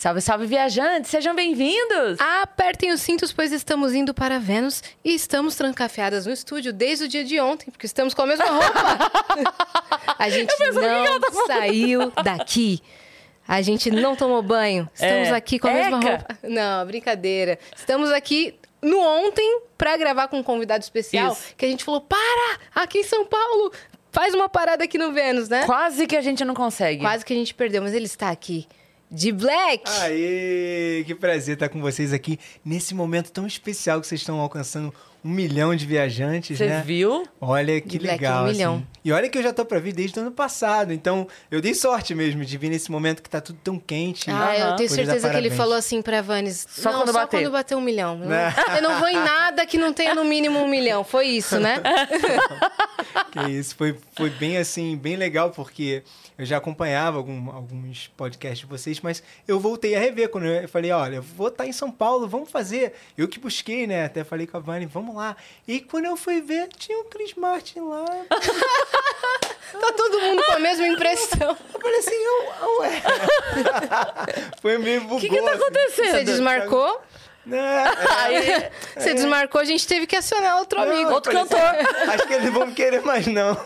Salve, salve, viajantes! Sejam bem-vindos! Apertem os cintos, pois estamos indo para Vênus e estamos trancafiadas no estúdio desde o dia de ontem, porque estamos com a mesma roupa. a gente não tá saiu daqui. A gente não tomou banho. Estamos É. aqui com a mesma Eca. roupa. Não, brincadeira. Estamos aqui no ontem para gravar com um convidado especial Isso. que a gente falou: para! Aqui em São Paulo! Faz uma parada aqui no Vênus, né? Quase que a gente não consegue. Quase que a gente perdeu, mas ele está aqui. De Black! Aê, que prazer estar com vocês aqui nesse momento tão especial que vocês estão alcançando um milhão de viajantes, Você né? viu? Olha que Black, legal, um milhão. assim. E olha que eu já tô pra vir desde o ano passado, então eu dei sorte mesmo de vir nesse momento que tá tudo tão quente. Ah, eu tenho dar certeza que ele falou assim pra Vanes. Só não, quando só bater." quando bater um milhão. Eu não- Né? Eu não vou em nada que não tenha no mínimo um milhão. Foi isso, né? Que isso, foi, foi bem assim, bem legal, porque eu já acompanhava algum- alguns podcasts de vocês, mas eu voltei a rever quando eu falei, olha, eu vou estar em São Paulo, vamos fazer. Eu que busquei, né? Até falei com a Vani, vamos lá. E quando eu fui ver, tinha o Chris Martin lá. Tá todo mundo com a mesma impressão. Eu falei assim, eu, ué. foi meio O bugoso. que, que tá acontecendo? Você desmarcou? Né? É. Aí, Você desmarcou, a gente teve que acionar outro amigo. Não, Outro eu falei cantor. assim, Acho que eles vão querer mais, não.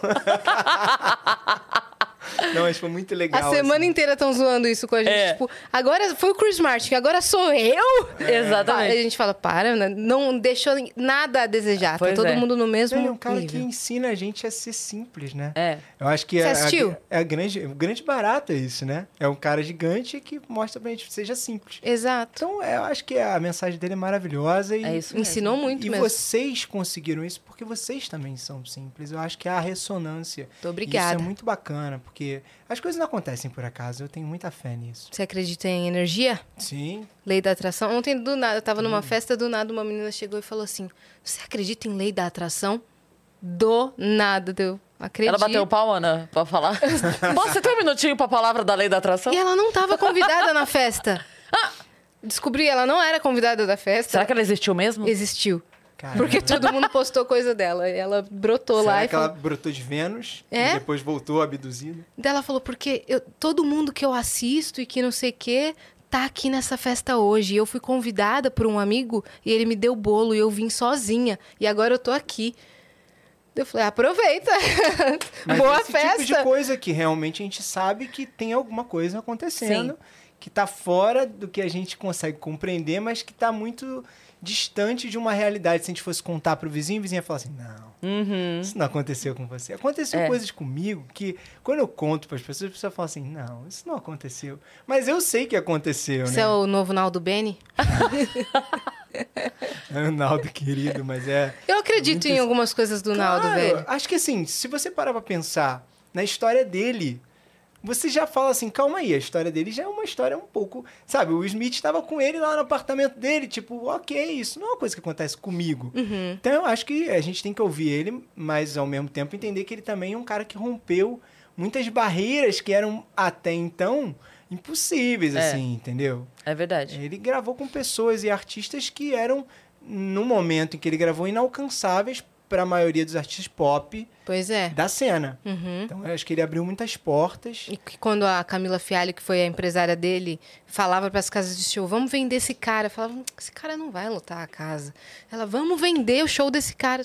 não, mas foi muito legal. A semana assim. inteira estão zoando isso com a gente. É. Tipo, agora foi o Chris Martin, agora sou eu? Exatamente. A gente fala, para, né? não deixou nada a desejar. Pois tá todo é. mundo no mesmo É um cara que nível. ensina a gente a ser simples, né? É. Eu acho que Você é, assistiu? é a grande, o grande barato é isso, né? É um cara gigante que mostra pra gente que seja simples. Exato. Então, é, eu acho que a mensagem dele é maravilhosa e, É isso mesmo. Ensinou muito e mesmo. vocês conseguiram isso porque vocês também são simples. Eu acho que é a ressonância. Muito obrigada. Isso é muito bacana, porque as coisas não acontecem por acaso. Eu tenho muita fé nisso. Você acredita em energia? Sim. Lei da atração. Ontem, do nada, eu tava Hum. numa festa, do nada, uma menina chegou e falou assim: Você acredita em lei da atração? Do nada, deu. Acredito. Ela bateu palma, né? Pra falar. Posso você ter um minutinho pra palavra da lei da atração? E ela não tava convidada na festa. Descobri, ela não era convidada da festa. Será que ela existiu mesmo? Existiu. Caramba. Porque todo mundo postou coisa dela. E ela brotou Será lá e que ela falou. brotou de Vênus É? e depois voltou abduzida? Daí ela falou, porque eu- todo mundo que eu assisto e que não sei o quê tá aqui nessa festa hoje. E eu fui convidada por um amigo e ele me deu bolo e eu vim sozinha. E agora eu tô aqui. Eu falei, aproveita. Mas Boa esse festa. tipo de coisa que realmente a gente sabe que tem alguma coisa acontecendo, que tá fora do que a gente consegue compreender, mas que tá muito distante de uma realidade. Se a gente fosse contar pro vizinho, o vizinho ia falar assim: não, Uhum. isso não aconteceu com você. Aconteceu É. coisas comigo que, quando eu conto para as pessoas, as pessoas falam assim: não, isso não aconteceu. Mas eu sei que aconteceu, Você né? é o novo Naldo Beni? É o Naldo querido, mas é. Eu acredito em algumas coisas do Naldo, Claro, velho. Acho que assim, se você parar pra pensar na história dele, você já fala assim, calma aí, a história dele já é uma história um pouco. Sabe, o Smith estava com ele lá no apartamento dele, tipo, ok, isso não é uma coisa que acontece comigo. Uhum. Então eu acho que a gente tem que ouvir ele, mas ao mesmo tempo entender que ele também é um cara que rompeu muitas barreiras que eram até então impossíveis, É. assim, entendeu? É verdade. Ele gravou com pessoas e artistas que eram, no momento em que ele gravou, inalcançáveis para a maioria dos artistas pop Pois é. da cena. Uhum. Então, eu acho que ele abriu muitas portas. E que quando a Camila Fialho, que foi a empresária dele, falava para as casas de show, vamos vender esse cara. Eu falava, "Hum, esse cara não vai lotar a casa. Ela, vamos vender o show desse cara.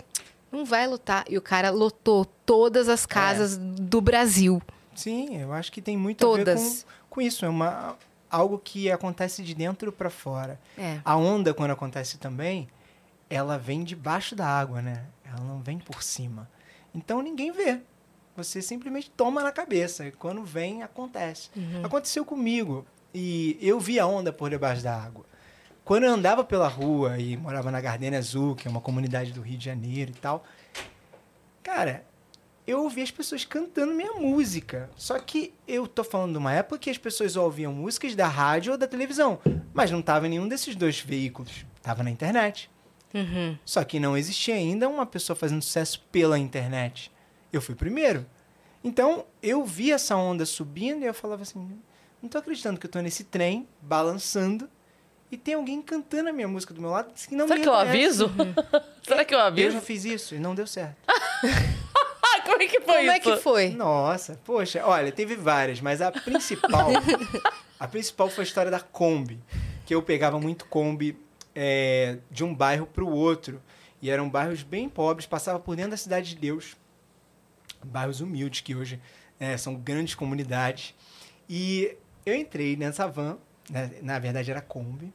Não vai lotar. E o cara lotou todas as casas do Brasil. Sim, eu acho que tem muito a ver Todas. com, com isso. É uma, algo que acontece de dentro para fora. É. A onda, quando acontece também, ela vem debaixo da água, né? Ela não vem por cima. Então ninguém vê. Você simplesmente toma na cabeça. E quando vem, acontece. Aconteceu comigo. E eu vi a onda por debaixo da água. Quando eu andava pela rua e morava na Gardenia Azul, que é uma comunidade do Rio de Janeiro e tal, cara, eu ouvia as pessoas cantando minha música. Só que eu tô falando de uma época que as pessoas ouviam músicas da rádio ou da televisão, mas não tava em nenhum desses dois veículos. Tava na internet. Uhum. Só que não existia ainda uma pessoa fazendo sucesso pela internet. Eu fui primeiro. Então, eu vi essa onda subindo e eu falava assim: não tô acreditando que eu tô nesse trem, balançando, e tem alguém cantando a minha música do meu lado que não Será me que eu aviso? Será que eu Eu aviso? já fiz isso e não deu certo. Como é que foi Como isso? é que foi? Nossa, poxa, olha, teve várias, mas a principal A principal foi a história da Kombi, que eu pegava muito Kombi é, de um bairro para o outro. E eram bairros bem pobres, passava por dentro da Cidade de Deus. Bairros humildes, que hoje é, são grandes comunidades. E eu entrei nessa van, né, na verdade era Kombi,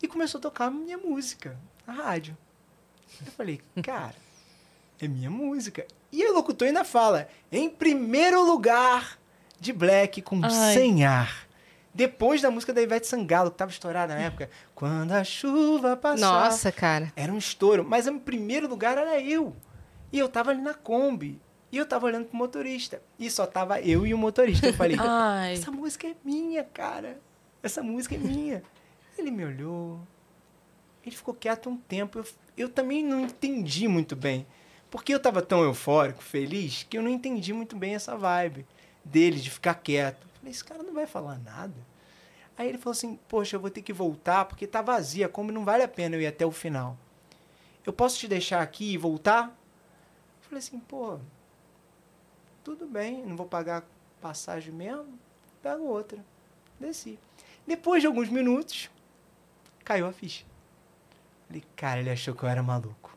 e começou a tocar minha música na rádio. Eu falei, cara, é minha música. E o locutor ainda fala, em primeiro lugar de Black com Ai. Sem Ar. Depois da música da Ivete Sangalo, que estava estourada na época. Quando a chuva passar. Nossa, cara. Era um estouro. Mas em primeiro lugar era eu. E eu tava ali na Kombi. E eu tava olhando pro motorista. E só tava eu e o motorista. Eu falei, Ai. essa música é minha, cara. Essa música é minha. Ele me olhou. Ele ficou quieto um tempo. Eu, eu também não entendi muito bem. Porque eu tava tão eufórico, feliz, que eu não entendi muito bem essa vibe dele de ficar quieto. Falei, esse cara não vai falar nada. Aí ele falou assim, poxa, eu vou ter que voltar porque tá vazia, como não vale a pena eu ir até o final. Eu posso te deixar aqui e voltar? Eu falei assim, pô, tudo bem, não vou pagar passagem mesmo, pego outra. Desci. Depois de alguns minutos, caiu a ficha. Falei, cara, ele achou que eu era maluco.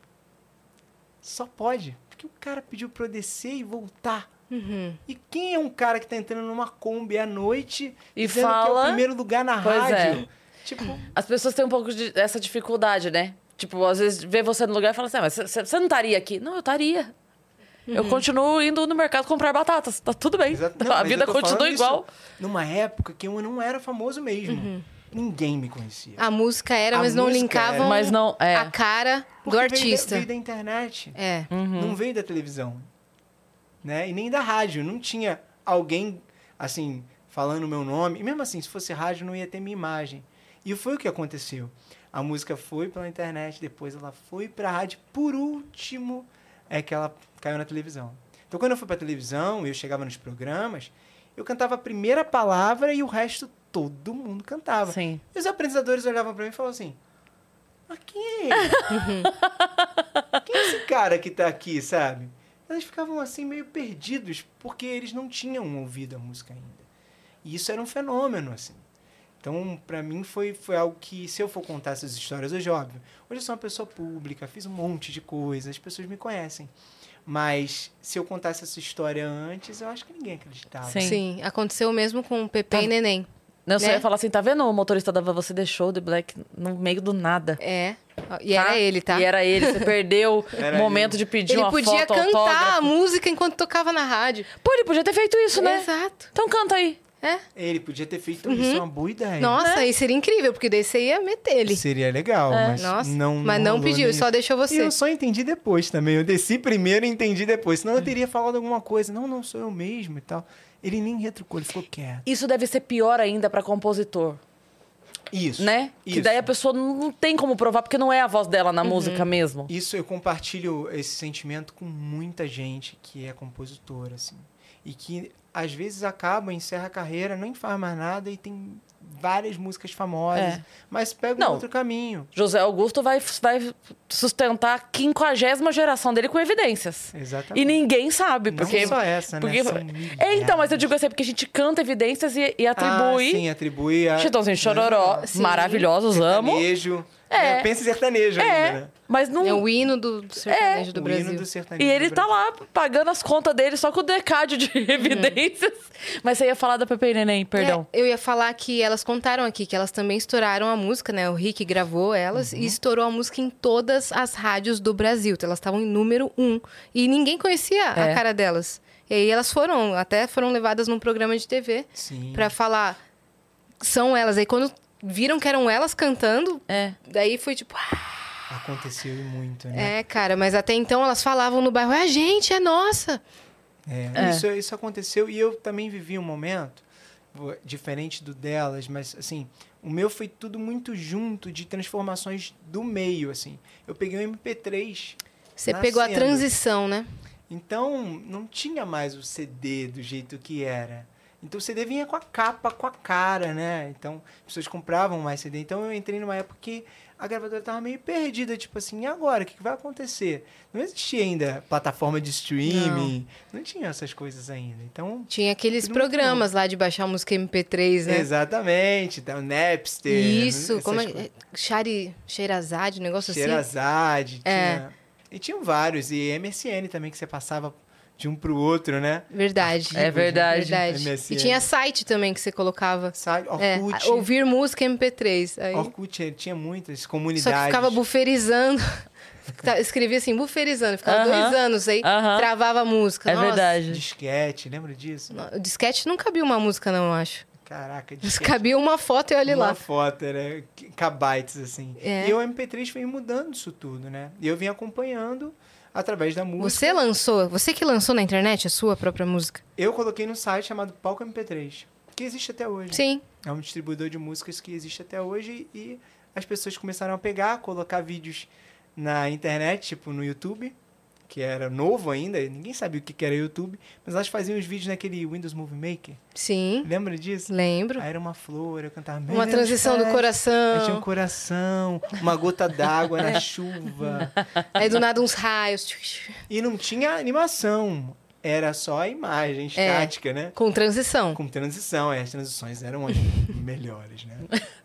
Só pode, porque o cara pediu pra eu descer e voltar. Uhum. E quem é um cara que tá entrando numa Kombi à noite E que é fala- o primeiro lugar na Pois rádio? é. Tipo, As pessoas têm um pouco de essa dificuldade, né? Tipo, às vezes vê você no lugar e fala assim, ah, mas você não estaria aqui. Não, eu estaria. Eu continuo indo no mercado comprar batatas. Tá tudo bem. Exato. Não, a vida continua igual. Numa época que eu não era famoso mesmo. Ninguém me conhecia. A música era, A mas não música linkavam era. Mas não, é. a cara Porque do veio da- artista. Veio da, internet. É. Uhum. Não veio da televisão. Né? E nem da rádio. Não tinha alguém, assim, falando o meu nome. E mesmo assim, se fosse rádio, não ia ter minha imagem. E foi o que aconteceu. A música foi pela internet, depois ela foi pra rádio. Por último, é que ela caiu na televisão. Então, quando eu fui pra televisão e eu chegava nos programas, eu cantava a primeira palavra e o resto todo mundo cantava. Sim. E os apresentadores olhavam pra mim e falavam assim: Mas quem é ele? quem é esse cara que tá aqui, sabe? Eles ficavam assim meio perdidos, porque eles não tinham ouvido a música ainda. E isso era um fenômeno, assim. Então, pra mim, foi, foi algo que, se eu for contar essas histórias, hoje, óbvio, hoje eu sou uma pessoa pública, fiz um monte de coisas, as pessoas me conhecem. Mas, se eu contasse essa história antes, eu acho que ninguém acreditava. Sim. Sim, aconteceu mesmo com o Pepe Tá. e Neném. Eu só Né? ia falar assim, tá vendo o motorista da van, você deixou o The Black no meio do nada. É. E era ele, tá? E era ele, você perdeu o momento ele. de pedir Ele uma podia foto, cantar a autógrafo. música enquanto tocava na rádio. Pô, ele podia ter feito isso, né? Exato. Então canta aí. É. Ele podia ter feito isso, é uma boa ideia. Nossa, aí seria incrível, porque daí você ia meter ele. Seria legal, mas Nossa, não mas não pediu, nem só deixou E você. eu só entendi depois também. Eu desci primeiro e entendi depois. Senão eu teria falado alguma coisa. Não, não, sou eu mesmo e tal. Ele nem retrucou, ele ficou quieto. Isso deve ser pior ainda pra compositor, Isso. né? Que Isso. daí a pessoa não tem como provar, porque não é a voz dela na música mesmo. Isso eu compartilho esse sentimento com muita gente que é compositora, assim. E que às vezes acaba, encerra a carreira, nem faz mais nada e tem várias músicas famosas, É. mas pega um Não. outro caminho. José Augusto vai, vai sustentar a quinquagésima geração dele com evidências. Exatamente. E ninguém sabe, Não porque... só essa, porque... né? São É, então, mas eu digo assim, porque a gente canta evidências e, e Ah, atribui... sim, atribui a... Chitãozinho Chororó, Sim. maravilhosos, amo. Sertanejo. É. né? Pensa em sertanejo É, ainda, né? mas não... É o hino do do sertanejo do o Brasil. hino do sertanejo E ele do tá lá pagando as contas dele só com o decádio de evidências. Mas você ia falar da Pepe e Neném, perdão. É, eu ia falar que elas contaram aqui que elas também estouraram a música, né? O Rick gravou elas Uhum. e estourou a música em todas as rádios do Brasil. Então elas estavam em número um. E ninguém conhecia É. a cara delas. E aí elas foram, até foram levadas num programa de TV pra falar. São elas. Aí quando viram que eram elas cantando, É. daí foi tipo. "Ah, Aconteceu muito, né? É, cara, mas até então elas falavam no bairro, é a gente, é nossa. É, É. Isso, isso aconteceu e eu também vivi um momento diferente do delas, mas assim, o meu foi tudo muito junto de transformações do meio, assim. Eu peguei um MP3, Você pegou a Nascendo. transição, né? então não tinha mais o CD do jeito que era. Então o CD vinha com a capa, com a cara, né? Então as pessoas compravam mais CD. Então eu entrei numa época que a gravadora tava meio perdida, tipo assim, e agora? O que, que vai acontecer? Não existia ainda plataforma de streaming, não, tinha essas coisas ainda. Então. Tinha aqueles programas lá de baixar música MP3, né? Exatamente, então, Napster. Isso, como é. coisas. Shari, Xerazade, um negócio assim. Xerazade, É. tinha. E tinham vários. E MSN também, que você passava de um pro outro, né? Verdade. É verdade. Verdade. MSN. E tinha site também que você colocava. Sabe? É, Orkut. ouvir música MP3. Aí, Orkut tinha- muitas só comunidades. que ficava buferizando. Tá, Escrevia assim, buferizando. Ficava Aham. dois anos aí, Aham. travava a música. É Nossa. verdade. Disquete, lembra disso? O disquete não cabia uma música, não, eu acho. Caraca, disquete. cabia uma foto e olha uma lá. foto, era kbytes, assim. É. E o MP3 foi mudando isso tudo, né? E eu vim acompanhando através da música. Você lançou, você que lançou na internet a sua própria música? Eu coloquei num site chamado Palco MP3, que existe até hoje. Sim. É um distribuidor de músicas que existe até hoje e as pessoas começaram a pegar, colocar vídeos na internet, tipo no YouTube, que era novo ainda, ninguém sabia o que era YouTube, mas elas faziam os vídeos naquele Windows Movie Maker. Sim. Lembra disso? Lembro. Aí era uma flor, eu cantava Uma transição do Aí tinha um coração. coração, uma gota d'água na chuva. Aí do nada uns raios. E não tinha animação. Era só a imagem estática, né? Com transição. Com transição. E as transições eram as melhores, né?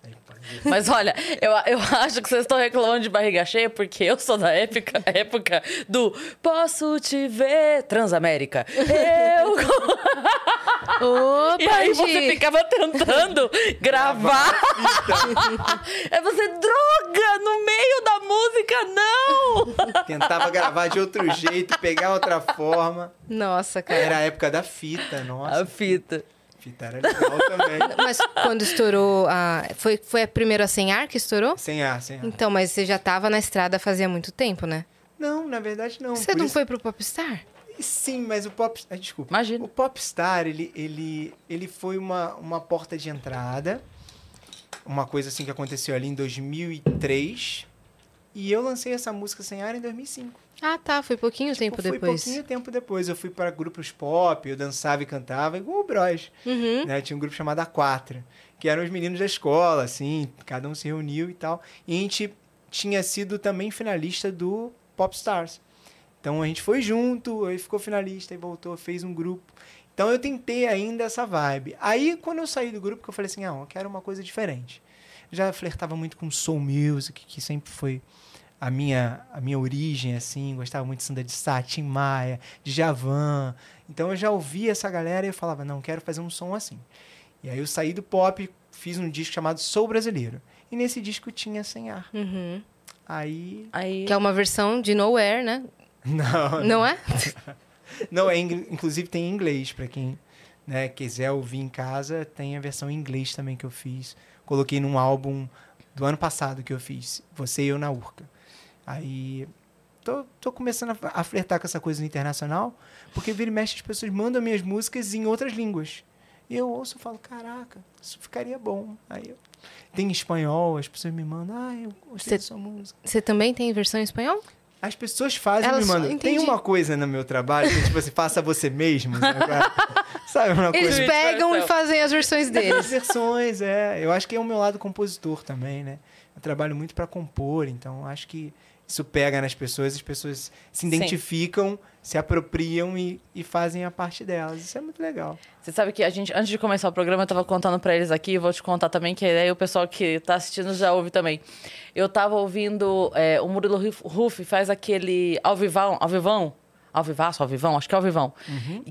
Mas olha, eu, eu acho que vocês estão reclamando de barriga cheia porque eu sou da época, época do Posso te ver Transamérica. Eu. Ô, e aí você ficava tentando gravar. é você droga no meio da música, não! Tentava gravar de outro jeito, pegar outra forma. Nossa, cara. Era a época da fita, A nossa. fita. Fita era legal também. Mas quando estourou a. Foi, foi a primeira sem ar que estourou? Sem ar, sem ar. Então, mas você já tava na estrada fazia muito tempo, né? Não, na verdade não. Você Por não isso- foi pro Popstar? Sim, mas o pop, ah, desculpa. Imagina. O popstar ele ele ele foi uma, uma porta de entrada, uma coisa assim que aconteceu ali em 2003. E eu lancei essa música sem ar em 2005. Ah, tá. Foi pouquinho tempo Foi depois. pouquinho tempo depois. Eu fui para grupos pop, eu dançava e cantava igual o Bros. Uhum. né? Tinha um grupo chamado A4, que eram os meninos da escola, assim, cada um se reuniu e tal. E a gente tinha sido também finalista do Popstars. Então a gente foi junto, aí ficou finalista e voltou, fez um grupo. Então eu tentei ainda essa vibe. Aí quando eu saí do grupo, que eu falei assim, ah, eu quero uma coisa diferente. Eu já flertava muito com soul music, que sempre foi a minha, a minha origem, assim, gostava muito de Sandra de Sá, Tim Maia, de Javan. Então eu já ouvia essa galera e eu falava, não, quero fazer um som assim. E aí eu saí do pop, fiz um disco chamado Sou Brasileiro. E nesse disco tinha sem ar. Uhum. Aí. Aí. Que é uma versão de Nowhere, né? Não, Não é? não é, inclusive tem em inglês, para quem né, quiser ouvir em casa, tem a versão em inglês também que eu fiz. Coloquei num álbum do ano passado que eu fiz, Você e Eu na Urca. Aí tô, tô começando a, a flertar com essa coisa no internacional, porque vira e mexe as pessoas mandam minhas músicas em outras línguas. E eu ouço e falo, caraca, isso ficaria bom. Aí eu, tem em espanhol, as pessoas me mandam, ah, eu gostei Cê- da sua música. Você também tem versão em espanhol? As pessoas fazem Elas me mandam. Tem uma coisa no meu trabalho que, tipo assim, faça você mesmo. Sabe, uma Eles coisa? pegam e fazem as versões As deles. versões, é. Eu acho que é o meu lado compositor também, né? Eu trabalho muito para compor, então acho que isso pega nas pessoas, as pessoas se Sim. identificam, se apropriam e, e fazem a parte delas. Isso é muito legal. Você sabe que a gente, antes de começar o programa, eu tava contando pra eles aqui, vou te contar também, que aí o pessoal que tá assistindo já ouve também. Eu tava ouvindo, é, o Murilo Ruf- Ruff faz aquele Alvivão, Alvivão, Alvivaço, Alvivão, acho que é Alvivão.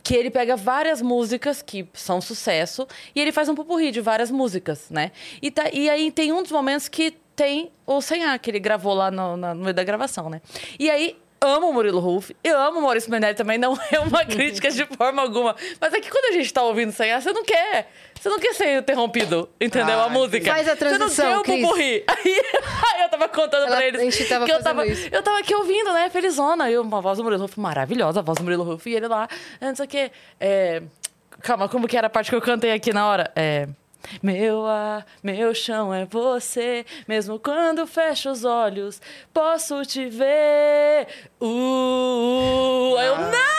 Que ele pega várias músicas que são sucesso e ele faz um pupurri de várias músicas, né? E, tá, e aí tem um dos momentos que tem o Sem Ar, que ele gravou lá no, no meio da gravação, né? E aí amo o Murilo Ruff, eu amo o Maurício Menelli também, não é uma crítica de forma alguma. Mas é que quando a gente tá ouvindo sem ar, você não quer. Você não quer ser interrompido, entendeu? Ah, a música. Faz a Você não transição, quer o pupurri. Aí, aí eu tava contando Ela- pra eles. a gente tava que eu tava, isso. eu tava aqui ouvindo, né? Felizona. E uma voz do Murilo Ruff maravilhosa, a voz do Murilo Ruff. E ele lá, eh, não sei o quê. É... Calma, como que era a parte que eu cantei aqui na hora? É... Meu ar, meu chão é você, mesmo quando fecho os olhos, posso te ver. Uh, uh. Eu, Ah. não!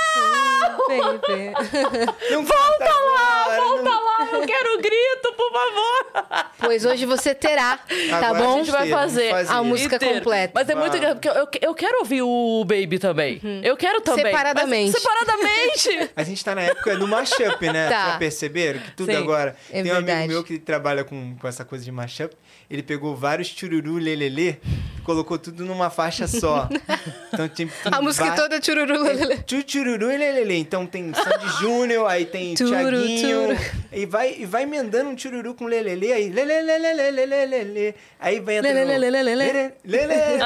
Baby. Não volta lá, volta lá, Eu quero grito, por favor. Pois hoje você terá, tá Agora bom? A gente vai fazer faz a isso. música inteiro. completa. Mas é muito engraçado, porque eu, eu, quero ouvir o Baby também. Eu quero também. Separadamente. Mas separadamente. A gente tá na época do mashup, né? Tá. Já perceberam que tudo Sim, agora. é Tem um amigo verdade. meu que trabalha com, com essa coisa de mashup. Ele pegou vários chururu lelele colocou tudo numa faixa só. Então tem, tem A música va- toda tchururu. lelele. Tchu, Chururu e lelele. Então tem Sandy Júnior, aí tem Turu, Tiaguinho. turu. E vai, e vai emendando um chururu com lelele. Aí lelelelelelelele. Aí vai entrando... Lelelelelele. lele- lele.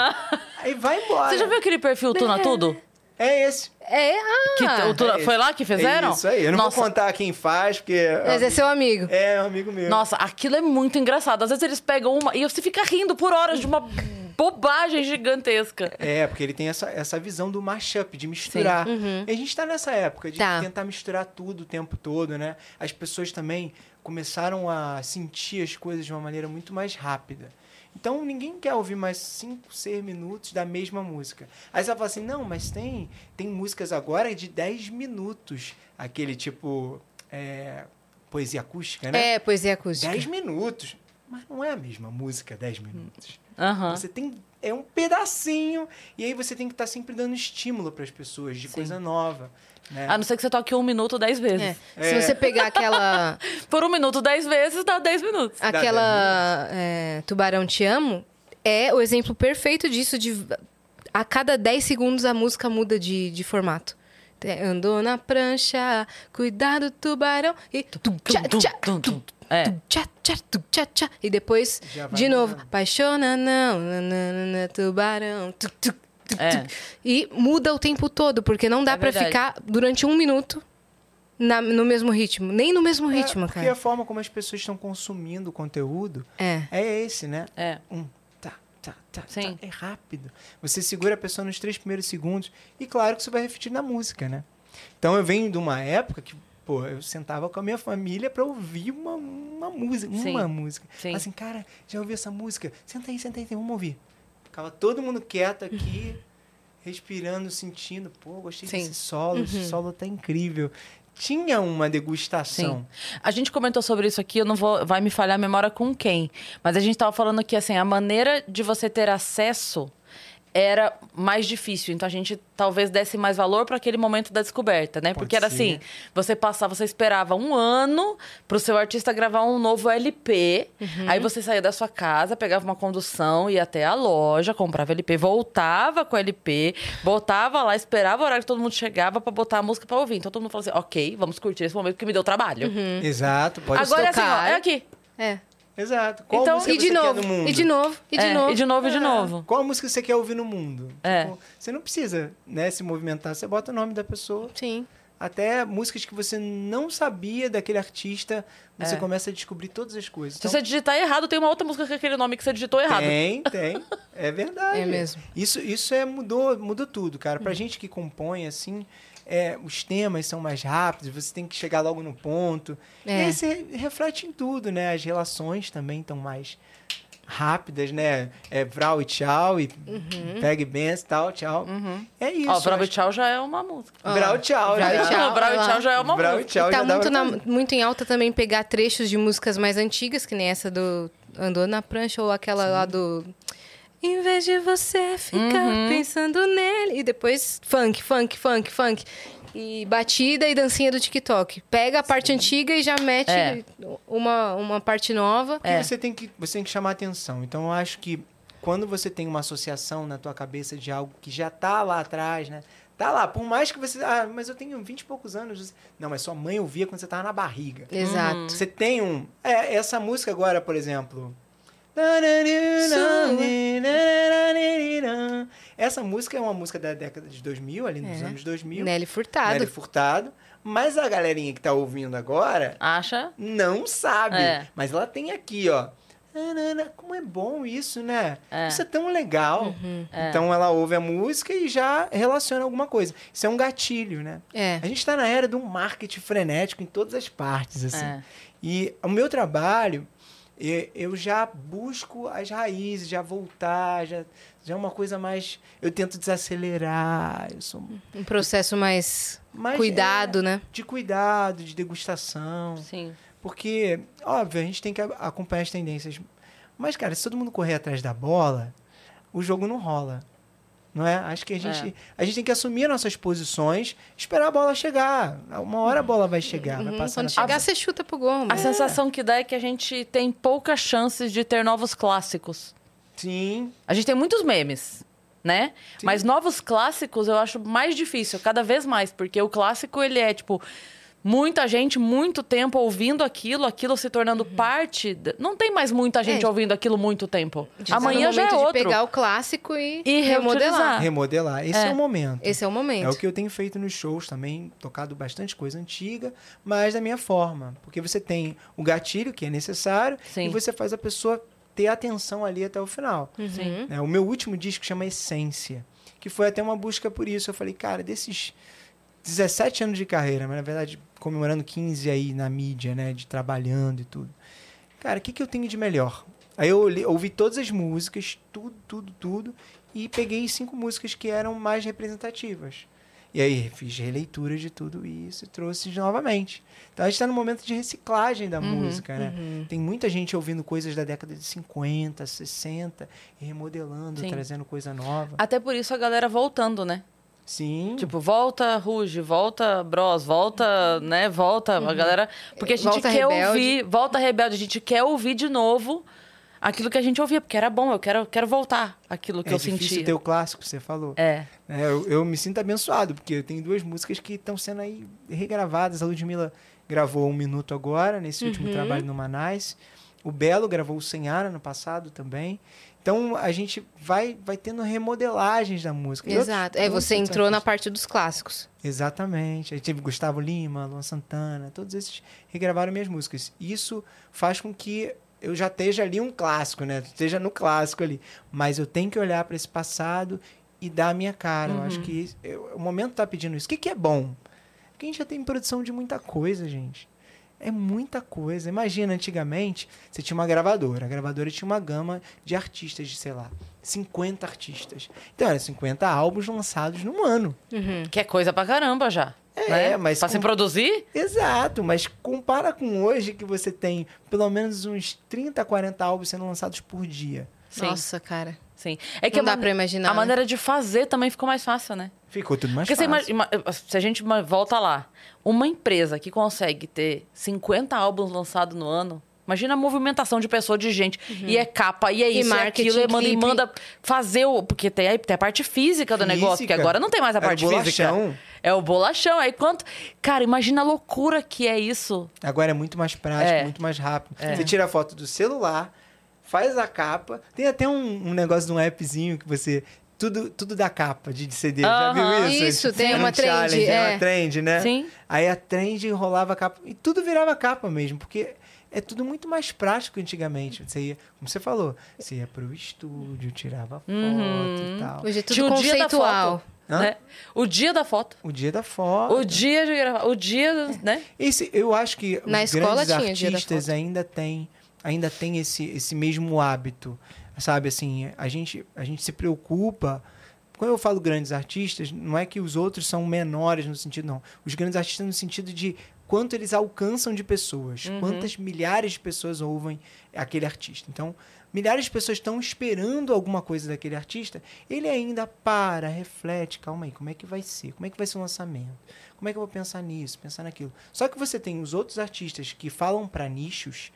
Aí vai embora. Você já viu aquele perfil Tuna Tudo? É esse. É, ah. Que É esse. foi lá que fizeram? É isso aí. Eu não Nossa, vou contar quem faz, porque... Mas é seu amigo. É, um amigo meu. Nossa, aquilo é muito engraçado. Às vezes eles pegam uma e você fica rindo por horas de uma bobagem gigantesca. É, porque ele tem essa, essa visão do mashup, de misturar. E a gente tá nessa época de Tá. tentar misturar tudo o tempo todo, né? As pessoas também começaram a sentir as coisas de uma maneira muito mais rápida. Então ninguém quer ouvir mais 5, 6 minutos da mesma música. Aí você vai falar assim, não, mas tem, tem músicas agora de 10 minutos. Aquele tipo. é, poesia acústica, né? É, poesia acústica. 10 minutos. Mas não é a mesma música 10 minutos. Aham. Você tem. É um pedacinho. E aí você tem que estar sempre dando estímulo para as pessoas de coisa nova. Né? A não ser que você toque um minuto dez vezes. É. É. Se você pegar aquela, Por um minuto, dez vezes, dá dez minutos. aquela é, Tubarão Te Amo, é o exemplo perfeito disso. De, a cada 10 segundos a música muda de, de formato. Andou na prancha, cuidado, tubarão. E, tum, tchá, Tum, tchá, tum, tum. É. tum, tchá, tchá, tum, tchá, tchá. E depois, de novo, mudando. paixona não, nanana, tubarão. tum, tum, tum, É. E muda o tempo todo, porque não dá É pra verdade. ficar durante um minuto na- no mesmo ritmo. Nem no mesmo É, ritmo, porque cara. a forma como as pessoas estão consumindo o conteúdo É. é esse, né? É. Um, tá, tá, tá, Sim. tá. É rápido. Você segura a pessoa nos três primeiros segundos e claro que isso vai refletir na música, né? Então eu venho de uma época que, pô, eu sentava com a minha família pra ouvir uma, uma música, Sim. uma música. Sim. Assim, cara, já ouviu essa música? Senta aí, senta aí, vamos ouvir. Ficava todo mundo quieto aqui, respirando, sentindo, pô, gostei Sim. desse solo, esse solo tá incrível. Tinha uma degustação. A gente comentou sobre isso aqui, eu não vou. Vai me falhar a memória com quem. Mas a gente tava falando que assim, a maneira de você ter acesso era mais difícil. Então a gente talvez desse mais valor para aquele momento da descoberta, né? Pode Porque era ser. assim, você passava, você esperava um ano pro seu artista gravar um novo LP. Aí você saía da sua casa, pegava uma condução, ia até a loja, comprava LP, voltava com o LP, botava lá, esperava o horário que todo mundo chegava para botar a música para ouvir. Então todo mundo falava assim: "OK, vamos curtir esse momento que me deu trabalho". Exato, pode Agora é assim, ó, é aqui. É. Exato. Qual Então- música E de você quer novo, no mundo? e de novo, e de É, novo. E de novo, e de É. novo. Qual música você quer ouvir no mundo? É. Tipo, você não precisa né, se movimentar, você bota o nome da pessoa. Sim. Até músicas que você não sabia daquele artista, você É. começa a descobrir todas as coisas. Se você digitar errado, tem uma outra música com aquele nome que você digitou errado. Tem, tem. É verdade. É mesmo. Isso, isso é, mudou, mudou tudo, cara. Pra gente que compõe, assim, é, os temas são mais rápidos, você tem que chegar logo no ponto. E É. aí você reflete em tudo, né? As relações também estão mais rápidas, né? É vral e tchau, e pegue benção e tal, tchau. É isso. Ó, Bravo acho- Tchau já é uma música. Vral e tchau. Vral e já. tchau. Bravo olha lá. Tchau já é uma Vral e música. e tá muito, na- muito em alta também pegar trechos de músicas mais antigas, que nem essa do Andou na Prancha, ou aquela lá do. Em vez de você ficar Uhum. pensando nele. E depois funk, funk, funk, funk. E batida e dancinha do TikTok. Pega a parte antiga e já mete É. uma, uma parte nova. Porque você, tem que, você tem que chamar atenção. Então, eu acho que quando você tem uma associação na tua cabeça de algo que já tá lá atrás, né? Tá lá, por mais que você... Ah, mas eu tenho 20 e poucos anos. Não, mas sua mãe ouvia quando você tava na barriga. Exato. Você tem um... É, essa música agora, por exemplo... Essa música é uma música da década de 2000, ali nos É. anos 2000. Nelly Furtado. Nelly Furtado. Mas a galerinha que tá ouvindo agora Acha? não sabe. É. Mas ela tem aqui, ó. Como é bom isso, né? É. Isso é tão legal. É. Então ela ouve a música e já relaciona alguma coisa. Isso é um gatilho, né? A gente está na era do marketing frenético em todas as partes, assim. E o meu trabalho, eu já busco as raízes, já voltar, já, já é uma coisa mais. Eu tento desacelerar, eu sou Um processo mais mais cuidado, é, né? de cuidado, de degustação. Sim. Porque, óbvio, a gente tem que acompanhar as tendências. Mas, cara, se todo mundo correr atrás da bola, o jogo não rola. Não é? Acho que a gente, a gente tem que assumir nossas posições, esperar a bola chegar. Uma hora a bola vai chegar, vai Uhum, passar na Quando chegar, você chuta pro gol. A mas- sensação que dá é que a gente tem poucas chances de ter novos clássicos. Sim, A gente tem muitos memes, né? Sim. Mas novos clássicos eu acho mais difícil, cada vez mais, porque o clássico ele é tipo muita gente muito tempo ouvindo aquilo, aquilo se tornando parte. da- Não tem mais muita gente É. ouvindo aquilo muito tempo. A gente tá Amanhã já é outro. de pegar o clássico e, E remodelar. remodelar. Esse é. É. o momento. Esse é o momento. É o que eu tenho feito nos shows também, tocado bastante coisa antiga, mas da minha forma. Porque você tem o gatilho, que é necessário, Sim. e você faz a pessoa ter atenção ali até o final. Sim. né? O meu último disco chama Essência, que foi até uma busca por isso. Eu falei, cara, desses 17 anos de carreira, mas na verdade comemorando 15 aí na mídia, né, de trabalhando e tudo. Cara, o que, que eu tenho de melhor? Aí eu ouvi todas as músicas, tudo, tudo, tudo, e peguei cinco músicas que eram mais representativas. E aí fiz releitura de tudo isso e trouxe novamente. Então a gente está no momento de reciclagem da música, né? Tem muita gente ouvindo coisas da década de 50, 60, e remodelando, Sim. trazendo coisa nova. Até por isso a galera voltando, né? Sim. Tipo, volta Ruge, volta Bros, volta, né? Volta a galera. Porque a gente Volta quer Rebelde. ouvir, volta Rebelde, a gente quer ouvir de novo aquilo que a gente ouvia, porque era bom, eu quero, quero voltar aquilo que é eu difícil sentia. ter o clássico, você falou. É. É, eu, eu me sinto abençoado, porque eu tenho duas músicas que estão sendo aí regravadas. A Ludmilla gravou um minuto agora, nesse Uhum. último trabalho no Manais. O Belo gravou o Senhara no passado também. Então a gente vai, vai tendo remodelagens da música. E outros- Exato. É, você entrou na parte dos clássicos. Exatamente. Aí teve Gustavo Lima, Luan Santana, todos esses regravaram minhas músicas. Isso faz com que eu já esteja ali um clássico, né? Esteja no clássico ali. Mas eu tenho que olhar para esse passado e dar a minha cara. Eu acho que eu- o momento tá pedindo isso. O que, que é bom? Porque a gente já tem produção de muita coisa, gente. É muita coisa. Imagina, antigamente, você tinha uma gravadora. A gravadora tinha uma gama de artistas, de, sei lá, 50 artistas. Então, eram 50 álbuns lançados num ano. Que é coisa pra caramba já. É, né? mas Pra se com- produzir? Exato, mas compara com hoje que você tem pelo menos uns 30, 40 álbuns sendo lançados por dia. Sim. Nossa, cara. Sim. É que Não a dá mane- pra imaginar, A né? maneira de fazer também ficou mais fácil, né? Ficou tudo mais Porque você fácil. ima- se a gente volta lá, uma empresa que consegue ter 50 álbuns lançados no ano, imagina a movimentação de pessoa, de gente. E é capa, e é isso, e, marketing, aquilo, e manda, e manda fazer o. Porque tem a, tem a parte física do negócio, Física. que agora não tem mais a o parte bolachão. física. É o bolachão. Aí quanto. Cara, imagina a loucura que é isso. Agora é muito mais prático, É. muito mais rápido. Você tira a foto do celular, faz a capa. Tem até um, um negócio de um appzinho que você. Tudo, tudo da capa de CD. Já viu isso? Isso, tem uma um trend, challenge, era é. uma trend, né? Sim. Aí a trend enrolava a capa. E tudo virava capa mesmo, porque é tudo muito mais prático antigamente. Você ia, como você falou, você ia pro estúdio, tirava foto Uhum. e tal. Hoje é tudo Tinha o dia da conceitual. Né? O dia da foto. O dia da foto. O dia de gravar. O dia, né? Esse, eu acho que Na os escola grandes tinha dia da artistas foto. ainda têm ainda tem esse, esse mesmo hábito, sabe? Assim, a gente, a gente se preocupa. Quando eu falo grandes artistas, não é que os outros são menores no sentido, não. Os grandes artistas no sentido de quanto eles alcançam de pessoas, quantas milhares de pessoas ouvem aquele artista. Então, milhares de pessoas estão esperando alguma coisa daquele artista, ele ainda para, reflete, calma aí, como é que vai ser? Como é que vai ser o lançamento? Como é que eu vou pensar nisso, pensar naquilo? Só que você tem os outros artistas que falam para nichos,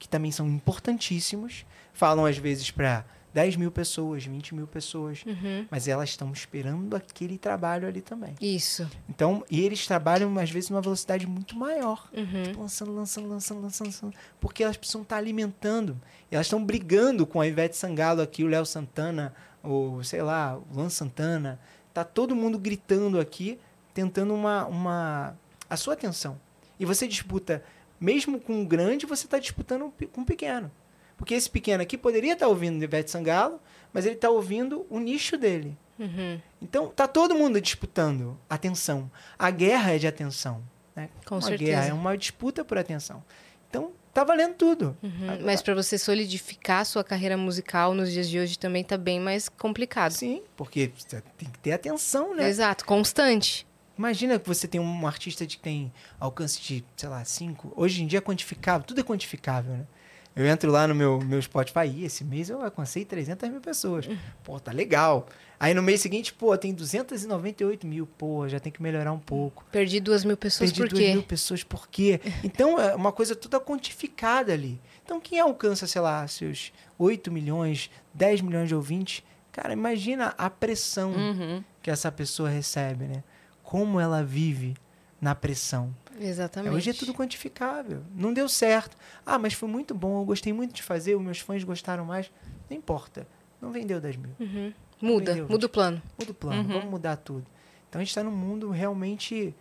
que também são importantíssimos, falam às vezes para 10 mil pessoas, 20 mil pessoas, Uhum. mas elas estão esperando aquele trabalho ali também. Isso. Então, e eles trabalham às vezes numa velocidade muito maior. Uhum. Tipo, lançando, lançando, lançando, lançando, lançando. Porque elas precisam estar alimentando. E elas estão brigando com a Ivete Sangalo aqui, o Léo Santana, ou sei lá, o Luan Santana. Tá todo mundo gritando aqui, tentando uma, uma a sua atenção. E você disputa, mesmo com o grande, você está disputando um com o pequeno. Porque esse pequeno aqui poderia estar ouvindo Ivete Sangalo, mas ele está ouvindo o nicho dele. Uhum. Então, tá todo mundo disputando atenção. A guerra é de atenção. Né? Com uma certeza. guerra é uma disputa por atenção. Então, tá valendo tudo. Uhum. Mas para você solidificar a sua carreira musical nos dias de hoje também tá bem mais complicado. Sim, porque tem que ter atenção, né? Exato, constante. Imagina que você tem um artista que tem alcance de, sei lá, 5. Hoje em dia é quantificável, tudo é quantificável, né? Eu entro lá no meu, meu Spotify e esse mês eu alcancei 300 mil pessoas. Pô, tá legal. Aí no mês seguinte, pô, tem 298 mil. Pô, já tem que melhorar um pouco. Perdi duas mil pessoas Perdi por 2 quê? mil pessoas por quê? Então é uma coisa toda quantificada ali. Então quem alcança, sei lá, seus 8 milhões, 10 milhões de ouvintes, cara, imagina a pressão Uhum. que essa pessoa recebe, né? Como ela vive na pressão. Exatamente. Hoje é tudo quantificável. Não deu certo. Ah, mas foi muito bom, eu gostei muito de fazer, os meus fãs gostaram mais. Não importa. Não vendeu 10 mil. Uhum. Muda, Entendeu, muda o plano. Muda o plano, Uhum. vamos mudar tudo. Então a gente está num mundo realmente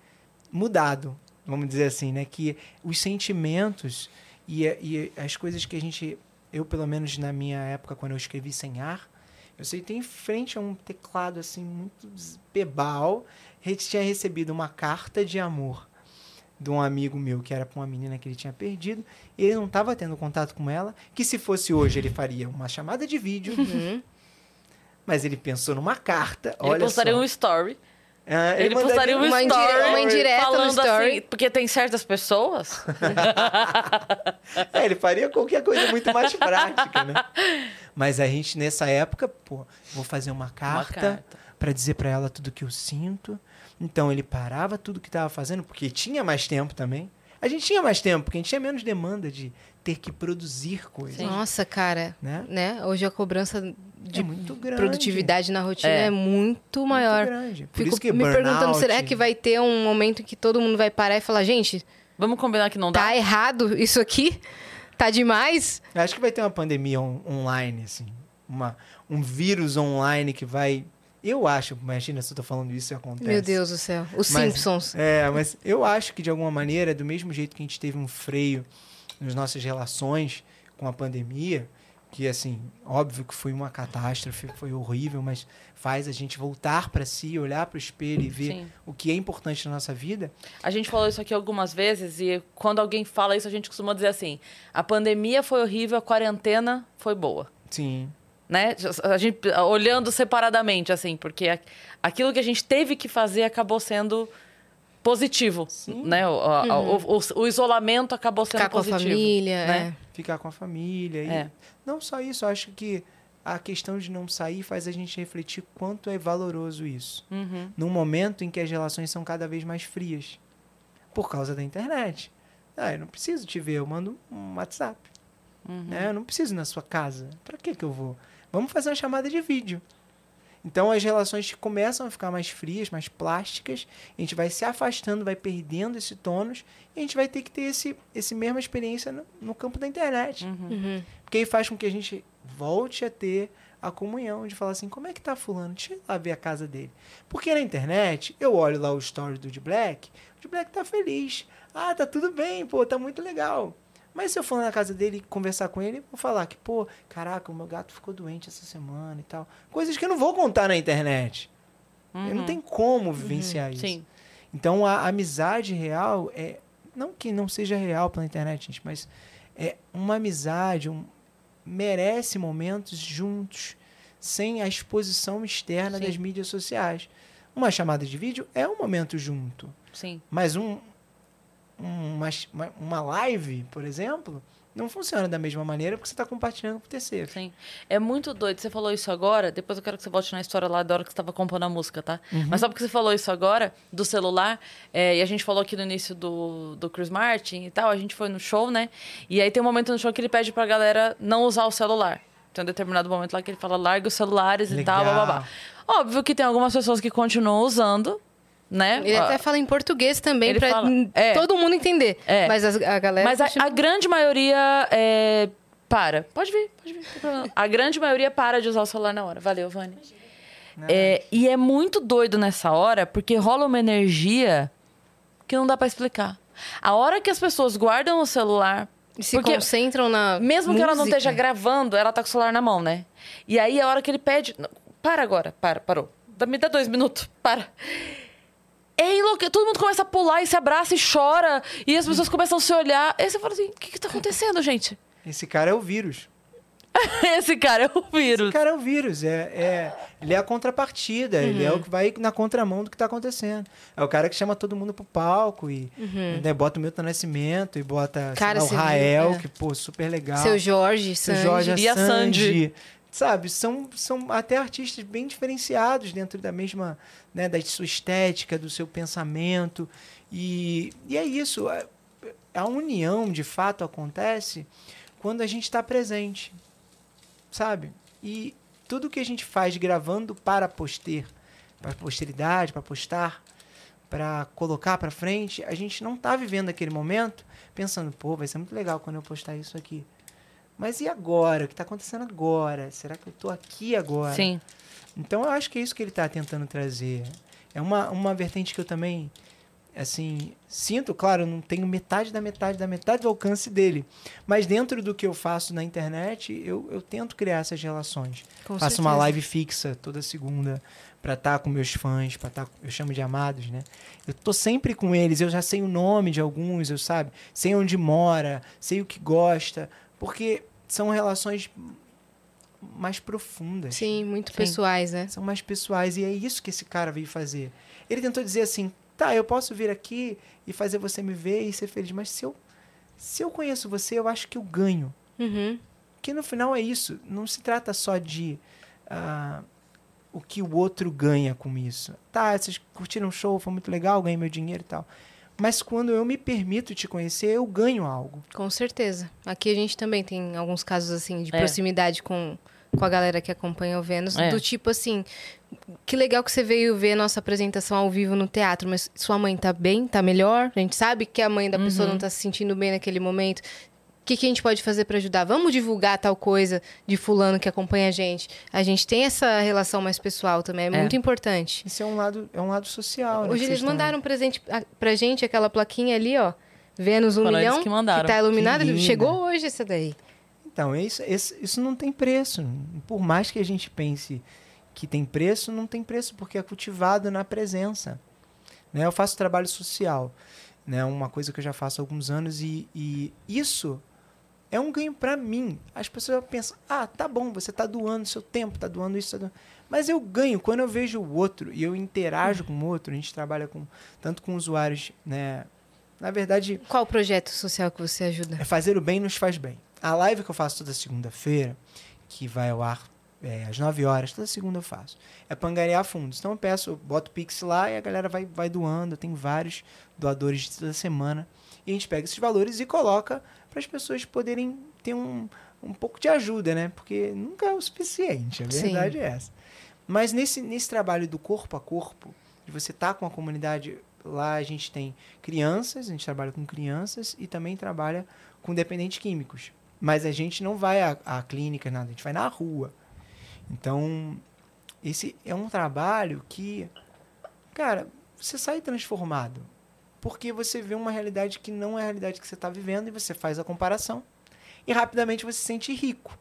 mudado, vamos dizer assim, né? Que os sentimentos e, e as coisas que a gente, eu pelo menos na minha época quando eu escrevi sem ar, eu sentei em frente a um teclado assim muito bebal, gente tinha recebido uma carta de amor de um amigo meu que era para uma menina que ele tinha perdido, ele não estava tendo contato com ela, que se fosse hoje ele faria uma chamada de vídeo, Uhum. mas ele pensou numa carta, Ele olha postaria só. um story. Ah, Ele, mandaria postaria um uma story. indire- uma indireta no falando story. assim. Porque tem certas pessoas. É, ele faria qualquer coisa muito mais prática, né? Mas a gente, nessa época, pô, vou fazer uma carta carta. pra dizer pra ela tudo que eu sinto. Então ele parava tudo que tava fazendo, porque tinha mais tempo também. A gente tinha mais tempo, porque a gente tinha menos demanda de ter que produzir coisas, Sim. Nossa, cara. né? Né? Hoje a cobrança de É muito grande. produtividade na rotina É. é, muito Muito maior. grande. Por Fico isso que me perguntando, será que vai ter um momento em que todo mundo vai parar e falar, gente, Vamos combinar que não dá? tá errado isso aqui? Tá demais? Eu acho que vai ter uma pandemia on- online, assim. Uma, um vírus online que vai... Eu acho, imagina se eu tô falando isso e acontece. Meu Deus do céu. Os Mas- Simpsons. É, mas eu acho que de alguma maneira, do mesmo jeito que a gente teve um freio nas nossas relações com a pandemia, que assim, óbvio que foi uma catástrofe, foi horrível, mas faz a gente voltar para si, olhar para o espelho e ver Sim. o que é importante na nossa vida. A gente falou isso aqui algumas vezes e quando alguém fala isso, a gente costuma dizer assim: a pandemia foi horrível, a quarentena foi boa. Sim. Né? A gente olhando separadamente, assim, porque aquilo que a gente teve que fazer acabou sendo positivo. Sim. Né? O, a- o- o- o isolamento acabou sendo Ficar com a positivo. família. né? Ficar com a família. E É. Não só isso, eu acho que a questão de não sair faz a gente refletir quanto é valoroso isso. Uhum. num momento em que as relações são cada vez mais frias por causa da internet. Ah, eu não preciso te ver, eu mando um WhatsApp. Uhum. Né? Eu não preciso ir na sua casa. Para que que eu vou? Vamos fazer uma chamada de vídeo. Então as relações começam a ficar mais frias, mais plásticas, a gente vai se afastando, vai perdendo esse tônus, e a gente vai ter que ter esse, esse mesma experiência no, no campo da internet. Uhum. Porque aí faz com que a gente volte a ter a comunhão de falar assim, como é que tá fulano? Deixa eu ir lá ver a casa dele. Porque na internet, eu olho lá o story do de Black, o de Black tá feliz. Ah, tá tudo bem, pô, tá muito legal. Mas se eu for na casa dele e conversar com ele, vou falar que, pô, caraca, o meu gato ficou doente essa semana e tal. Coisas que eu não vou contar na internet. Eu não tenho como vivenciar isso. Uhum. Sim. Então a amizade real é. Não que não seja real pela internet, gente, mas é uma amizade, um, merece momentos juntos, sem a exposição externa Sim. das mídias sociais. Uma chamada de vídeo é um momento junto. Sim. Mas um- uma, uma- live, por exemplo, não funciona da mesma maneira porque você está compartilhando com o terceiro. Sim. É muito doido. Você falou isso agora, depois eu quero que você volte na história lá da hora que você estava compondo a música, tá? Mas só porque você falou isso agora, do celular, é, e a gente falou aqui no início do, do Chris Martin e tal, a gente foi no show, né? E aí tem um momento no show que ele pede pra galera não usar o celular. Tem um determinado momento lá que ele fala, larga os celulares e tal, Legal. blá, blá, blá. Óbvio que tem algumas pessoas que continuam usando, né? Ele até fala em português também, hum, é. todo mundo entender. É. Mas as- a, galera... Mas a, continua- a grande maioria é, para. Pode vir, pode vir. não tem problema. A grande maioria para de usar o celular na hora. Valeu, Vani. É, e é muito doido nessa hora, porque rola uma energia que não dá pra explicar. A hora que as pessoas guardam o celular. E se porque concentram na mesmo que ela não música. esteja gravando, ela tá com o celular na mão, né? E aí a hora que ele pede. Para agora, para, parou. Me dá dois minutos, para. É enlouque... Todo mundo começa a pular e se abraça e chora. E as pessoas começam a se olhar. Aí você fala assim: o que, que tá acontecendo, gente? Esse cara é o vírus. Esse cara é o vírus. Esse cara é o vírus. É, é, ele é a contrapartida. Uhum. Ele é o que vai na contramão do que tá acontecendo. É o cara que chama todo mundo pro palco e né, bota o Milton Nascimento e bota Uhum. Cara, lá, o Rael, é. que, pô, super legal. Seu Jorge, Seu Sandy. Jorge E a Sandy. Sabe, são, são até artistas bem diferenciados dentro da mesma, né, da sua estética, do seu pensamento. E, e é isso. A, a união, de fato, acontece quando a gente está presente, sabe? E tudo que a gente faz gravando para poster, para posteridade, para postar, para colocar para frente, a gente não está vivendo aquele momento pensando, pô, vai ser muito legal quando eu postar isso aqui. Mas e agora? O que está acontecendo agora? Será que eu estou aqui agora? Sim. Então eu acho que é isso que ele está tentando trazer. É uma, uma vertente que eu também, assim, sinto, claro, eu não tenho metade da metade da metade do alcance dele. Mas dentro do que eu faço na internet, eu, eu tento criar essas relações. Com Faço uma certeza. live fixa toda segunda para estar com meus fãs, para estar, eu chamo de amados, né? Eu tô sempre com eles, eu já sei o nome de alguns, eu sabe, sei onde mora, sei o que gosta, porque são relações mais profundas Sim, muito Sim. pessoais, né? são mais pessoais e é isso que esse cara veio fazer. Ele tentou dizer assim: "Tá, eu posso vir aqui e fazer você me ver e ser feliz, mas se eu se eu conheço você, eu acho que eu ganho". Uhum. Que no final é isso, não se trata só de ah, o que o outro ganha com isso. Tá, vocês curtiram o show, foi muito legal, ganhei meu dinheiro e tal. Mas quando eu me permito te conhecer, eu ganho algo. Com certeza. Aqui a gente também tem alguns casos assim de É. proximidade com, com a galera que acompanha o Vênus, É. do tipo assim, que legal que você veio ver a nossa apresentação ao vivo no teatro, mas sua mãe tá bem, tá melhor? A gente sabe que a mãe da pessoa Uhum. não tá se sentindo bem naquele momento. O que, que a gente pode fazer para ajudar? Vamos divulgar tal coisa de fulano que acompanha a gente. A gente tem essa relação mais pessoal também, é, É. muito importante. Isso é um lado, é um lado social. né, Hoje que eles mandaram um presente a- pra gente, aquela plaquinha ali, ó. Vênus um Foram milhão, que mandaram. tá iluminada. Que. Chegou hoje essa daí. Então, isso, esse- isso não tem preço. Por mais que a gente pense que tem preço, não tem preço, porque é cultivado na presença. Né? Eu faço trabalho social, né? uma coisa que eu já faço há alguns anos, e, e isso é um ganho para mim. As pessoas pensam, ah, tá bom, você está doando seu tempo, está doando isso, tá doando... mas eu ganho quando eu vejo o outro e eu interajo com o outro. A gente trabalha com tanto com usuários, né? Na verdade, Qual o projeto social que você ajuda? é fazer o bem nos faz bem. A live que eu faço toda segunda-feira, que vai ao ar é, às 9 horas, toda segunda eu faço, é para angariar fundos. Então eu peço, eu boto o Pix lá e a galera vai, vai doando. Tenho vários doadores toda semana. E a gente pega esses valores e coloca para as pessoas poderem ter um, um pouco de ajuda, né? Porque nunca é o suficiente, a Sim. verdade é essa. Mas nesse, nesse trabalho do corpo a corpo, de você estar com a comunidade, lá a gente tem crianças, a gente trabalha com crianças e também trabalha com dependentes químicos. Mas a gente não vai à, à clínica, nada, a gente vai na rua. Então, esse é um trabalho que, cara, você sai transformado. Porque você vê uma realidade que não é a realidade que você está vivendo e você faz a comparação. E rapidamente você se sente rico.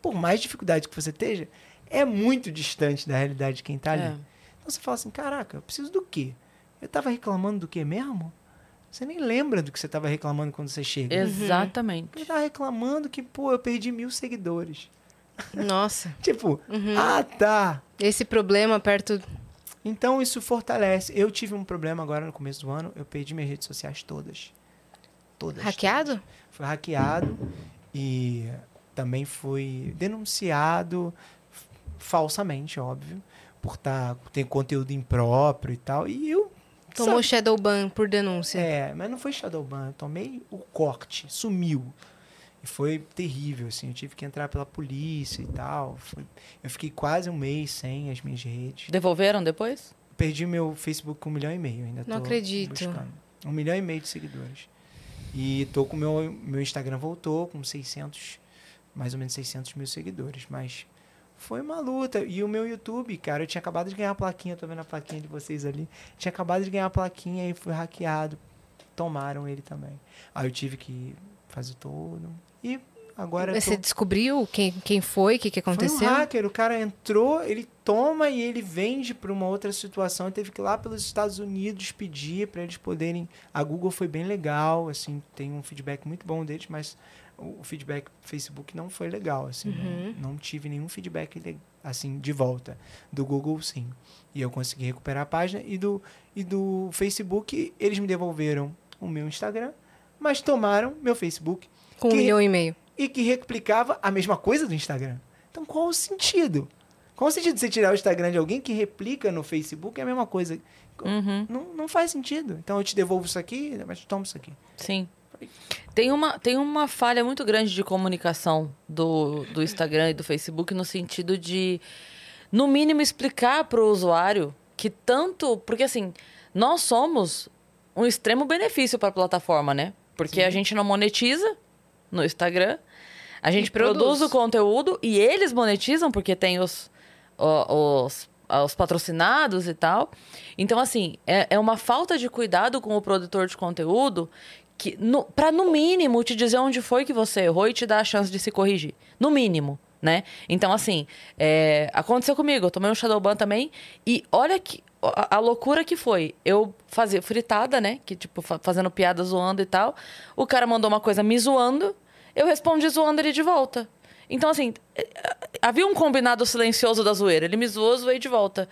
Por mais dificuldade que você esteja, é muito distante da realidade de quem está ali. É. Então você fala assim: caraca, eu preciso do quê? Eu estava reclamando do quê mesmo? Você nem lembra do que você estava reclamando quando você chega. Exatamente. Eu estava reclamando que, pô, eu perdi mil seguidores. Nossa, Tipo, Uhum. ah, tá. esse problema perto. Então isso fortalece. Eu tive um problema agora no começo do ano, eu perdi minhas redes sociais todas. Todas. Hackeado? Foi hackeado e também fui denunciado falsamente, óbvio, por tá, ter conteúdo impróprio e tal. E eu. Tomou sabe, shadow ban por denúncia. É, mas não foi Shadowban, eu tomei o corte, sumiu. E foi terrível, assim, eu tive que entrar pela polícia e tal. Foi- eu fiquei quase um mês sem as minhas redes. Devolveram depois? Perdi meu Facebook com um milhão e meio, ainda Não tô acredito. buscando. Um milhão e meio de seguidores. E tô com meu meu Instagram voltou com 600, mais ou menos 600 mil seguidores, mas foi uma luta. E o meu YouTube, cara, eu tinha acabado de ganhar a plaquinha, tô vendo a plaquinha de vocês ali. Tinha acabado de ganhar a plaquinha e foi hackeado. Tomaram ele também. Aí eu tive que fazer todo. E agora Você tô... descobriu quem, quem foi, o que, que aconteceu? Foi um hacker, o cara entrou, ele toma e ele vende para uma outra situação. Ele teve que ir lá pelos Estados Unidos pedir para eles poderem. A Google foi bem legal, assim, tem um feedback muito bom deles, mas o, feedback do Facebook não foi legal, assim. Uhum. Não, não tive nenhum feedback assim de volta. Do Google, sim. E eu consegui recuperar a página e do e do Facebook eles me devolveram o meu Instagram, mas tomaram meu Facebook Com um Que- milhão e meio. e que replicava a mesma coisa do Instagram. Então, qual o sentido? Qual o sentido de você tirar o Instagram de alguém que replica no Facebook é a mesma coisa? Uhum. Não, não faz sentido. Então, eu te devolvo isso aqui, mas toma isso aqui. Sim. Tem uma, tem uma falha muito grande de comunicação do, do Instagram e do Facebook no sentido de, no mínimo, explicar para o usuário que tanto. Porque, assim, nós somos um extremo benefício para a plataforma, né? Porque a gente não monetiza no Instagram, a gente produz. produz o conteúdo e eles monetizam porque tem os, os, os patrocinados e tal. Então, assim, é, é uma falta de cuidado com o produtor de conteúdo que, no, para no mínimo te dizer onde foi que você errou e te dar a chance de se corrigir. No mínimo, né? Então, assim, é, aconteceu comigo, eu tomei um Shadowban também, e olha que. A, a loucura que foi. Eu fazia fritada, né? Que, tipo, fa- fazendo piada zoando e tal. O cara mandou uma coisa me zoando, eu respondi zoando ele de volta. Então, assim, eh, havia um combinado silencioso da zoeira. Ele me zoou, zoei de volta.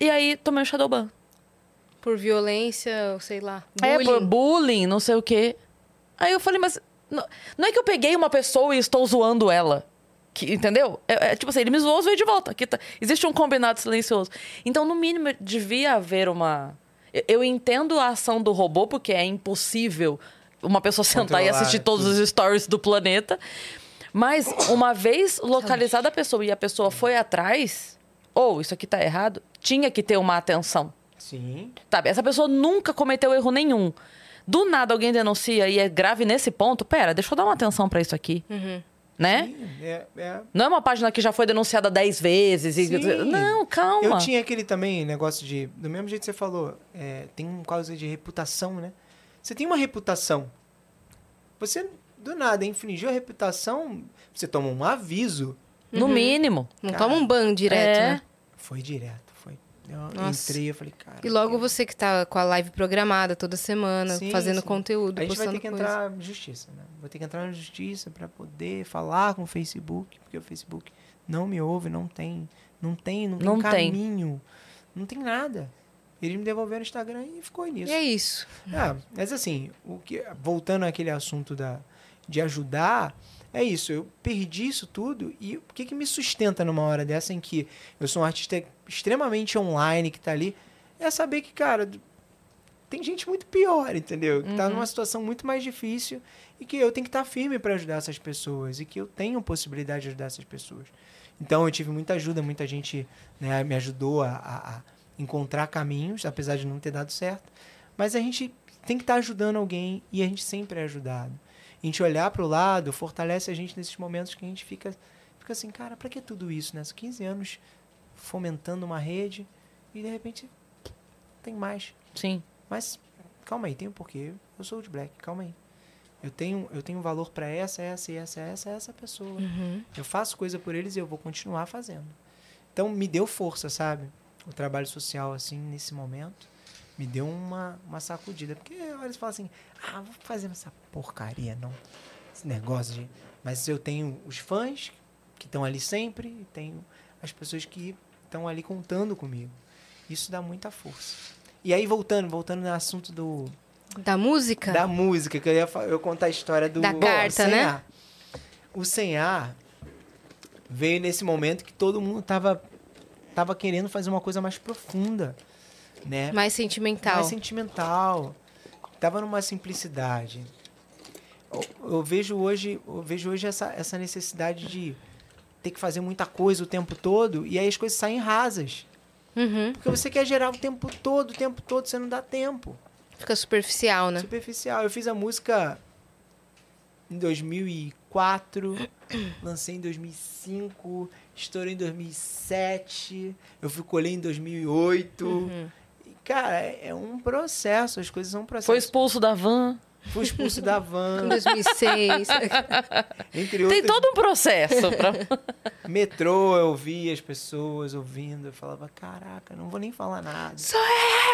E aí, tomei um Shadowban. Por violência, sei lá. É, bullying. por bullying, não sei o quê. Aí eu falei, mas não, não é que eu peguei uma pessoa e estou zoando ela. Que, entendeu? É, é tipo assim, ele me zoou, zoei de volta. Aqui tá- existe um combinado silencioso. Então, no mínimo, devia haver uma. Eu, eu entendo a ação do robô, porque é impossível uma pessoa sentar e assistir todos os stories do planeta. Mas, uma vez localizada a pessoa e a pessoa foi atrás, ou isso aqui tá errado, tinha que ter uma atenção. Sim. Sabe, essa pessoa nunca cometeu erro nenhum. Do nada alguém denuncia e é grave nesse ponto. Pera, deixa eu dar uma atenção pra isso aqui. Né? Sim, é, é. Não é uma página que já foi denunciada dez vezes. E... Não, calma. Eu tinha aquele também negócio de. Do mesmo jeito que você falou, é, tem um causa de reputação, né? Você tem uma reputação. Você, do nada, infringiu a reputação, você toma um aviso. No mínimo. Não Cara, toma um ban direto, é. né? Foi direto, foi. Eu Nossa. entrei, eu falei, cara. E logo que- você que tá com a live programada toda semana, Sim, fazendo sim. conteúdo, A gente vai ter que coisa. entrar na justiça, né? Vou ter que entrar na justiça para poder falar com o Facebook, porque o Facebook não me ouve, não tem, não tem, não tem Não tem. caminho, não tem nada. Eles me devolveram o Instagram e ficou nisso. E é isso. Ah, mas assim, o que, voltando àquele assunto da, de ajudar, é isso. Eu perdi isso tudo e o que, que me sustenta numa hora dessa em que eu sou um artista extremamente online que tá ali, é saber que, cara, tem gente muito pior, entendeu? Que tá numa situação muito mais difícil e que eu tenho que estar firme para ajudar essas pessoas e que eu tenho possibilidade de ajudar essas pessoas. Então eu tive muita ajuda, muita gente né, me ajudou a- a encontrar caminhos, apesar de não ter dado certo. Mas a gente tem que estar ajudando alguém e a gente sempre é ajudado. A gente olhar para o lado fortalece a gente nesses momentos que a gente fica, fica assim, cara, para que tudo isso? Né? São 15 anos fomentando uma rede e de repente tem mais. Sim. Mas calma aí, tem um porquê. Eu sou o de Black, calma aí. Eu tenho, eu tenho valor para essa, essa, essa, essa, essa pessoa. Uhum. Eu faço coisa por eles e eu vou continuar fazendo. Então me deu força, sabe? O trabalho social, assim, nesse momento, me deu uma, uma sacudida. Porque eles falam assim, ah, vou fazer essa porcaria, não. Esse negócio de. Mas eu tenho os fãs que estão ali sempre, e tenho as pessoas que estão ali contando comigo. Isso dá muita força. E aí, voltando, voltando no assunto do, Da música? da música, que eu ia eu contar a história do Da Bom, carta, Sem né? O Sem Ar veio nesse momento que todo mundo tava, tava querendo fazer uma coisa mais profunda, né? Mais sentimental. mais sentimental. Tava numa simplicidade. Eu, eu vejo hoje, eu vejo hoje essa, essa necessidade de ter que fazer muita coisa o tempo todo e aí as coisas saem rasas. Uhum. Porque você quer gerar o tempo todo, o tempo todo, você não dá tempo. Fica superficial, né? Superficial. Eu fiz a música em 2004, lancei em 2005, estourei em 2007, eu fui colher em 2008. Uhum. E, cara, é é um processo, as coisas são um processo. Foi expulso da van. Fui expulso da Em van, 2006. entre outros. Tem todo um processo pra... Metrô, eu via as pessoas ouvindo, eu falava, caraca, não vou nem falar nada. Sou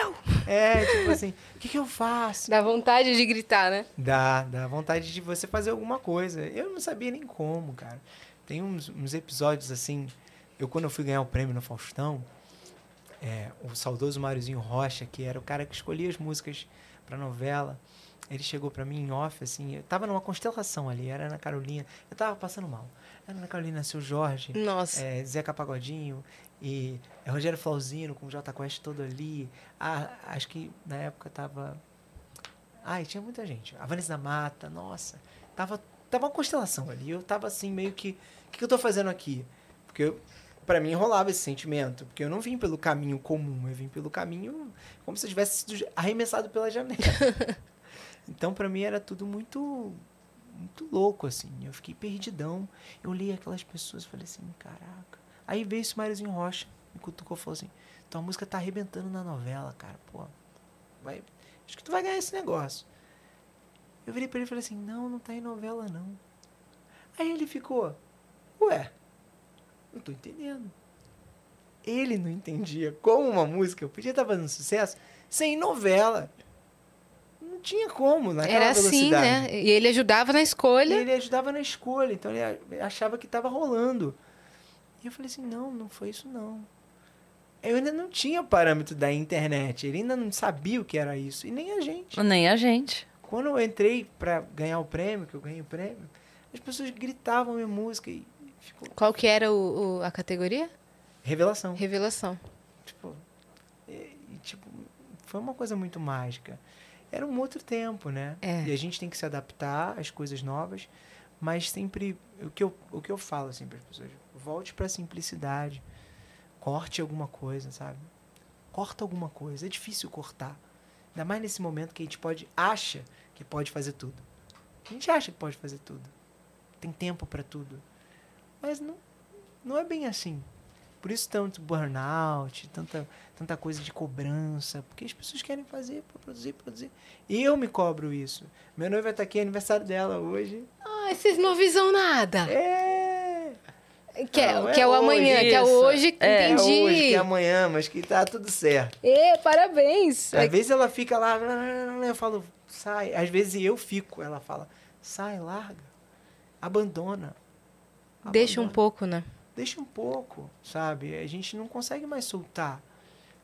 eu! É, tipo assim, o que, que eu faço? Dá vontade de gritar, né? Dá, dá vontade de você fazer alguma coisa. Eu não sabia nem como, cara. Tem uns, uns episódios assim. Eu, quando eu fui ganhar o prêmio no Faustão, é, o saudoso Máriozinho Rocha, que era o cara que escolhia as músicas pra novela, ele chegou pra mim em off, assim. Eu tava numa constelação ali, era na Carolina. Eu tava passando mal. Era na Carolina, seu Jorge. Nossa. É, Zeca Pagodinho e é, Rogério Flauzino com o Jota Quest todo ali. Ah, acho que na época tava. Ai, tinha muita gente. A Vanessa da Mata, nossa. Tava, tava uma constelação ali. Eu tava assim, meio que. O que, que eu tô fazendo aqui? Porque eu, pra mim rolava esse sentimento. Porque eu não vim pelo caminho comum, eu vim pelo caminho como se eu tivesse sido arremessado pela janela. então, pra mim era tudo muito muito louco, assim. Eu fiquei perdidão. Eu li aquelas pessoas e falei assim, caraca. Aí veio esse Máriozinho Rocha, me cutucou e falou assim, tua música tá arrebentando na novela, cara, pô. Vai, acho que tu vai ganhar esse negócio. Eu virei pra ele e falei assim, não, não tá em novela, não. Aí ele ficou, ué, não tô entendendo. Ele não entendia como uma música podia estar fazendo sucesso sem novela. Não tinha como, naquela Era assim, velocidade. né? E ele ajudava na E escolha. ele ajudava na escolha, então ele achava que estava rolando. E eu falei assim, não, não foi isso não. Eu ainda não tinha parâmetro da internet, ele ainda não sabia o que era isso, e nem a gente. Nem a gente. Quando eu entrei para ganhar o prêmio, que eu ganhei o prêmio, as pessoas gritavam minha música e ficou Qual que era o, o- a categoria? revelação. Revelação. Tipo, e, e, tipo, foi uma coisa muito mágica. Era um outro tempo, né? É. E a gente tem que se adaptar às coisas novas, mas sempre o que eu, o que eu falo assim para as pessoas, volte para a simplicidade. Corte alguma coisa, sabe? Corta alguma coisa. É difícil cortar. Ainda mais nesse momento que a gente pode acha que pode fazer tudo. A gente acha que pode fazer tudo. Tem tempo para tudo. Mas não, não é bem assim. Por isso tanto burnout, tanta, tanta coisa de cobrança, porque as pessoas querem fazer produzir, produzir. E eu me cobro isso. Meu noivo vai estar aqui, é aniversário dela hoje. Ah, vocês não avisam nada. É! Que é, Não, é que é o hoje, amanhã, que é o isso. hoje. É, É entendi. hoje, que é amanhã, mas que tá tudo certo. Ê, parabéns. Às vezes ela fica lá, eu falo, sai. Às vezes eu fico, ela fala, sai, larga, abandona. Deixa um Abandona. pouco, né? Deixa um pouco, sabe? A gente não consegue mais soltar.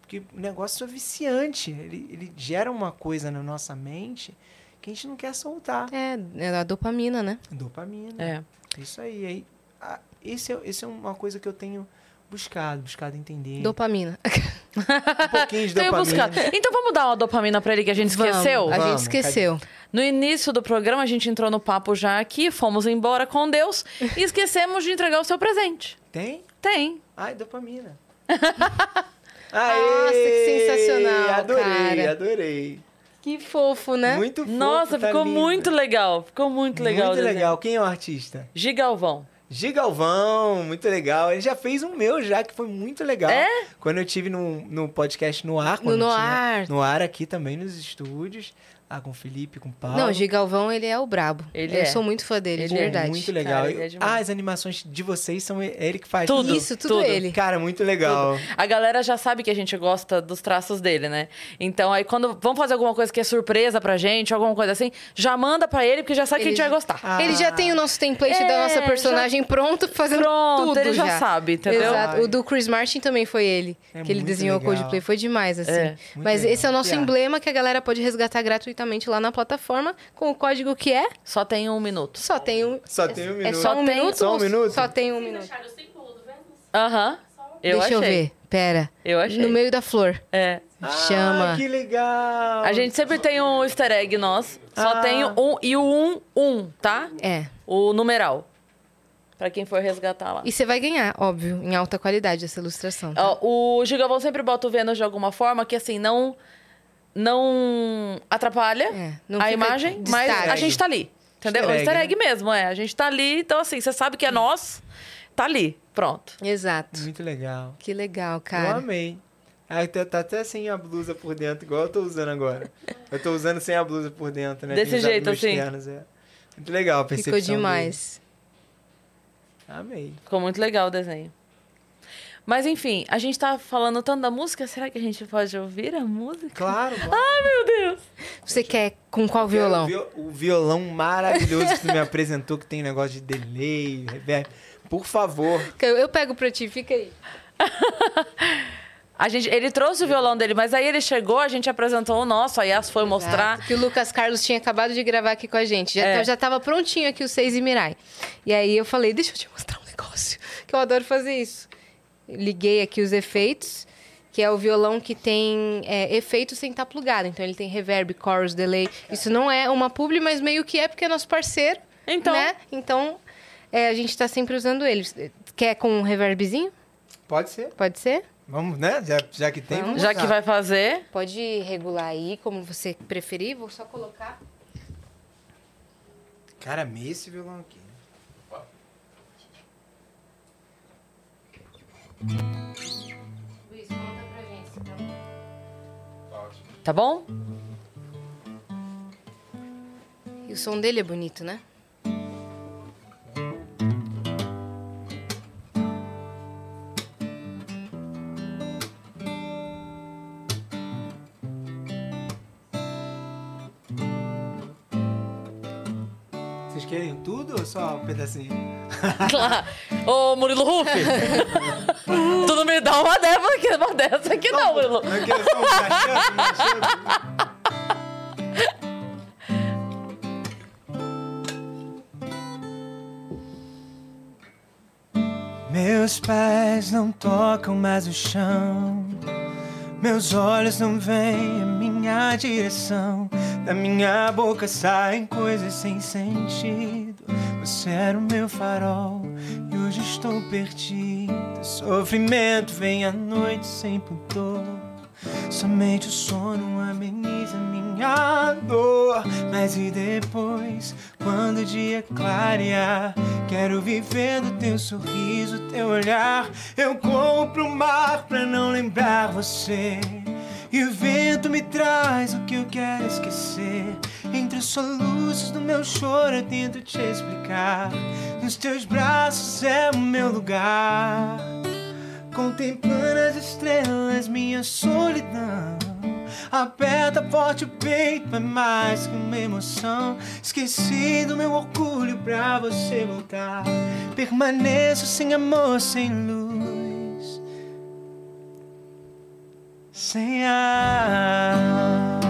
Porque o negócio é viciante. Ele, ele gera uma coisa na nossa mente que a gente não quer soltar. É, é a dopamina, né? Dopamina. É. Isso aí. aí ah, esse, é, esse é uma coisa que eu tenho buscado, buscado entender. Dopamina. Um pouquinho de Tenho dopamina. buscado. Então vamos dar uma dopamina pra ele que a gente esqueceu? Vamos, a gente esqueceu. No início do programa, a gente entrou no papo já aqui, fomos embora com Deus e esquecemos de entregar o seu presente. Tem? Tem. Ai, dopamina. Nossa, que sensacional, Adorei, cara. adorei. Que fofo, né? Muito fofo, Nossa, tá ficou lindo. muito legal. Ficou muito legal. Muito legal. Quem é o artista? Gigalvão. Gigalvão, muito legal. Ele já fez um meu já, que foi muito legal. É? Quando eu tive no, no podcast no ar. No No tinha- Ar. No ar aqui também, nos estúdios. Lá com o Felipe, com o Paulo. Não, Gigalvão, ele é o brabo. Ele Eu é. sou muito fã dele, de Ele é verdade. Muito legal. Cara, ele é ah, as animações de vocês são é ele que faz. Tudo. Isso, tudo, tudo. ele. Cara, muito legal. A galera já sabe que a gente gosta dos traços dele, né? Então aí quando vamos fazer alguma coisa que é surpresa pra gente, alguma coisa assim, já manda pra ele porque já sabe que a Ele gente vai já- gostar. Ah. Ele já tem o nosso template É, da nossa já- personagem pronto, fazendo Pronto, tudo ele já sabe, entendeu? Exato. Ai. O do Chris Martin também foi ele. É que ele desenhou o legal. Coldplay. Foi demais, assim. É, muito Mas legal. esse é o nosso Yeah. emblema que a galera pode resgatar gratuitamente lá na plataforma com o código que é. Só tem um minuto. Só tem um. Só tem um É minuto. só um tem- minuto? só um minuto? Só tem um minuto. Aham. Eu Deixa eu achei. ver. Pera. Eu achei. No meio da flor. É. Chama. Ah, que legal. A gente sempre tem um easter egg nós. Só Ah. tem um e o um, um, tá? É. O numeral. Pra quem for resgatar lá. E você vai ganhar, óbvio, em alta qualidade essa ilustração. tá? Ó, o Gigavão sempre bota o Vênus de alguma forma que assim, não não atrapalha É, não a imagem, mas a gente tá ali. Entendeu? Easter o easter egg, egg mesmo, é. A gente tá ali, então assim, você sabe que é nós, tá ali. Pronto. Exato. Muito legal. Que legal, Eu cara. amei. Aí tá, tá até sem a blusa por dentro, igual eu tô usando agora. Eu tô usando sem a blusa por dentro, né? Desse jeito, assim? ternos, é. Muito legal a percepção Ficou demais. dele. Amei. Ficou muito legal o desenho. Mas enfim, a gente tá falando tanto da música, será que a gente pode ouvir a música? Claro, bora. Meu Deus! Você quer com qual violão? O vi- O violão maravilhoso que tu me apresentou, que tem negócio de delay, reverb. Por favor. Eu, eu pego pra ti, fica aí. A gente, ele trouxe o violão dele, mas aí ele chegou, a gente apresentou o nosso, a Yas foi mostrar. Exato, Que o Lucas Carlos tinha acabado de gravar aqui com a gente. Já, É. já tava prontinho aqui o Seis e Mirai. E aí eu falei, deixa eu te mostrar um negócio, que eu adoro fazer isso. Liguei aqui os efeitos, que é o violão que tem é, efeito sem estar plugado. Então ele tem reverb, chorus, delay. Isso não é uma publi, mas meio que é porque é nosso parceiro. Então. Né? Então é, a gente tá sempre usando ele. Quer com um reverbzinho? Pode ser. Pode ser? Vamos, né? Já, já que tem, vamos Já que vai fazer. Pode regular aí, como você preferir. Vou só colocar. Cara, amei esse violão aqui. Luiz, conta pra gente. se tá bom. Tá bom? E o som dele é bonito, né? Vocês querem tudo ou só um pedacinho? Claro. Ô, Murilo Ruff! tu não me dá uma dessa aqui, uma dessa aqui não, um machado, machado. Meus pés não tocam mais o chão. Meus olhos não veem a minha direção. Da minha boca saem coisas sem sentido. Você era o meu farol hoje estou perdido. Sofrimento vem à noite sem pudor. Somente o sono ameniza minha dor. Mas e depois, quando o dia clarear? Quero viver do teu sorriso, teu olhar. Eu compro o mar pra não lembrar você. E o vento me traz o que eu quero esquecer. Entre os soluços do meu choro, eu tento te explicar. Nos teus braços é o meu lugar. Contemplando as estrelas, minha solidão. Aperta forte o peito, é mais que uma emoção. Esqueci do meu orgulho pra você voltar. Permaneço sem amor, sem luz, sem ar.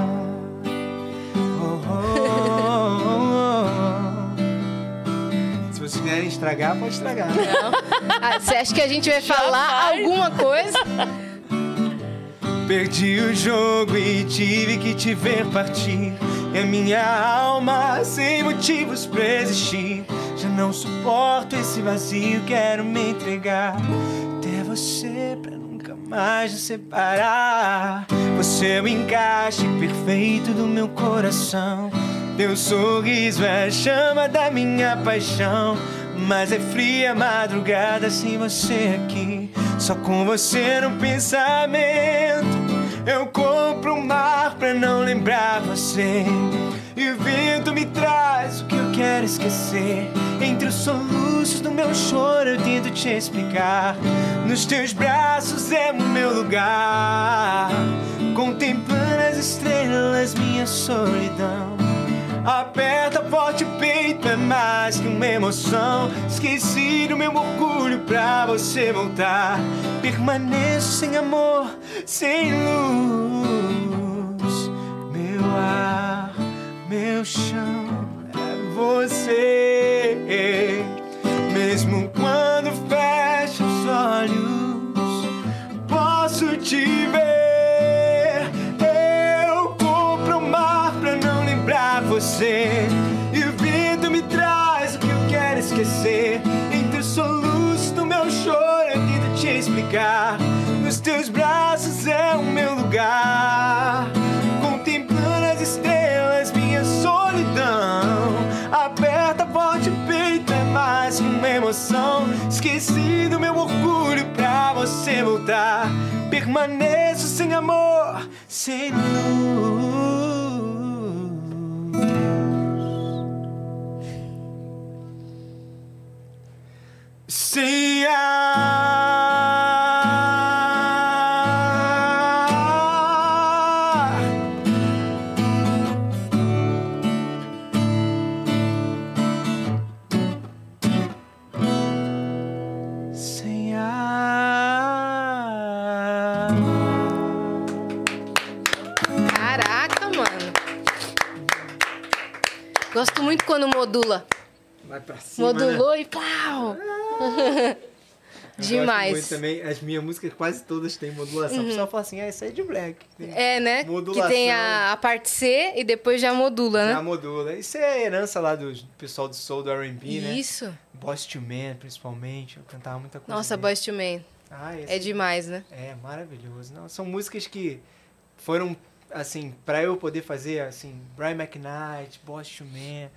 Quiserem estragar, pode estragar. Ah, Você acha que a gente vai falar Jamais. alguma coisa? Perdi o jogo e tive que te ver partir. E a minha alma sem motivos pra existir. Já não suporto esse vazio, quero me entregar. Até você pra nunca mais nos separar. Você é o encaixe perfeito do meu coração. Teu sorriso é a chama da minha paixão. Mas é fria madrugada sem você aqui. Só com você no pensamento. Eu compro o mar pra não lembrar você. E o vento me traz o que eu quero esquecer. Entre os soluços do meu choro, eu tento te explicar. Nos teus braços é o meu lugar. Contemplando as estrelas, minha solidão. Aperta forte o peito, é mais que uma emoção. Esqueci do meu orgulho pra você voltar. Permaneço sem amor, sem luz. Meu ar, meu chão é você. Mesmo quando fecho os olhos, posso te ver. Teus braços é o meu lugar. Contemplando as estrelas, minha solidão. Aperta forte o peito, é mais que uma emoção. Esqueci do meu orgulho pra você voltar. Permaneço sem amor, sem luz. Sem ar. Quando modula. Vai pra cima, né? Modulou e pau! Demais. muito também. As minhas músicas quase todas têm modulação. O pessoal fala assim, ah, isso aí é de black. É, né? Modulação. Que tem a, a parte C e depois já modula, Já né? modula. Isso é herança lá do pessoal do soul do R&B, né? Isso. Boss to Man, principalmente. Eu cantava muita coisa Nossa. Boys to Man. Ah, É demais, né? É maravilhoso. Não, são músicas que foram, assim, pra eu poder fazer, assim, Brian McKnight, Boss to Man.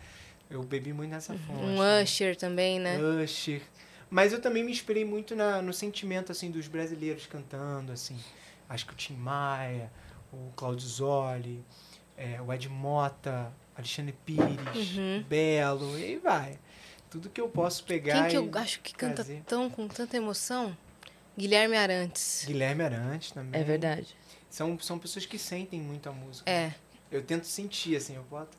Eu bebi muito nessa fonte. Um né? Usher também, né? Usher. Mas eu também me inspirei muito na, no sentimento, assim, dos brasileiros cantando, assim. Acho que o Tim Maia, o Claudio Zoli, é, o Ed Mota, Alexandre Pires, Uhum. Belo, e aí vai. Tudo que eu posso pegar Quem que eu e acho que canta trazer. tão com tanta emoção? Guilherme Arantes. Guilherme Arantes também. É verdade. São, são pessoas que sentem muito a música. É. Eu tento sentir, assim, eu boto...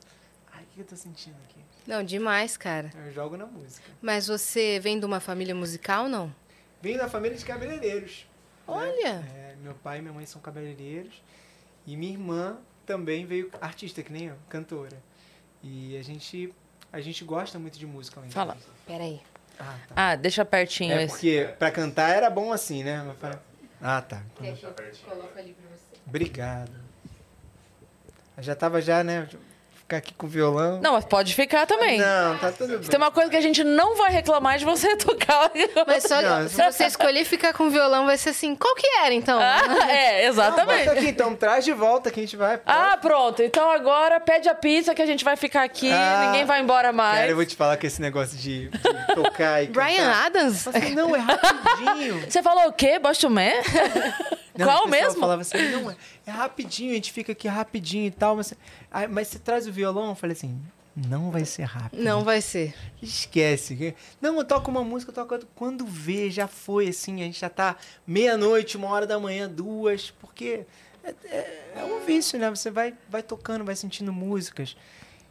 Que eu tô sentindo aqui? Não, demais, cara. Eu jogo na música. Mas você vem de uma família musical, não? Venho da família de cabeleireiros. né? Olha! É, meu pai e minha mãe são cabeleireiros. E minha irmã também veio artista, que nem eu, cantora. E a gente, a gente gosta muito de música lá em Fala. casa. Peraí. Ah, tá. Ah, deixa pertinho É esse. porque pra cantar era bom assim, né? Pra- Ah, tá. Coloca ali pra você. Obrigado. Eu já tava já, né? Ficar aqui com o violão. Não, mas pode ficar também. Não, tá tudo Se bem. tem uma coisa que a gente não vai reclamar de você tocar. Mas só Não, se você escolher ficar com violão, vai ser assim. Qual que era, então? Ah, é, exatamente. bota aqui, então traz de volta que a gente vai. Ah, pronto. Então agora pede a pizza que a gente vai ficar aqui. Ah, ninguém vai embora mais. Cara, eu vou te falar que esse negócio de, de tocar e Brian cantar... Adams? Assim, não, é rapidinho. Você falou o quê? Bostomé? Não, Qual mesmo? falava assim, não, é, é rapidinho, a gente fica aqui rapidinho e tal, mas, aí, mas você traz o violão? Eu falei assim, não vai ser rápido. Não vai ser. Esquece. Não, eu toco uma música, eu toco outra. Quando vê, já foi assim, a gente já tá meia-noite, uma hora da manhã, duas, porque é, é- é um vício, né? Você vai, vai tocando, vai sentindo músicas.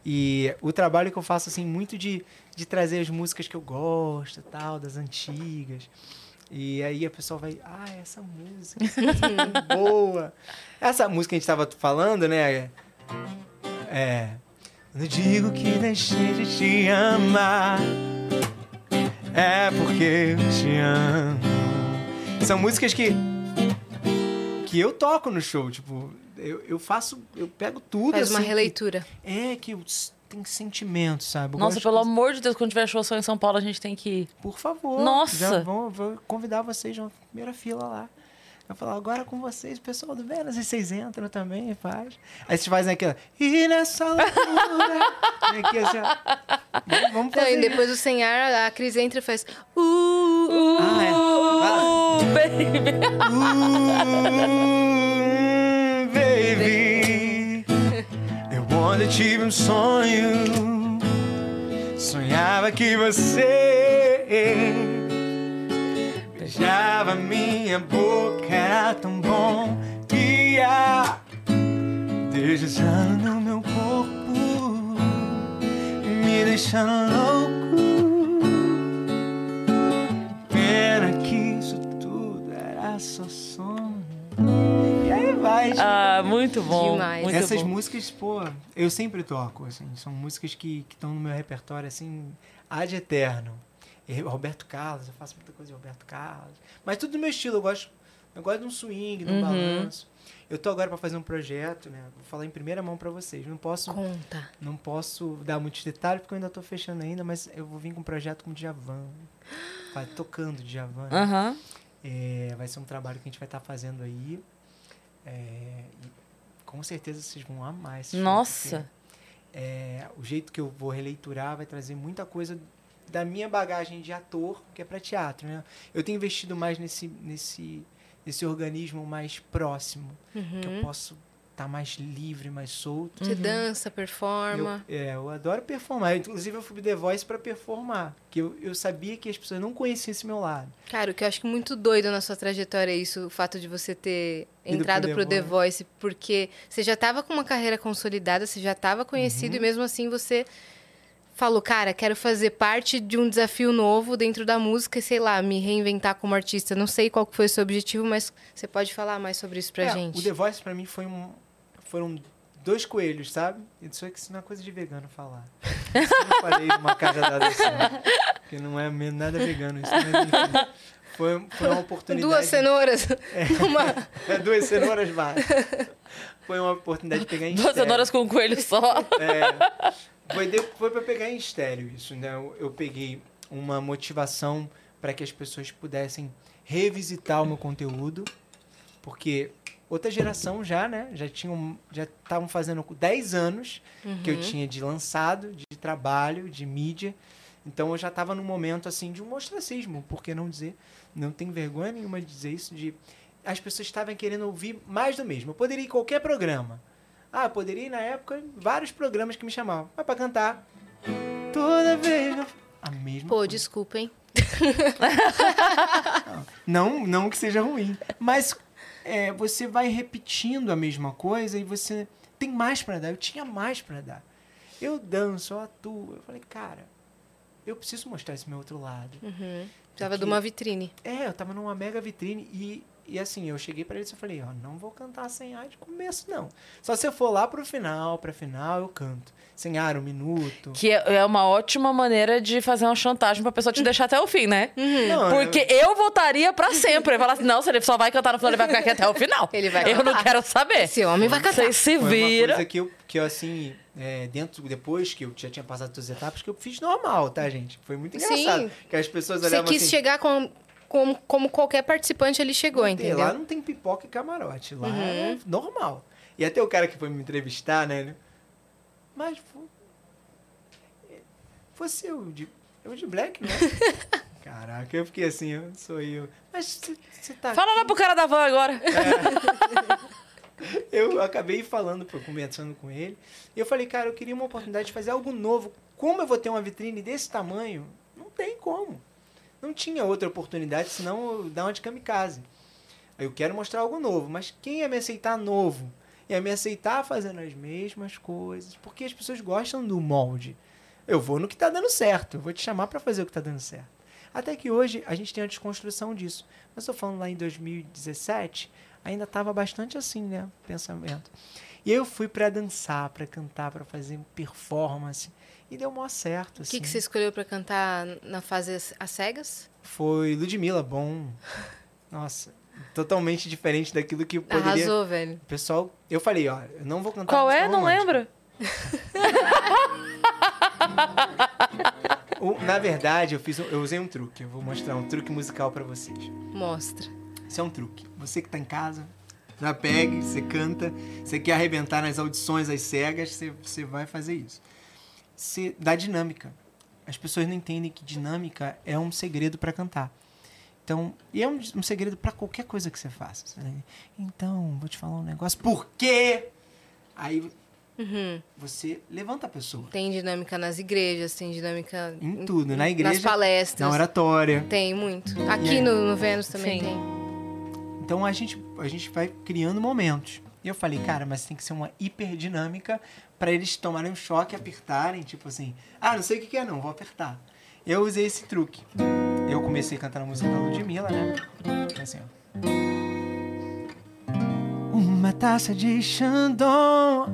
E o trabalho que eu faço, assim, muito de, de trazer as músicas que eu gosto e tal, das antigas. E aí a pessoa vai, ah, essa música, essa música é boa. Essa música que a gente tava falando, né? É. Eu digo que deixei de te amar, é porque eu te amo. São músicas que. que eu toco no show, tipo, eu, eu faço, eu pego tudo Faz uma assim, que- releitura. é, que eu- tem sentimento, sabe? Eu Nossa, pelo de- amor de Deus, quando tiver show só em São Paulo, a gente tem que ir. Por favor. Nossa! Já vou, vou convidar vocês na primeira fila lá. Eu falar agora com vocês, pessoal do Vênus, e vocês entram também, faz. Aí vocês fazem aquela. E nessa loucura. E aqui, assim, ó. Vamos- Não, fazer. e depois do sem ar, a Cris entra e faz. Uh, uh, Ah, é. Uh, baby. Hum, ontem tive um sonho. Sonhava que você beijava minha boca, era tão bom. Ia deslizando no meu corpo, me deixando louco. Pena que isso tudo era só sonho. Gente. Ah, muito bom. Demais. Muito Essas bom. músicas, pô, eu sempre toco, assim, são músicas que estão no meu repertório, assim, ad eterno. E Roberto Carlos, eu faço muita coisa de Roberto Carlos. Mas tudo do meu estilo, eu gosto, eu gosto de um swing, de um Uhum. balanço. Eu tô agora para fazer um projeto, né? Vou falar em primeira mão para vocês. Não posso, conta. não posso dar muitos detalhes porque eu ainda tô fechando ainda, mas eu vou vir com um projeto com o Djavan. Vai tocando Djavan. né? Aham. É, vai ser um trabalho que a gente vai estar fazendo aí. É, com certeza vocês vão amar esse Nossa. porque, é, o jeito que eu vou releiturar vai trazer muita coisa da minha bagagem de ator, que é para teatro. Né? Eu tenho investido mais nesse, nesse, esse organismo mais próximo, que Uhum. eu posso estar mais livre, mais solto. Você dança, performa. Eu, é, eu adoro performar. Inclusive, eu fui pro The Voice pra performar. Que eu, eu sabia que as pessoas não conheciam esse meu lado. Cara, o que eu acho muito doido na sua trajetória é isso, o fato de você ter Ido entrado pro pro The The Voice, porque você já estava com uma carreira consolidada, você já estava conhecido Uhum. e mesmo assim você falou, cara, quero fazer parte de um desafio novo dentro da música e, sei lá, me reinventar como artista. Não sei qual que foi o seu objetivo, mas você pode falar mais sobre isso pra É, gente. O The Voice, pra mim, foi um, foram dois coelhos, sabe? Isso é que isso não é coisa de vegano falar. Isso eu não falei numa cajadada assim. Porque não é nada vegano isso. Mas, enfim, foi, foi uma oportunidade. Duas cenouras. Uma... É, duas cenouras básicas. Foi uma oportunidade de pegar em Duas estéreo. cenouras com um coelho só. É, foi, de, foi pra pegar em estéreo isso, né? Eu, eu peguei uma motivação para que as pessoas pudessem revisitar o meu conteúdo, porque outra geração já, né? Já tinham, já estavam fazendo 10 anos que eu tinha de lançado, de trabalho, de mídia. Então eu já estava num momento assim de um ostracismo, por que não dizer? Não tenho vergonha nenhuma de dizer isso, de as pessoas estavam querendo ouvir mais do mesmo. Eu poderia ir em qualquer programa. Ah, eu poderia ir na época em vários programas que me chamavam. Mas pra cantar, toda vez a mesma Pô, coisa. desculpa, hein? Não, não que seja ruim. Mas é, você vai repetindo a mesma coisa e você tem mais pra dar. Eu tinha mais pra dar. Eu danço, eu atuo. Eu falei, cara, eu preciso mostrar esse meu outro lado. Uhum. Precisava de uma vitrine. É, eu tava numa mega vitrine e, e assim, eu cheguei pra eles e falei, ó, não vou cantar sem ar de começo, não. Só se eu for lá pro final, pra final, eu canto. Sem ar, um minuto. Que é é uma ótima maneira de fazer uma chantagem pra pessoa te deixar até o fim, né? Não, Porque eu votaria pra sempre. Eu falar assim, não, se ele só vai cantar no final, ele vai ficar aqui até o final. Ele vai Eu não cantar. quero saber. Esse homem vai cantar. Vocês se Foi uma viram. coisa que eu, que eu assim, é, dentro, depois que eu já tinha passado todas as etapas, que eu fiz normal, tá, gente? Foi muito Sim. engraçado. Que as pessoas Você olhavam quis assim... chegar com, como, como qualquer participante ele chegou, "Não tem- entendeu? Lá não tem pipoca e camarote. Lá Uhum. é normal. E até o cara que foi me entrevistar, né? Mas você é o de, é o de black, né? Caraca, eu fiquei assim, eu sou eu. Mas você tá Fala lá pro cara da van agora. eu acabei falando, conversando com ele. E eu falei, cara, eu queria uma oportunidade de fazer algo novo. Como eu vou ter uma vitrine desse tamanho? Não tem como. Não tinha outra oportunidade, senão dar uma de kamikaze. Eu quero mostrar algo novo, mas quem ia me aceitar novo? Ia me aceitar fazendo as mesmas coisas, porque as pessoas gostam do molde. Eu vou no que tá dando certo, eu vou te chamar para fazer o que tá dando certo. Até que hoje a gente tem a desconstrução disso. Mas estou falando lá em 2017, ainda estava bastante assim, né? Pensamento. E eu fui para dançar, para cantar, para fazer performance. E deu maior certo. O Assim. que, que você escolheu pra cantar na fase às- cegas? Foi Ludmilla, bom. Nossa, totalmente diferente daquilo que eu poderia. Arrasou, velho. O pessoal, eu falei, ó, eu não vou cantar. Qual é? Não lembro. O- na verdade, eu fiz, eu usei um truque. Eu vou mostrar um truque musical para vocês. Mostra. Isso é um truque. Você que tá em casa, já pegue, você canta, você quer arrebentar nas audições às cegas, você, você vai fazer isso. Você dá dinâmica. As pessoas não entendem que dinâmica é um segredo para cantar. Então, e é um, um segredo para qualquer coisa que você faça. Vai, Então, vou te falar um negócio. Por quê? Aí Uhum. você levanta a pessoa. Tem dinâmica nas igrejas, tem dinâmica Em tudo. Na igreja, nas palestras. na oratória. Tem muito. Aqui no, no Vênus também Sim. tem. Então a gente, a gente vai criando momentos. E eu falei, cara, mas tem que ser uma hiperdinâmica para eles tomarem um choque, apertarem, tipo assim, ah, não sei o que, é, não, vou apertar. Eu usei esse truque. Eu comecei cantando a música da Ludmilla, né? Assim, ó. Uma taça de Chandon,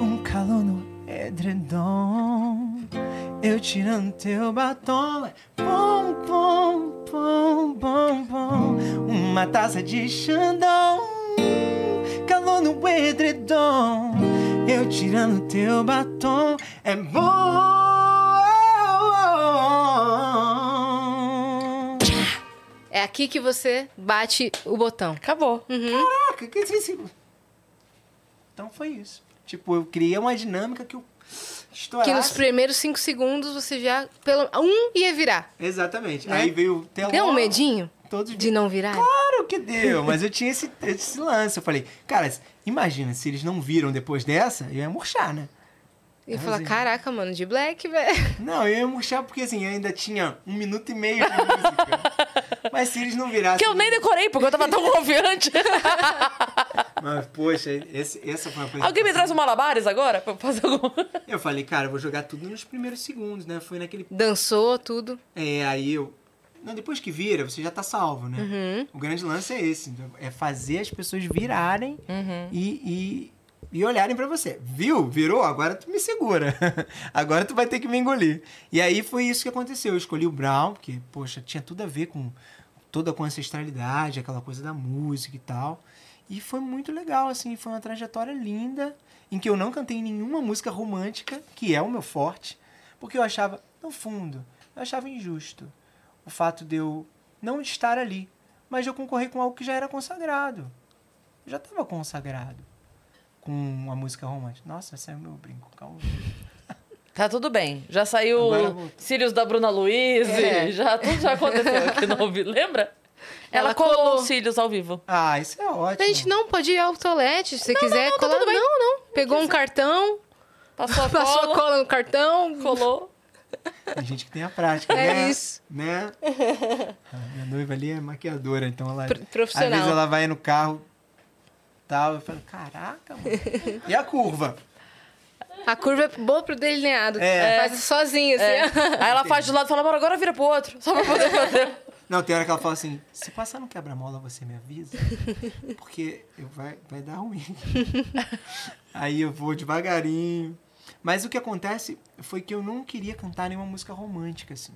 um calor no edredom. Eu tirando teu batom, vai pom, pom, pom, pom, pom. Uma taça de Chandon, no edredom. Eu tirando teu batom, é bom. É aqui que você bate o botão. Acabou. Uhum. Caraca, que que isso? Então foi isso. Tipo, eu criei uma dinâmica que eu estourasse. Que nos primeiros cinco segundos você já. Pelo, um ia virar. Exatamente. Né? Aí veio o telão. Deu um medinho? todos De não virar? Claro que deu, mas eu tinha esse, esse lance. Eu falei, cara, imagina, se eles não viram depois dessa, eu ia murchar, né? E falar, assim, caraca, mano, de black, velho. Não, eu ia murchar porque assim, eu ainda tinha um minuto e meio de música. mas se eles não virassem. Que eu nem decorei, porque eu tava tão confiante. Mas, poxa, esse, essa foi uma coisa. Alguém me traz um malabares agora pra fazer alguma Eu falei, cara, eu vou jogar tudo nos primeiros segundos, né? Foi naquele. Dançou tudo. É, aí eu. Não, depois que vira, você já tá salvo, né? Uhum. O grande lance é esse: é fazer as pessoas virarem e, e, e olharem pra você. Viu? Virou? Agora tu me segura. Agora tu vai ter que me engolir. E aí foi isso que aconteceu. Eu escolhi o Brown, porque, poxa, tinha tudo a ver com toda com a ancestralidade, aquela coisa da música e tal. E foi muito legal, assim, foi uma trajetória linda, em que eu não cantei nenhuma música romântica, que é o meu forte, porque eu achava, no fundo, eu achava injusto o fato de eu não estar ali, mas eu concorrer com algo que já era consagrado. Eu já estava consagrado com a música romântica. Nossa, esse é o meu brinco, calma. Tá tudo bem. Já saiu. Cílios da Bruna Luiz, É. já tudo já aconteceu aqui no ouvido. Lembra? Ela, Ela colou, colou. os cílios ao vivo. Ah, isso é ótimo. A gente não pode ir ao tolete, se você quiser não, tá colar. tudo bem. Não, não. Pegou um cartão, Passou a passou a cola, cola no cartão. colou. Tem gente que tem a prática, É né? isso. Né? A minha noiva ali é maquiadora, então ela... Pr- profissional. Às vezes ela vai no carro, tal, eu falo, caraca, mano. E a curva? A curva é boa pro delineado. É. Faz sozinha, assim. É. Aí ela faz de lado e fala, agora vira pro outro. Só pra poder fazer. Não, tem hora que ela fala assim, se passar no quebra-mola, você me avisa, porque eu vai, vai dar ruim. Aí eu vou devagarinho. Mas o que acontece foi que eu não queria cantar nenhuma música romântica, assim.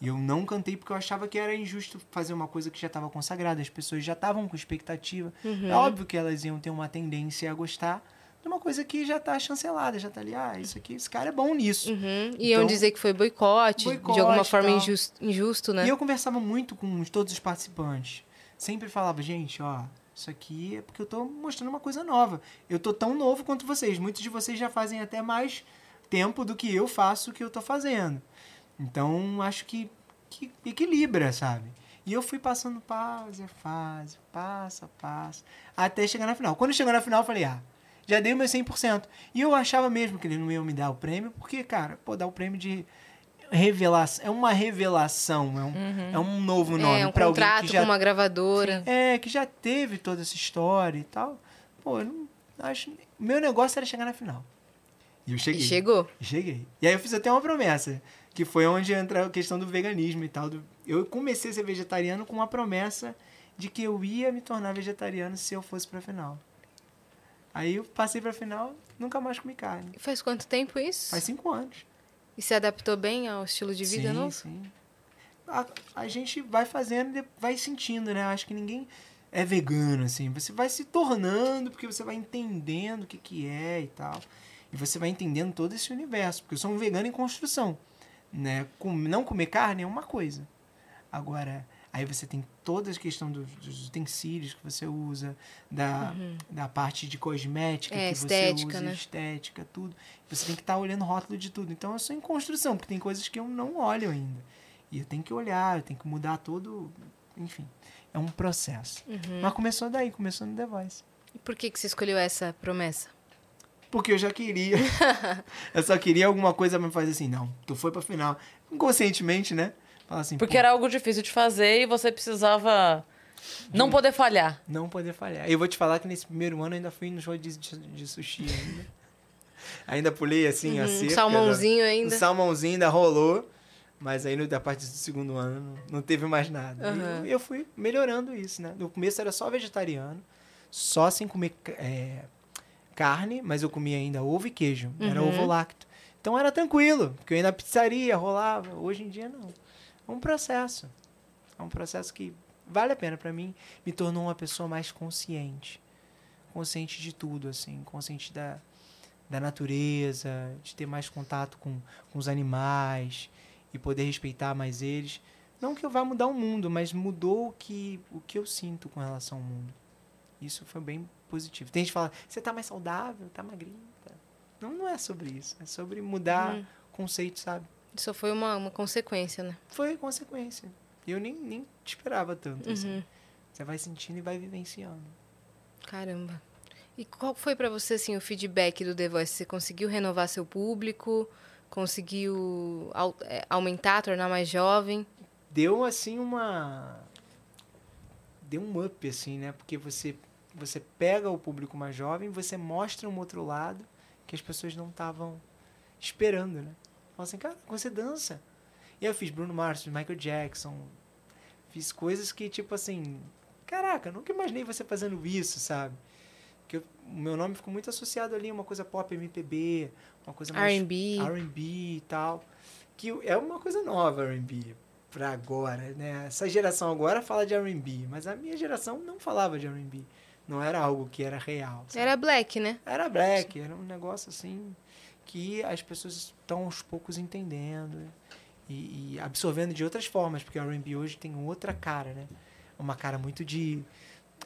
E eu não cantei porque eu achava que era injusto fazer uma coisa que já estava consagrada. As pessoas já estavam com expectativa. É óbvio que elas iam ter uma tendência a gostar de uma coisa que já está chancelada, já está ali. Ah, isso aqui, esse cara é bom nisso. Uhum. Iam Então, dizer que foi boicote, boicote de alguma e forma injusto, injusto, né? E eu conversava muito com todos os participantes. Sempre falava, gente, ó, isso aqui é porque eu tô mostrando uma coisa nova. Eu tô tão novo quanto vocês. Muitos de vocês já fazem até mais tempo do que eu faço o que eu tô fazendo. Então, acho que, que equilibra, sabe? E eu fui passando fase a fase, passo a passo, até chegar na final. Quando chegou na final, eu falei, ah, já dei o meu 100%. E eu achava mesmo que eles não iam me dar o prêmio, porque, cara, pô, dar o prêmio de revelação, é uma revelação, é um, é um novo nome é, um pra alguém que já com uma gravadora. é, que já teve toda essa história e tal. Pô, eu não acho. Meu negócio era chegar na final. E eu E cheguei. chegou. Cheguei. E aí eu fiz até uma promessa, que foi onde entra a questão do veganismo e tal. do- Eu comecei a ser vegetariano com uma promessa de que eu ia me tornar vegetariano se eu fosse pra final. Aí eu passei pra final, nunca mais comi carne. E faz quanto tempo isso? Faz cinco anos. E se adaptou bem ao estilo de vida sim, novo? Sim. A, a gente vai fazendo e vai sentindo, né? Acho que ninguém é vegano, assim. Você vai se tornando, porque você vai entendendo o que, que é e tal. E você vai entendendo todo esse universo. Porque eu sou um vegano em construção. Né? Com, não comer carne é uma coisa. Agora, aí você tem toda a questão dos, dos utensílios que você usa, da, da parte de cosmética Uhum. É, que estética, você usa, né? estética, tudo. Você tem que estar olhando o rótulo de tudo. Então eu sou em construção, porque tem coisas que eu não olho ainda. E eu tenho que olhar, eu tenho que mudar todo. Enfim, é um processo. Uhum. Mas começou daí, começou no The Voice. E por que, que você escolheu essa promessa? Porque eu já queria. eu só queria alguma coisa pra fazer assim, não, tu foi pra final. Inconscientemente, né? Fala assim, Porque pô, era algo difícil de fazer e você precisava não poder falhar. não poder falhar. E eu vou te falar que nesse primeiro ano eu ainda fui no show de, de, de sushi ainda. ainda pulei assim a Um cerca. salmãozinho da- ainda. O salmãozinho ainda rolou. Mas aí no, da parte do segundo ano não, teve mais nada. Aham. E eu fui melhorando isso, né? No começo era só vegetariano, só sem comer é, carne, mas eu comia ainda ovo e queijo. Era Uhum. ovo lacto. Então era tranquilo, porque eu ia na pizzaria, rolava. Hoje em dia não. É um processo. É um processo que vale a pena para mim. Me tornou uma pessoa mais consciente. Consciente de tudo, assim. Consciente da, da natureza, de ter mais contato com, com os animais e poder respeitar mais eles. Não que eu vá mudar o mundo, mas mudou o que, o que eu sinto com relação ao mundo. Isso foi bem positivo. Tem gente que fala, você tá mais saudável, tá magrinho. Tá. Não, não é sobre isso. É sobre mudar Uhum. conceito, sabe? Isso foi uma, uma consequência, né? Foi consequência. Eu nem, nem esperava tanto, assim. Você vai sentindo e vai vivenciando. Caramba. E qual foi pra você assim o feedback do The Voice? Você conseguiu renovar seu público? Conseguiu é, aumentar, tornar mais jovem? Deu, assim, uma... Deu um up, assim, né? Porque você, você pega o público mais jovem, você mostra um outro lado que as pessoas não estavam esperando, né? Fala assim, cara, você dança. E eu fiz Bruno Mars, Michael Jackson. Fiz coisas que, tipo assim... Caraca, nunca imaginei você fazendo isso, sabe? Que o meu nome ficou muito associado ali a uma coisa pop, MPB, uma coisa mais R&B. R&B e tal, que é uma coisa nova R&B para agora, né? Essa geração agora fala de R&B, mas a minha geração não falava de R&B. Não era algo que era real. sabe? Era black, né? Era black, era um negócio assim que as pessoas estão aos poucos entendendo e, e absorvendo de outras formas, porque o R&B hoje tem outra cara, né? Uma cara muito de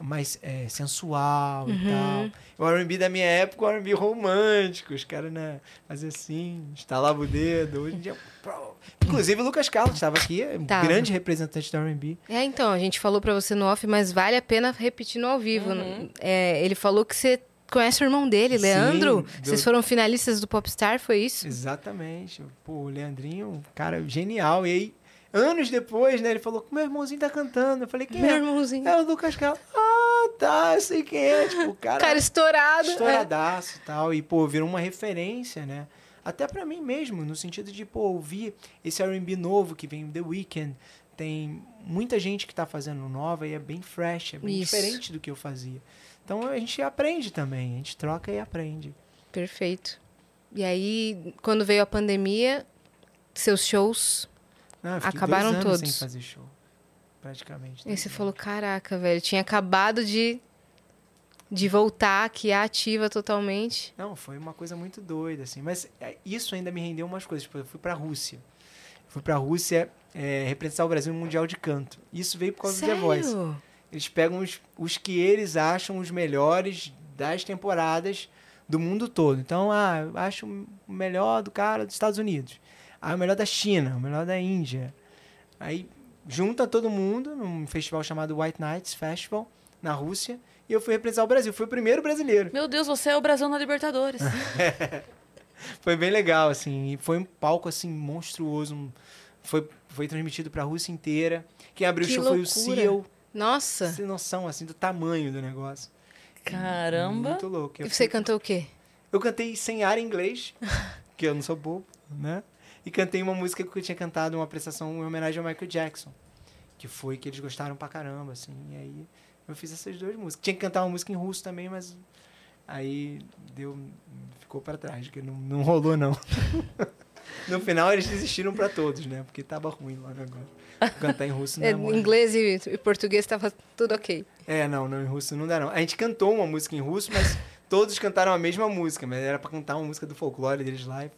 mais é, sensual e tal. O R&B da minha época, o R&B romântico, os caras, né, faziam assim, estalava o dedo. Hoje em dia, inclusive o Lucas Carlos estava aqui, um Tava. grande representante do R&B. É, então, a gente falou pra você no off, mas vale a pena repetir no ao vivo. Uhum. É, ele falou que você conhece o irmão dele, Sim, Leandro. deu- Vocês foram finalistas do Popstar, foi isso? Exatamente. Pô, o Leandrinho, cara genial. E aí, anos depois, né, ele falou que meu irmãozinho tá cantando. Eu falei, quem Meu é? irmãozinho. É o Lucas Carlos. Ah, tá, eu sei quem é. Tipo, cara, Cara estourado. É. estouradaço e tal. E, pô, virou uma referência, né? Até pra mim mesmo, no sentido de, pô, ouvir esse R&B novo que vem The Weeknd. Tem muita gente que tá fazendo nova e é bem fresh, é bem Isso. diferente do que eu fazia. Então a gente aprende também, a gente troca e aprende. Perfeito. E aí, quando veio a pandemia, seus shows. Não, Acabaram dois anos todos. sem fazer show. Praticamente. Aí dois você falou: caraca, velho, tinha acabado de, de voltar aqui ativa totalmente. Não, foi uma coisa muito doida, assim. Mas é, isso ainda me rendeu umas coisas. Tipo, eu fui pra Rússia. Fui pra Rússia é, representar o Brasil no Mundial de Canto. Isso veio por causa do The Voice. Eles pegam os, os que eles acham os melhores das temporadas do mundo todo. Então, ah, eu acho o melhor do cara dos Estados Unidos. Ah, o melhor da China, o melhor da Índia. Aí junta todo mundo num festival chamado White Nights Festival, na Rússia, e eu fui representar o Brasil. Fui o primeiro brasileiro. Meu Deus, você é o Brasil na Libertadores. Foi bem legal, assim. E foi um palco, assim, monstruoso. Foi, foi transmitido pra Rússia inteira. Quem abriu Que o show foi o loucura. Seal. Nossa. Sem noção, assim, do tamanho do negócio. Caramba. Muito louco. Eu, E você fui- cantou o quê? eu cantei sem ar em inglês, que eu não sou bobo, né? E cantei uma música que eu tinha cantado, uma prestação em homenagem ao Michael Jackson. Que foi que eles gostaram pra caramba, assim. E aí eu fiz essas duas músicas. Tinha que cantar uma música em russo também, mas aí deu ficou pra trás, que não, não rolou não. no final eles desistiram pra todos, né? Porque tava ruim lá negócio. Cantar em russo não É, é, mole. inglês e, e português tava tudo ok. É, não, não, em russo não dá não. A gente cantou uma música em russo, mas todos cantaram a mesma música, mas era pra cantar uma música do folclore deles lá e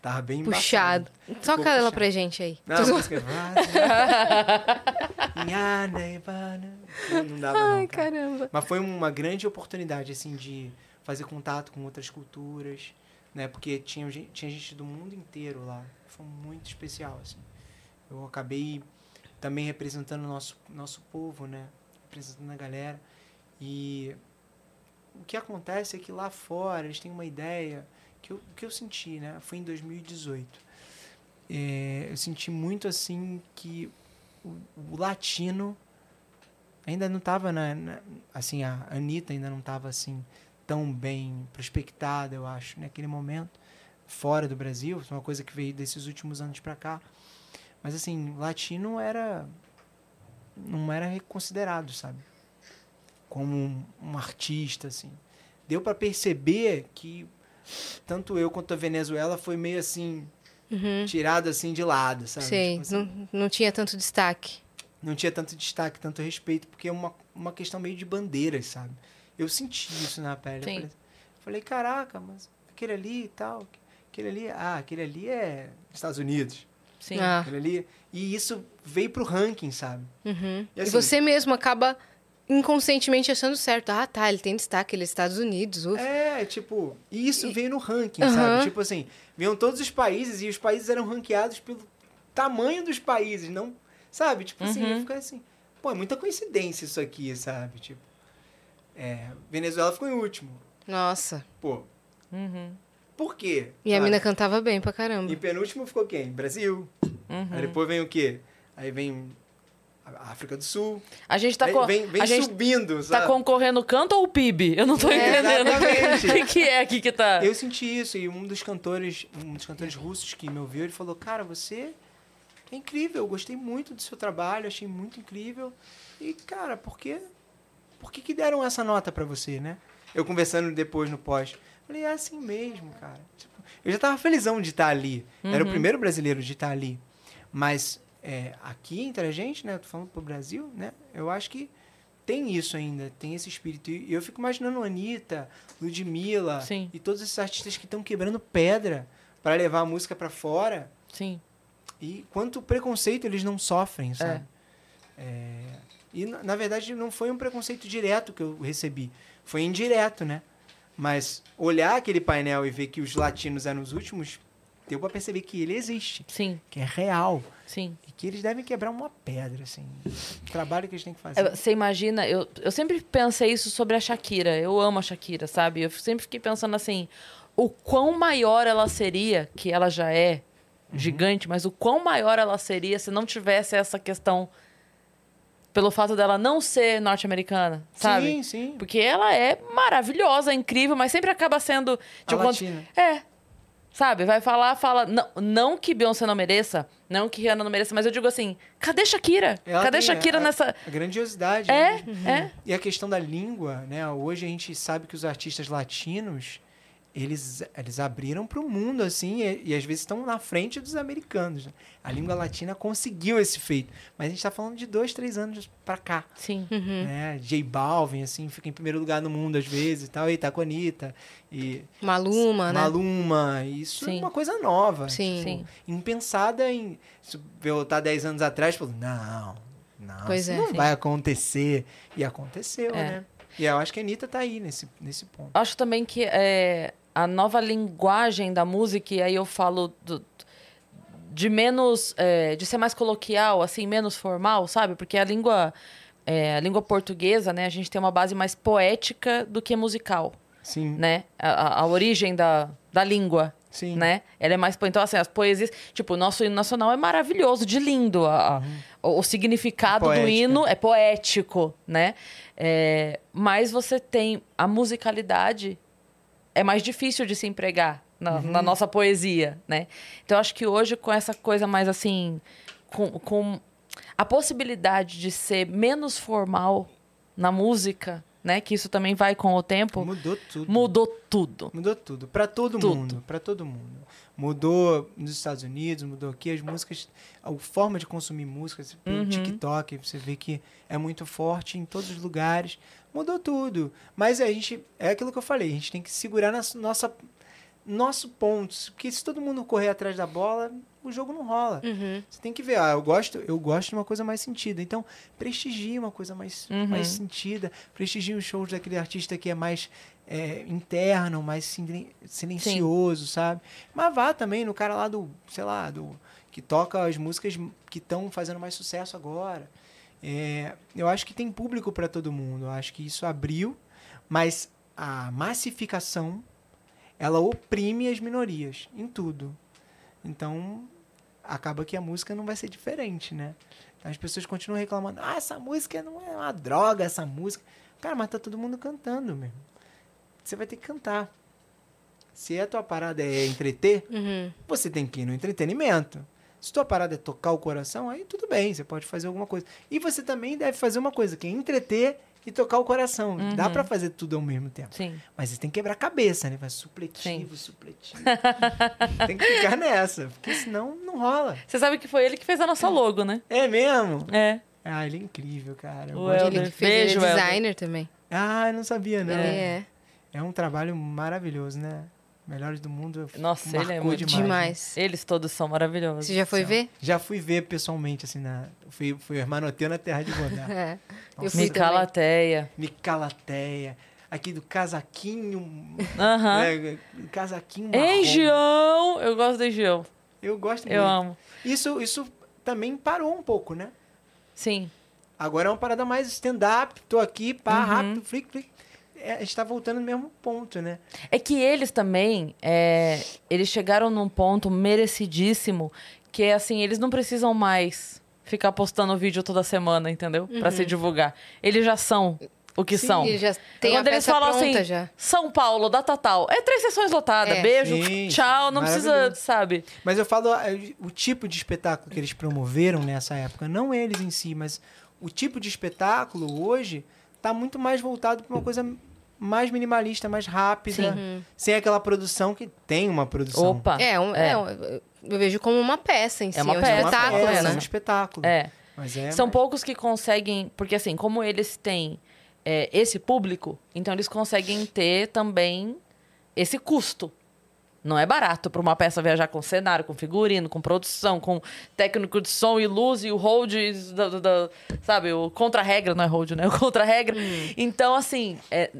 tava bem Puxado. embaçado. Toca Ficou ela puxado. pra gente aí. Não, a música nevana. Não dava não, Ai, cara. caramba. Mas foi uma grande oportunidade, assim, de fazer contato com outras culturas, né? Porque tinha, gen- tinha gente do mundo inteiro lá. Foi muito especial, assim. Eu acabei também representando o nosso, nosso povo, né? Representando a galera. E o que acontece é que lá fora eles têm uma ideia que eu, que eu senti, né? Foi em 2018. É, eu senti muito, assim, que o, o latino ainda não estava na, na- assim a Anitta ainda não estava assim tão bem prospectada eu acho naquele momento fora do Brasil é uma coisa que veio desses últimos anos para cá mas assim latino era não era reconsiderado sabe como um, um artista assim deu para perceber que tanto eu quanto a Venezuela foi meio assim Uhum. tirado assim de lado sabe Sei, Tipo assim, não, não tinha tanto destaque. não tinha tanto destaque, tanto respeito, porque é uma, uma questão meio de bandeiras, sabe? Eu senti isso na pele. Sim. Eu falei, falei, caraca, mas aquele ali e tal, aquele ali, ah, aquele ali é Estados Unidos, Sim. Ah, ali. E isso veio pro ranking, sabe? uhum. E E, assim- você mesmo acaba inconscientemente achando certo. Ah, tá, ele tem destaque, ele é Estados Unidos. Ufa. É, tipo, e isso E- veio no ranking, Aham. sabe? Tipo assim, vinham todos os países e os países eram ranqueados pelo tamanho dos países, não Sabe? Tipo assim, Uhum. eu fico assim, pô, é muita coincidência isso aqui, sabe? Tipo, é, Venezuela ficou em último. Nossa. Pô, Uhum. Por quê? E a mina cantava bem pra caramba. Em penúltimo ficou quem? Brasil. Uhum. Aí depois vem o quê? Aí vem a África do Sul. A gente tá, vem, vem, vem a gente subindo, tá sabe? concorrendo canto ou PIB? Eu não tô É, entendendo. exatamente. O que, que é aqui que tá. Eu senti isso e um dos cantores, um dos cantores russos que me ouviu, ele falou: "Cara, você é incrível, eu gostei muito do seu trabalho, achei muito incrível". E cara, por que por que, que deram essa nota pra você, né? Eu conversando depois no pós, falei: "É assim mesmo, cara". Tipo, eu já tava felizão de estar ali. Era o Uhum. primeiro brasileiro de estar ali. Mas é, aqui entre a gente, né, tô falando pro Brasil, né? Eu acho que tem isso ainda, tem esse espírito. E eu fico imaginando Anitta, Ludmilla Sim. e todos esses artistas que estão quebrando pedra para levar a música para fora. Sim. E quanto preconceito eles não sofrem, sabe? É, E, na na verdade, não foi um preconceito direto que eu recebi. Foi indireto, né? Mas olhar aquele painel e ver que os latinos eram os últimos, deu para perceber que ele existe, Sim. que é real. Sim. E que eles devem quebrar uma pedra, assim. O trabalho que eles têm que fazer. É, Você imagina, eu, eu sempre pensei isso sobre a Shakira. Eu amo a Shakira, sabe? Eu sempre fiquei pensando assim, o quão maior ela seria, que ela já é Uhum. gigante, mas o quão maior ela seria se não tivesse essa questão pelo fato dela não ser norte-americana, sabe? Sim, sim. Porque ela é maravilhosa, incrível, mas sempre acaba sendo. A Tipo, quando- latina. É. Sabe? Vai falar, fala. Não, não que Beyoncé não mereça, não que Rihanna não mereça, mas eu digo assim: cadê Shakira? Ela cadê Shakira a- nessa. A grandiosidade. É, né? é. E a questão da língua, né? Hoje a gente sabe que os artistas latinos, eles, eles abriram para o mundo, assim, e, e às vezes estão na frente dos americanos. né? A língua latina conseguiu esse feito. Mas a gente está falando de dois, três anos para cá. Sim. Uhum. Né? J Balvin, assim, fica em primeiro lugar no mundo às vezes e tal. E tá com a Anitta. E Maluma, né? Maluma. Isso Sim. é uma coisa nova. Sim. Sim. Impensada em... Se voltar 10 anos atrás, falou, não, não, Pois isso é, não sim. vai acontecer. E aconteceu, É. né? E eu acho que a Anitta tá aí nesse, nesse ponto. Acho também que é, a nova linguagem da música, e aí eu falo do- de menos. é, de ser mais coloquial, assim, menos formal, sabe? Porque a língua. é, a língua portuguesa, né? A gente tem uma base mais poética do que musical, Sim, né? A, a- origem da, da língua, sim. né? Ela é mais... Então, assim, as poesias... Tipo, o nosso hino nacional é maravilhoso, de lindo. A- a- o, o significado do Poética. hino é poético, né? É, mas você tem... A musicalidade é mais difícil de se empregar na, Uhum. na nossa poesia, né? Então, eu acho que hoje, com essa coisa mais, assim... Com, com a possibilidade de ser menos formal na música, né? Que isso também vai com o tempo... Mudou tudo. Mudou tudo. Mudou tudo. Pra todo Tudo. mundo. Pra todo mundo. Mudou nos Estados Unidos, mudou aqui. As músicas, a forma de consumir músicas, pelo Uhum. TikTok, você vê que é muito forte em todos os lugares. Mudou tudo. Mas a gente, é aquilo que eu falei, a gente tem que segurar na nossa, nosso ponto. Porque se todo mundo correr atrás da bola, o jogo não rola. Uhum. Você tem que ver, ah, eu gosto, eu gosto de uma coisa mais sentida. Então, prestigie uma coisa mais, Uhum. mais sentida. Prestigie os shows daquele artista que é mais é, interno, mais silen- silencioso, sabe? Mas vá também no cara lá do, sei lá, do que toca as músicas que estão fazendo mais sucesso agora. É, eu acho que tem público para todo mundo. Eu acho que isso abriu, mas a massificação ela oprime as minorias em tudo. Então, acaba que a música não vai ser diferente, né? Então, as pessoas continuam reclamando: ah, essa música não é uma droga, essa música. Cara, mas tá todo mundo cantando mesmo. Você vai ter que cantar. Se a tua parada é entreter, Uhum. você tem que ir no entretenimento. Se tua parada é tocar o coração, aí tudo bem, você pode fazer alguma coisa. E você também deve fazer uma coisa, que é entreter e tocar o coração. Dá Uhum. pra fazer tudo ao mesmo tempo. Sim. Mas você tem que quebrar a cabeça, né? Vai supletivo, supletivo. tem que ficar nessa, porque senão não rola. Você sabe que foi ele que fez a nossa logo, né? É mesmo? É. Ah, ele é incrível, cara. Eu O Helder. Ele que fez, ele Beijo, é Helder. designer também. Ah, eu não sabia, não. Ele é. É um trabalho maravilhoso, né? Melhores do mundo. Nossa, ele é marcou muito demais. né? Demais. Eles todos são maravilhosos. Você já foi ver? Já fui ver pessoalmente, assim, na... Fui, fui hermanoteu na Terra de Godá. É. Eu Nossa. fui também. Micalateia. Micalateia. Aqui do casaquinho. Aham. né? Casaquinho marrom. Engião! Eu gosto do Engião. Eu gosto Eu muito. amo. Isso, isso também parou um pouco, né? Sim. Agora é uma parada mais stand-up, tô aqui, pá, rápido, flick, flick. É, a gente tá voltando no mesmo ponto, né? É que eles também, é, eles chegaram num ponto merecidíssimo que é assim, eles não precisam mais ficar postando vídeo toda semana, entendeu? Pra se divulgar. Eles já são o que são. Ele já tem Quando a eles falam assim, já. São Paulo, data tal, é três sessões lotadas, É. beijo, Sim, tchau, não precisa, sabe? Mas eu falo é, o tipo de espetáculo que eles promoveram nessa época, não eles em si, mas o tipo de espetáculo hoje tá muito mais voltado para uma coisa mais minimalista, mais rápida, sem aquela produção que tem uma produção. Opa. É, um- É. é um- eu vejo como uma peça em si, uma um peça, É uma espetáculo, peça, né? é um espetáculo. É. Mas é São mais- poucos que conseguem, porque assim, como eles têm é, esse público, então eles conseguem ter também esse custo. Não é barato para uma peça viajar com cenário, com figurino, com produção, com técnico de som e luz e o hold, da, da- da- sabe, o contra-regra, não é hold, né? O contra-regra. Então, assim, é,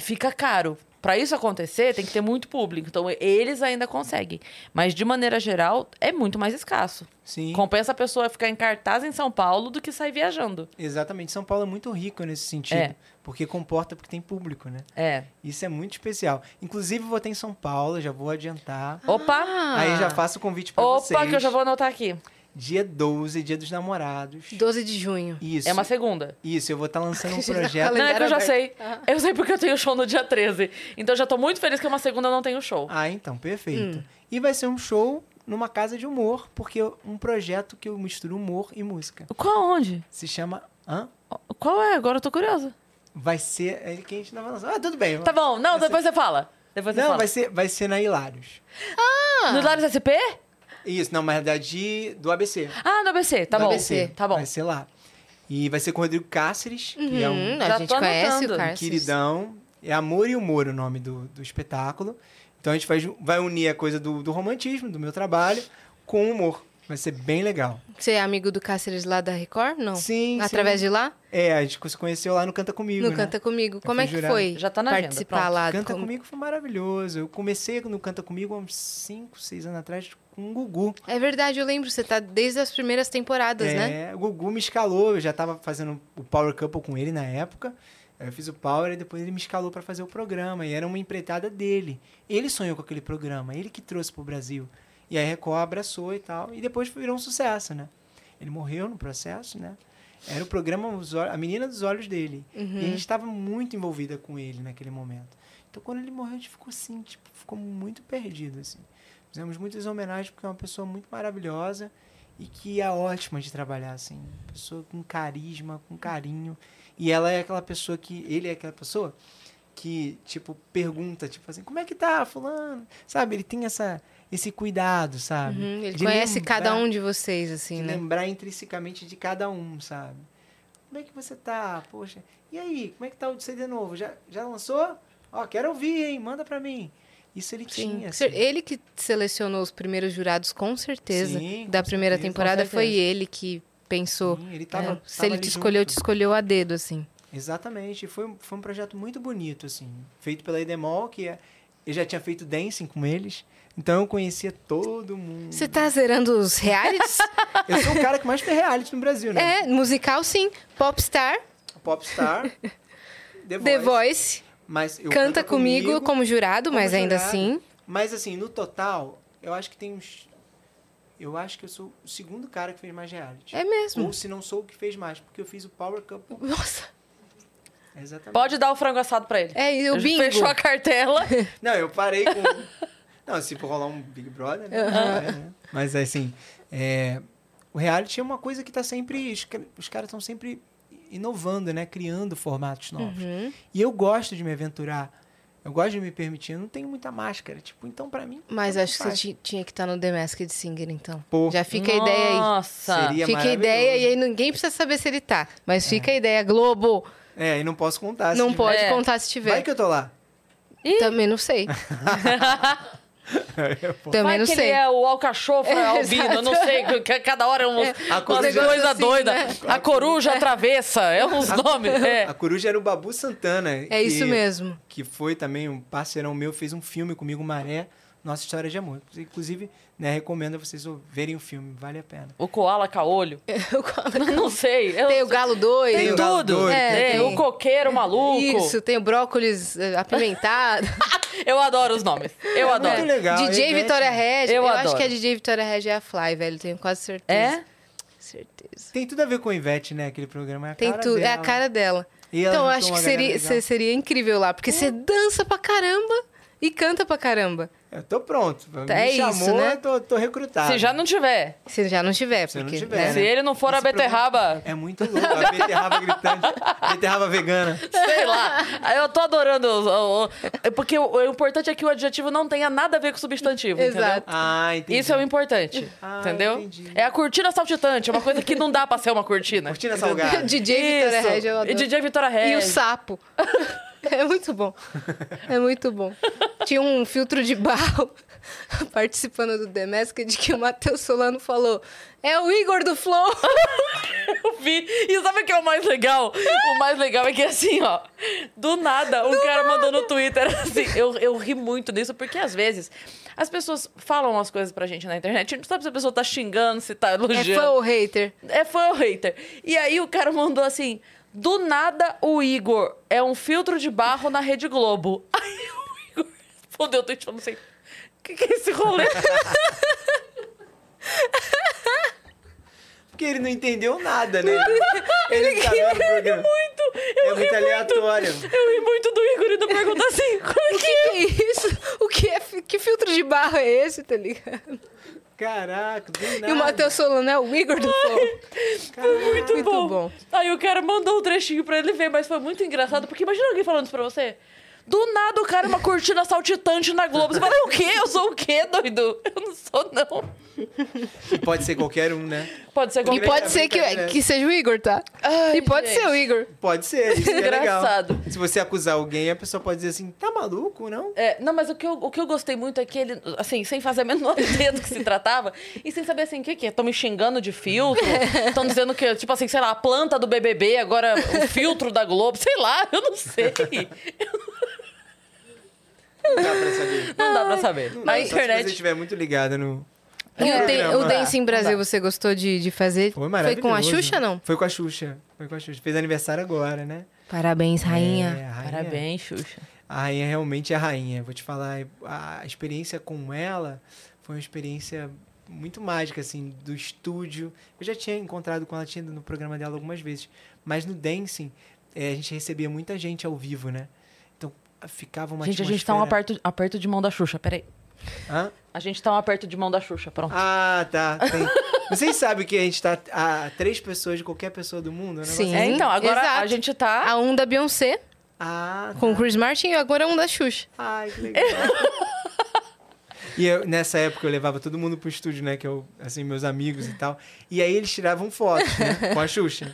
fica caro. Para isso acontecer, tem que ter muito público. Então, eles ainda conseguem. Mas, de maneira geral, é muito mais escasso. Sim. Compensa a pessoa ficar em cartaz em São Paulo do que sair viajando. Exatamente. São Paulo é muito rico nesse sentido. É. Porque comporta porque tem público, né? É. Isso é muito especial. Inclusive, vou ter em São Paulo, já vou adiantar. Opa! Aí já faço o convite pra Opa, vocês. que eu já vou anotar aqui. Dia 12, dia dos namorados. 12 de junho. Isso. É uma segunda. Isso, eu vou estar lançando um projeto. Não, é que eu já sei. aberto. Eu sei porque eu tenho show no dia 13. Então eu já tô muito feliz que uma segunda não tenho show. Ah, então, perfeito. Hum. E vai ser um show numa casa de humor, porque é um projeto que eu misturo humor e música. Qual onde? Se chama. Hã? Qual é? Agora eu tô curiosa. Vai ser. É que a gente não vai lançar. Ah, tudo bem. Tá bom. Não, depois você fala. Depois você Não, fala. vai ser, vai ser na Hilários. No Hilários SP? Isso, não, mas da de, do ABC. Ah, no ABC. Tá Do bom. ABC. Tá bom. Vai ser lá. E vai ser com o Rodrigo Cáceres, que é um Já a gente conhece anotando. o Carlos. queridão. É Amor e Humor o nome do, do espetáculo. Então a gente vai, vai unir a coisa do, do romantismo, do meu trabalho, com o humor. Vai ser bem legal. Você é amigo do Cáceres lá da Record? Não. Sim, Através sim. de lá? É, a gente se conheceu lá no Canta Comigo, no né? Canta Comigo. Como fui é que jurado. foi Já tá na agenda, participar pronto. lá? Canta Como- Comigo foi maravilhoso. Eu comecei no Canta Comigo há uns 5, 6 anos atrás com o Gugu. É verdade, eu lembro. Você tá desde as primeiras temporadas, né? É, o Gugu me escalou, eu já tava fazendo o Power Couple com ele na época. Eu fiz o Power e depois ele me escalou para fazer o programa. E era uma empreitada dele. Ele sonhou com aquele programa, ele que trouxe pro Brasil. E aí a Record abraçou e tal. E depois virou um sucesso, né? Ele morreu no processo, né? Era o programa A Menina dos Olhos dele. E a gente estava muito envolvida com ele naquele momento. Então quando ele morreu, a gente ficou assim, tipo, ficou muito perdido, assim. Fizemos muitas homenagens porque é uma pessoa muito maravilhosa e que é ótima de trabalhar, assim. Pessoa com carisma, com carinho. E ela é aquela pessoa que. Ele é aquela pessoa que, tipo, pergunta, tipo assim, como é que tá, fulano? Sabe? Ele tem essa, esse cuidado, sabe? Uhum, Ele De conhece lembrar- cada um de vocês, assim, de né? lembrar intrinsecamente de cada um, sabe? Como é que você tá? Poxa, e aí? Como é que tá o CD novo? Já, já lançou? Ó, quero ouvir, hein? Manda pra mim. Isso ele Sim. tinha, assim. Ele que selecionou os primeiros jurados, com certeza. Sim, com da primeira certeza, temporada foi ele que pensou. Sim, ele é, tava, se tava ele te escolheu, junto. te escolheu a dedo, assim. Exatamente. Foi, um- foi um projeto muito bonito, assim. Feito pela Edemol, que é, eu já tinha feito dancing com eles. Então eu conhecia todo mundo. Você tá zerando os realities? Eu sou o cara que mais fez reality no Brasil, né? é, musical sim. Popstar, Popstar, The Voice. The Voice, Mas eu canta comigo, como jurado, como mas ainda jurado. assim. Mas assim, no total, eu acho que tem uns. Eu acho que eu sou o segundo cara que fez mais reality. É mesmo. Ou se não sou o que fez mais, porque eu fiz o Power Couple. Nossa. Exatamente. Pode dar o frango assado pra ele. É, e o bingo. Fechou a cartela. Não, eu parei com. Não, se for rolar um Big Brother, né? É, né? Mas assim, é, o reality é uma coisa que tá sempre. Os, ca- os caras estão sempre inovando, né? Criando formatos novos. Uhum. E eu gosto de me aventurar. Eu gosto de me permitir. Eu não tenho muita máscara. Tipo, então pra mim. Mas acho que você faz. tinha que estar no The Masked Singer, então. Pô. Já fica a ideia aí. Nossa. Seria Fica a ideia e aí ninguém precisa saber se ele tá. Mas fica a ideia, Globo. É, e não posso contar. se não tiver. pode É. contar se tiver. Vai que eu tô lá. Ih, Também não sei. Também vai não que sei. ele é o alcachofra É, albino, eu não sei, que cada hora é uns, A umas coruja- coisas assim, doidas. né? A coruja travessa, é uns nomes. É. A coruja era o Babu Santana. É isso mesmo. Que foi também um parceirão meu, fez um filme comigo, Maré, Nossa História de Amor. Inclusive, né, recomendo vocês verem o filme, vale a pena. O Koala Caolho. O Koala- Não, não sei. Eu Tem o galo doido. Tem galo tudo. doido, É, tem tem- o coqueiro maluco. Isso, tem o brócolis eh, apimentado. Eu adoro os nomes. Eu adoro. muito legal. DJ Ivete. Vitória Regia. Eu Eu, acho adoro. que a DJ Vitória Regia é a Fly, velho. Tenho quase certeza. É? Certeza. Tem tudo a ver com Ivete, né? Aquele programa é a Tem cara tudo. É a dela. cara dela. E ela Então, eu acho que seria, legal. seria incrível lá, porque você dança pra caramba e canta pra caramba. Eu tô pronto. Me É isso, chamou, né? eu tô, tô recrutado. Se já não tiver. Se já não tiver, Se não porque. tiver, né? né? Se ele não for a Esse programa- beterraba, É muito louco. A beterraba gritante. A beterraba vegana. sei lá. Eu tô adorando. é Porque o, importante é que o adjetivo não tenha nada a ver com o substantivo, entendeu? Exato. Ah, entendi. Isso é o importante, Ah, entendeu? entendi. É a cortina saltitante, é uma coisa que não dá pra ser uma cortina. Cortina salgada. DJ Vitória Isso. Regia, eu adoro. E DJ Vitória Regia. E o sapo. É muito bom. É muito bom. Tinha um filtro de barro participando do The Masked que o Matheus Solano falou: É o Igor do Flow. Eu vi. E sabe o que é o mais legal? O mais legal é que assim, ó. Do nada, o cara mandou no Twitter assim. Eu, eu ri muito disso, porque às vezes as pessoas falam umas coisas pra gente na internet. A gente não sabe se a pessoa tá xingando, se tá É elogiando. fã ou hater? É fã ou hater. E aí o cara mandou assim: do nada o Igor é um filtro de barro na Rede Globo. Aí o Igor respondeu o tweet falando assim: o que, que é esse rolê? Porque ele não entendeu nada, né? Ele não tá vendo o programa. muito! Eu É ri muito aleatório. Eu ri muito do Igor e do pergunta assim: é O que que, que é isso? O que é que filtro de barro é esse, tá ligado? Caraca, do nada. E o Matheus Solano é o Igor do Flow. Foi muito, Muito bom. bom. Aí o cara mandou um trechinho pra ele ver, mas foi muito engraçado, porque imagina alguém falando isso pra você. Do nada o cara é uma cortina saltitante na Globo. Você fala, o quê? Eu sou o quê, doido? Eu não sou, não. Pode ser qualquer um, né? Pode ser E pode ser que, que seja o Igor, tá? Ai, e pode gente. ser o Igor. Pode ser, isso é legal. Engraçado. Se você acusar alguém, a pessoa pode dizer assim, tá maluco, não? É, não, mas o que, eu, o que eu gostei muito é que ele, assim, sem fazer a menor ideia do que se tratava, e sem saber, assim, o que que é? Estão me xingando de filtro? Estão dizendo que, tipo assim, sei lá, a planta do BBB, agora o filtro da Globo, sei lá, eu não sei. Não dá pra saber. Não dá pra saber. Não Na dá, Só se você internet... estiver muito ligado no... E o, Dan- programa. o Dance em Brasil você gostou de, de fazer? Foi maravilhoso. com a Xuxa, não? Foi com a Xuxa. Foi com a Xuxa. Fez aniversário agora, né? Parabéns, É, rainha. a rainha- Parabéns, Xuxa. A rainha realmente é a rainha. Vou te falar, a experiência com ela foi uma experiência muito mágica, assim, do estúdio. Eu já tinha encontrado com ela, tinha ido no programa dela algumas vezes. Mas no Dancing, eh, a gente recebia muita gente ao vivo, né? Então, ficava uma Gente, a gente tá um atmosfera- aperto, aperto de mão da Xuxa, peraí. Hã? A gente tá um aperto de mão da Xuxa, pronto. Ah, tá. Tem- Vocês sabem que a gente tá a três pessoas de qualquer pessoa do mundo? né? Sim. é, então, agora exato. a gente tá... A um da Beyoncé Ah, com o tá. Chris Martin e agora um da Xuxa. Ai, que legal. E eu, nessa época eu levava todo mundo pro estúdio, né? Que eu, assim, meus amigos e tal. E aí eles tiravam fotos, né? Com a Xuxa.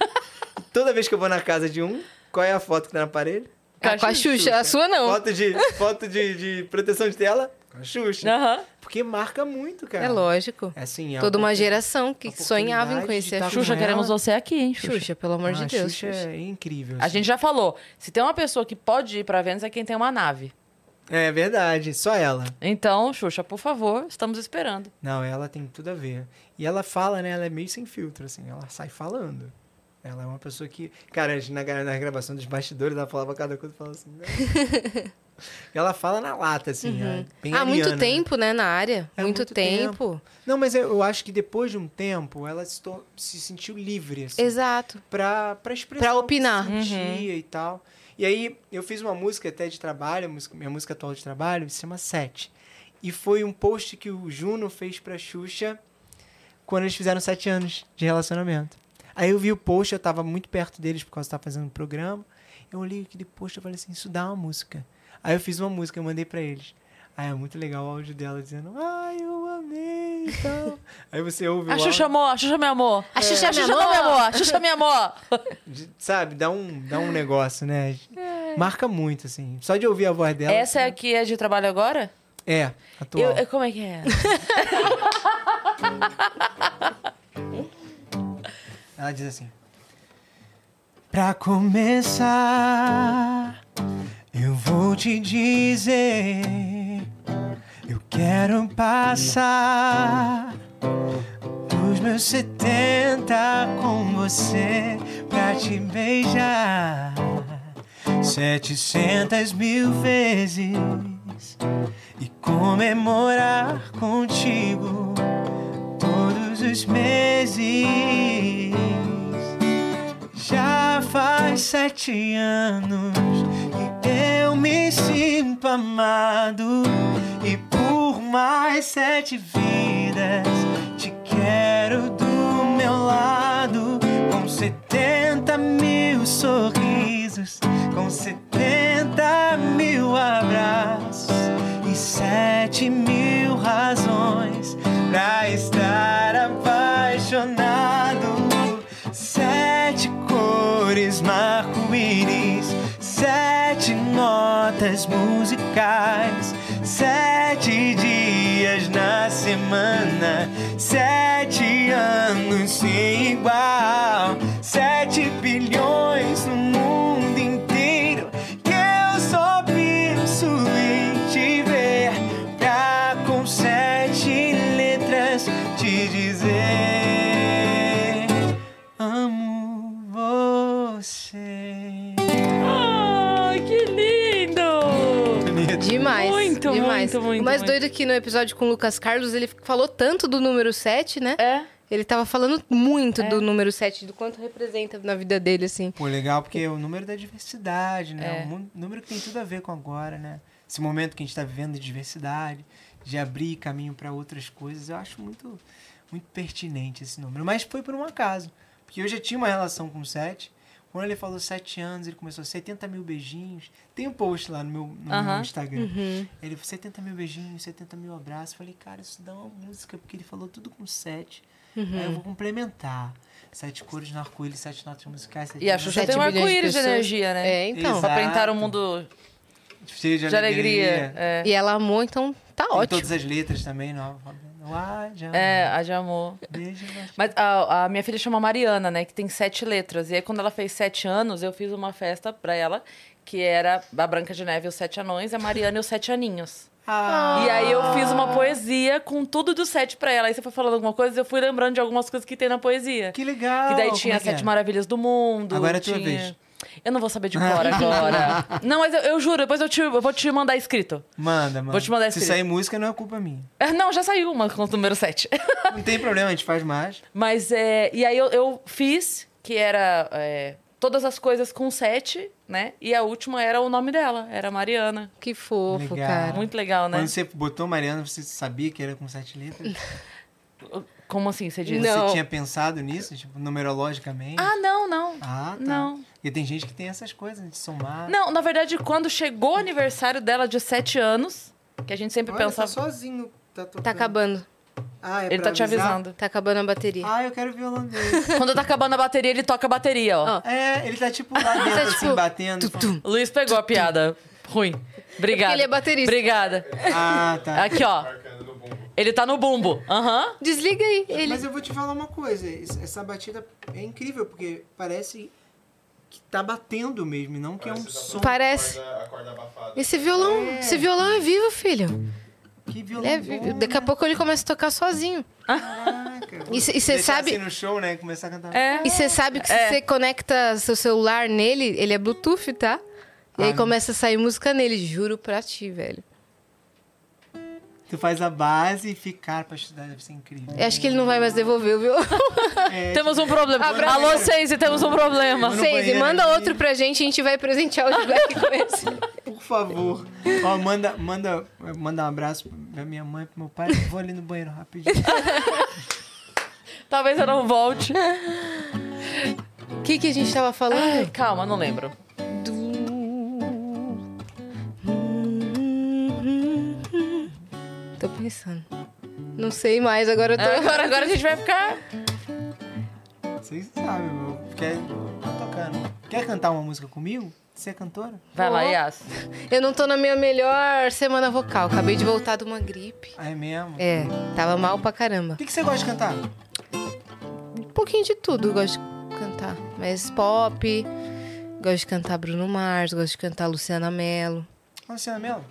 Toda vez que eu vou na casa de um, qual é a foto que tá no aparelho? Ah, com a Xuxa. A sua não. Foto de, foto de, de proteção de tela? Com a Xuxa. Porque marca muito, cara. É lógico. É assim, é Toda uma geração que sonhava em conhecer a tá Xuxa. Queremos você aqui, hein, Xuxa. Xuxa, pelo amor Ah, de Deus. Xuxa Xuxa. é incrível. A assim. gente já falou, se tem uma pessoa que pode ir pra Vênus é quem tem uma nave. É verdade, só ela. Então, Xuxa, por favor, estamos esperando. Não, ela tem tudo a ver. E ela fala, né? Ela é meio sem filtro, assim. Ela sai falando. Ela é uma pessoa que... Cara, na, na gravação dos bastidores, ela falava cada coisa e falava assim... "Né?" ela fala na lata, assim. é bem Há muito ariana, né? tempo, né, na área. É muito, muito tempo. Não, mas eu, acho que depois de um tempo, ela se, se sentiu livre, assim. Exato. pra, pra expressar Pra o que opinar. sentia e tal. E aí, eu fiz uma música até de trabalho, música- minha música atual de trabalho, se chama Sete. E foi um post que o Juno fez pra Xuxa quando eles fizeram sete anos de relacionamento. Aí eu vi o post, eu tava muito perto deles por causa que eu tava fazendo um programa. Eu olhei aquele post e falei assim, isso dá uma música. Aí eu fiz uma música, eu mandei pra eles. Aí é muito legal o áudio dela dizendo, ai, eu amei e tal. Aí você ouve A o Xuxa áudio, amou, a Xuxa me amou. A Xuxa a me Xuxa amou. não me amou, a Xuxa me amou. de- sabe, dá um, dá um negócio, né? Marca muito, assim. Só de ouvir a voz dela. Essa é a que é de trabalho agora? É, atual. Eu, eu- como é que é? Ela diz assim: Pra começar, eu vou te dizer. Eu quero passar os meus setenta com você pra te beijar setecentas mil vezes e comemorar contigo todos os meses. Já faz sete anos que eu me sinto amado e por mais sete vidas te quero do meu lado com setenta mil sorrisos, com setenta mil abraços e sete mil razões pra estar apaixonado. Notas musicais, sete dias na semana, sete anos sem igual, sete bilhões no Muito, demais. muito, muito, O mais muito. doido é que no episódio com o Lucas Carlos, ele falou tanto do número 7, né? É. Ele tava falando muito do número 7, do quanto representa na vida dele, assim. Pô, legal, porque é o número da diversidade, né? É. Um número que tem tudo a ver com agora, né? Esse momento que a gente está vivendo de diversidade, de abrir caminho para outras coisas, eu acho muito, muito pertinente esse número. Mas foi por um acaso, porque eu já tinha uma relação com o 7. Quando ele falou 7 anos, ele começou 70 mil beijinhos. Tem um post lá no meu, no meu. Instagram. Uhum. Ele falou 70 mil beijinhos, 70 mil abraços. Falei, cara, isso dá uma música, porque ele falou tudo com 7. Uhum. Aí eu vou complementar. Sete cores no arco-íris, sete notas musicais. sete E a notas- Xuxa Sete tem um de arco-íris de, pessoas. energia, né? É, então. Exato. Pra pintar o mundo cheio de, de alegria. É. E ela amou, então tá Tem ótimo. todas as letras também, não. Ah. É, a de amor. Beijo, mas- Mas a, a minha filha chama Mariana, né? Que tem sete letras. E aí, quando ela fez sete anos, eu fiz uma festa pra ela, que era a Branca de Neve e os Sete Anões, a Mariana e os Sete Aninhos. Ah, E aí eu fiz uma poesia com tudo do sete pra ela. Aí você foi falando alguma coisa, eu fui lembrando de algumas coisas que tem na poesia. que legal. Que daí Como tinha é que Sete é? Maravilhas do Mundo. Agora é tua tinha... vez. Eu não vou saber de cor agora. não, mas eu, eu juro, depois eu, te, eu vou te mandar escrito. Manda, manda. Vou te mandar Se escrito. sair música, não é culpa minha. É, Não, já saiu uma com o número 7. Não tem problema, a gente faz mais. Mas, é, e aí eu, eu fiz, que era é, todas as coisas com 7, né? E a última era o nome dela, era Mariana. Que fofo, Legal. cara. Muito legal, né? Quando você botou Mariana, você sabia que era com sete letras? Como assim, você diz? Não. Você tinha pensado nisso, tipo, numerologicamente? Ah, não, não. Ah, tá. Não. Porque tem gente que tem essas coisas de somar. Não, na verdade, quando chegou o aniversário dela de 7 anos, que a gente sempre Olha, pensava. tá sozinho. Tá, tocando. Tá acabando. Ah, é Ele pra tá te avisar? avisando. Tá acabando a bateria. Ah, eu quero o violão dele. Quando tá acabando a bateria, ele toca a bateria, ó. Ó. é, ele tá tipo lá dentro, Tá, assim, tipo, batendo. O Luiz pegou a piada. Ruim. Obrigada. ele é baterista. Obrigada. Ah, tá. Aqui, ó. Ele tá no bumbo. Aham. Desliga aí. Ele... Mas eu vou te falar uma coisa. es- Essa batida é incrível, porque parece que tá batendo mesmo, e não que é um som. Parece. Esse violão, É. esse violão é vivo, filho. Que violão Ele é bom, vivo. Daqui a né? pouco ele começa a tocar sozinho. Caraca. E você sabe. assim no show, né? Começar a cantar. É. E você sabe que se É. você conecta seu celular nele, ele é Bluetooth, tá? E aí Ah, começa a sair música nele, juro pra ti, velho. Tu faz a base e ficar pra estudar, deve ser incrível. Eu acho que ele não vai mais devolver violão. É, Temos um problema. Abraço. Alô, Sense, temos um problema. no Seis, banheiro manda ali. outro pra gente, a gente vai presentear o Black com esse. Por favor. Ó, manda, manda, manda um abraço pra minha mãe, pro meu pai. Vou ali no banheiro rapidinho. Talvez eu não volte. O que, que a gente tava Ai, falando? calma, não lembro. Tô pensando. Não sei mais, agora eu tô. Agora, agora a gente vai ficar. Vocês sabem, meu. Quer, tô tocando. Quer cantar uma música comigo? Você é cantora? Vai lá. Yas. Eu não tô na minha melhor semana vocal. Acabei de voltar de uma gripe. Ah, é mesmo? É, tava mal pra caramba. O que, que você gosta de cantar? Um pouquinho de tudo eu gosto de cantar. Mas pop, gosto de cantar Bruno Mars, gosto de cantar Luciana Mello. Luciana Mello?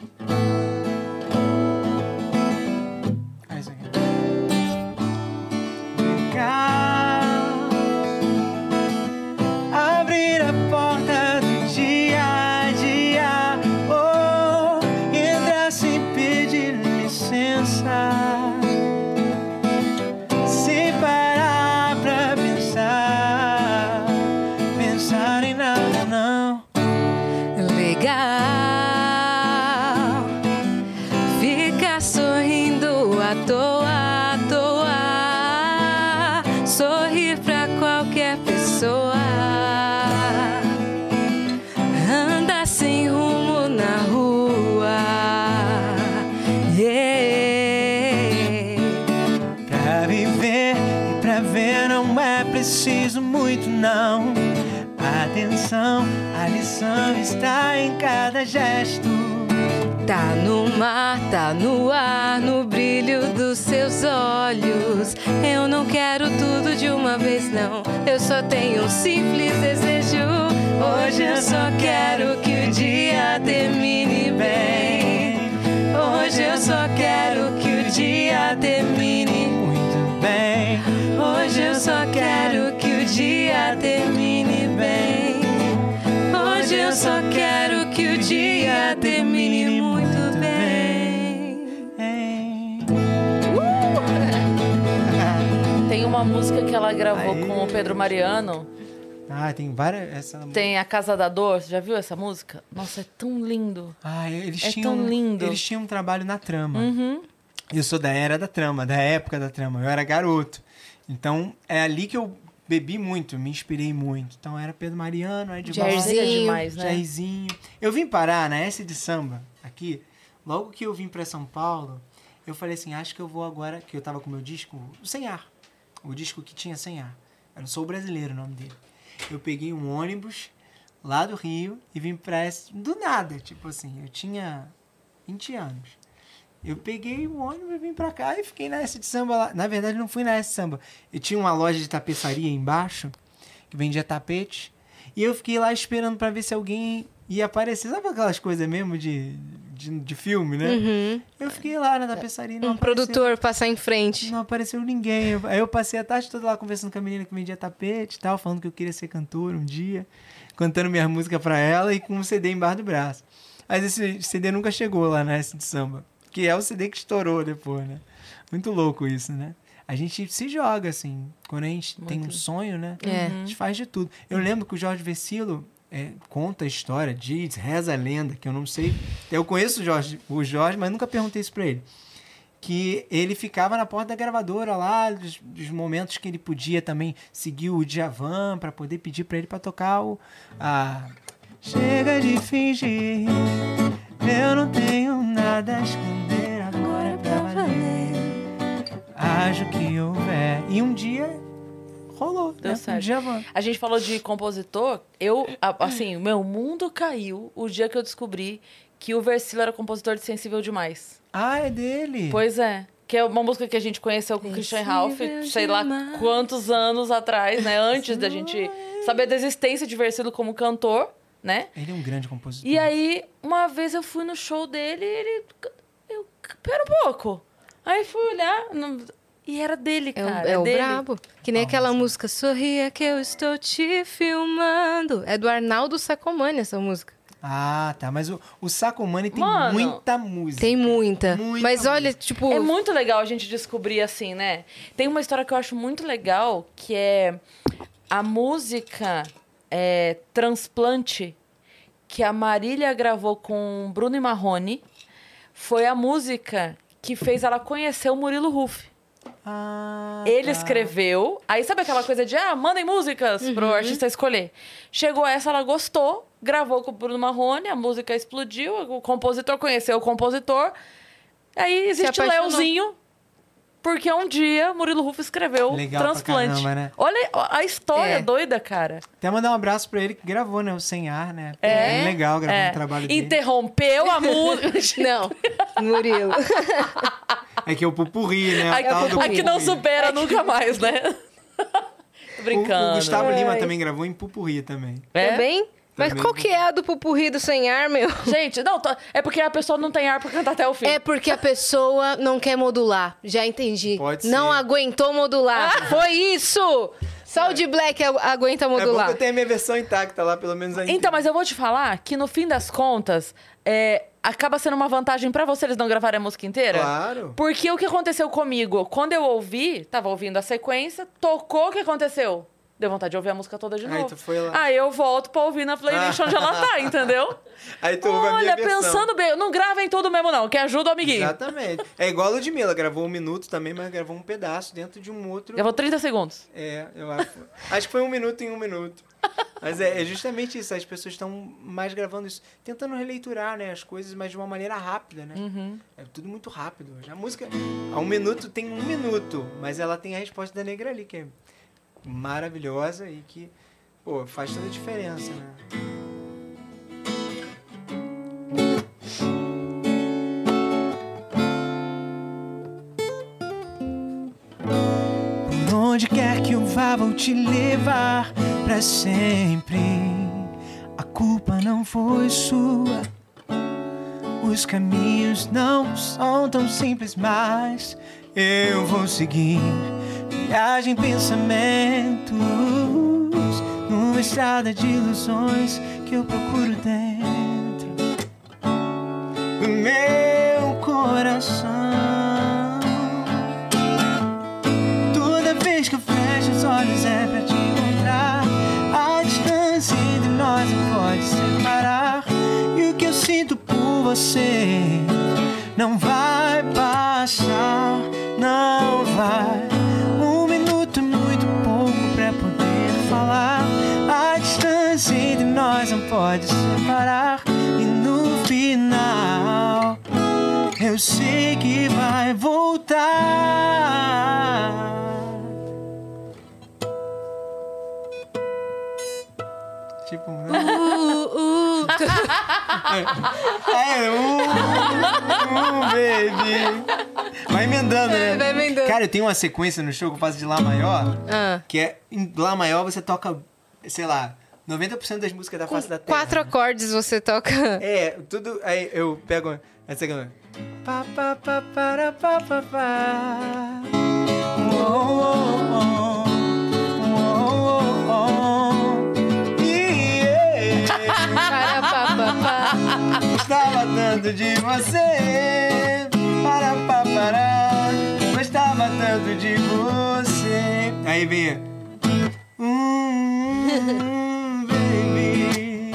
Está em cada gesto. Tá no mar, tá no ar, no brilho dos seus olhos. Eu não quero tudo de uma vez, não. Eu só tenho um simples desejo. Hoje eu só quero uma música que ela gravou Aê. com o Pedro Mariano. Ah, tem várias. Essa... Tem A Casa da Dor. Você já viu essa música? Nossa, é tão lindo. Ah, eles É tinham. tão lindo. Eles tinham um trabalho na trama. Uhum. Eu sou da era da trama, da época da trama. Eu era garoto. Então, é ali que eu bebi muito, me inspirei muito. Então, era Pedro Mariano, Ed Jairzinho. Chega demais, né? Jairzinho. Eu vim parar na S de samba, aqui. Logo que eu vim para São Paulo, eu falei assim, acho que eu vou agora, que eu tava com meu disco, Sem Ar. O disco que tinha Sem Ar. Eu não sou brasileiro o nome dele. Eu peguei um ônibus lá do Rio e vim pra S do nada, tipo assim, eu tinha 20 anos. Eu peguei o ônibus e vim pra cá e fiquei na S de samba lá. Na verdade, não fui na S de samba. Eu tinha uma loja de tapeçaria embaixo que vendia tapete. E eu fiquei lá esperando pra ver se alguém ia aparecer. Sabe aquelas coisas mesmo de, de, de filme, né? Uhum. Eu fiquei lá na tapeçaria. e Não Um apareceu- produtor passar em frente. Não apareceu ninguém. Eu- Aí eu passei a tarde toda lá conversando com a menina que vendia tapete e tal, falando que eu queria ser cantor um dia, cantando minha música pra ela e com um CD embaixo do braço. Mas esse CD nunca chegou lá na S de Samba, que é o CD que estourou depois, né? Muito louco isso, né? A gente se joga, assim. Quando a gente tem um Muito. sonho, né? É. A gente faz de tudo. Eu lembro que o Jorge Vecilo é, conta a história, diz, reza a lenda, que eu não sei. Eu conheço o Jorge, o Jorge, mas nunca perguntei isso pra ele que ele ficava na porta da gravadora lá, dos, dos momentos que ele podia também seguir o Djavan para poder pedir para ele para tocar o a Chega de fingir, eu não tenho nada a esconder agora é pra valer. Acho que houver. E um dia rolou, Deu né? certo. Djavan. A gente falou de compositor. Eu, assim, meu mundo caiu o dia que eu descobri que o Versilo era compositor de Sensível Demais. Ah, é dele. Pois é. Que é uma música que a gente conheceu com o Christian Ralph, sei lá demais. quantos anos atrás, né? Antes da gente saber da existência de Versilo como cantor, né? Ele é um grande compositor. E aí, uma vez eu fui no show dele e ele. Eu, pera um pouco. Aí fui olhar. E era dele, É o, cara. é o dele. brabo. Que nem Ah, aquela mas- música Sorria que eu estou te filmando. É do Arnaldo Sacomani essa música. Ah, tá. Mas o, o Sacomani tem Mano, muita música. Tem muita. Muita Mas olha, música. tipo. É muito legal a gente descobrir assim, né? Tem uma história que eu acho muito legal, que é a música é, Transplante, que a Marília gravou com Bruno e Marrone, foi a música que fez ela conhecer o Murilo Ruff. Ah, Ele tá. escreveu. Aí sabe aquela coisa de, ah, mandem músicas Uhum. pro artista escolher. Chegou essa, ela gostou, gravou com o Bruno Marrone, a música explodiu, o compositor conheceu o compositor. Aí existe o. Leozinho, porque um dia Murilo Rufo escreveu Legal pra Transplante. caramba, né? Olha a história É. doida, cara. Até mandar um abraço pra ele que gravou, né? O Sem Ar, né? É. Bem legal gravar É. um trabalho dele. Interrompeu a música. Não, Murilo. É que é o pupurri, né? A, O tal do a que não pupurri. supera nunca mais, né? Tô O, brincando. o Gustavo Ai. Lima também gravou em pupurri também. É? Também? Mas qual que é a do pupurri do sem ar, meu? Gente, não, tô- é porque a pessoa não tem ar pra cantar até o fim. É porque a pessoa não quer modular. Já entendi. Pode não ser. aguentou modular. Foi isso! Só o de Black agu- aguenta É bom que modular. eu tenho a minha versão intacta lá, pelo menos ainda. Então, mas eu vou te falar que no fim das contas, é, acaba sendo uma vantagem pra você eles não gravarem a música inteira. Claro. Porque o que aconteceu comigo? Quando eu ouvi, tava ouvindo a sequência, tocou, o que aconteceu? Deu vontade de ouvir a música toda de Aí novo. tu foi lá. Aí eu volto pra ouvir na playlist onde ela tá, entendeu? Aí tu ouve a minha Olha, versão. pensando bem, não gravem tudo mesmo não, que ajuda o amiguinho. Exatamente. É igual a Ludmilla, gravou um minuto também, mas gravou um pedaço dentro de um outro. Gravou 30 segundos. É, eu acho. acho que foi um minuto em um minuto. Mas é, é justamente isso, as pessoas estão mais gravando isso, tentando releiturar né, as coisas, mas de uma maneira rápida, né? Uhum. É tudo muito rápido. A música, a um minuto tem um minuto, mas ela tem a resposta da negra ali, que é maravilhosa e que, pô, faz toda a diferença, né? Vá, vou te levar pra sempre. A culpa não foi sua. Os caminhos não são tão simples, mas eu vou seguir. Viagem, pensamentos, numa estrada de ilusões que eu procuro dentro do meu coração. Você não vai passar, não vai. Um minuto é muito pouco pra poder falar. A distância entre nós não pode separar. E no final. Eu sei que vai voltar. Tipo, não. Uh, uh. É, um, um, baby. Vai emendando, né? É, vai emendando. Cara, eu tenho uma sequência no show que eu faço de Lá maior, Ah. que é em Lá maior você toca, sei lá, 90% das músicas da face da Terra. Quatro acordes você toca. É, tudo. Aí eu pego essa aqui. Pá, pá, pá, para, pá, pá, pá. Oh, oh, oh. Tanto de você. Para, pá, para. Gostava tanto de você. Aí vem. Hum, baby.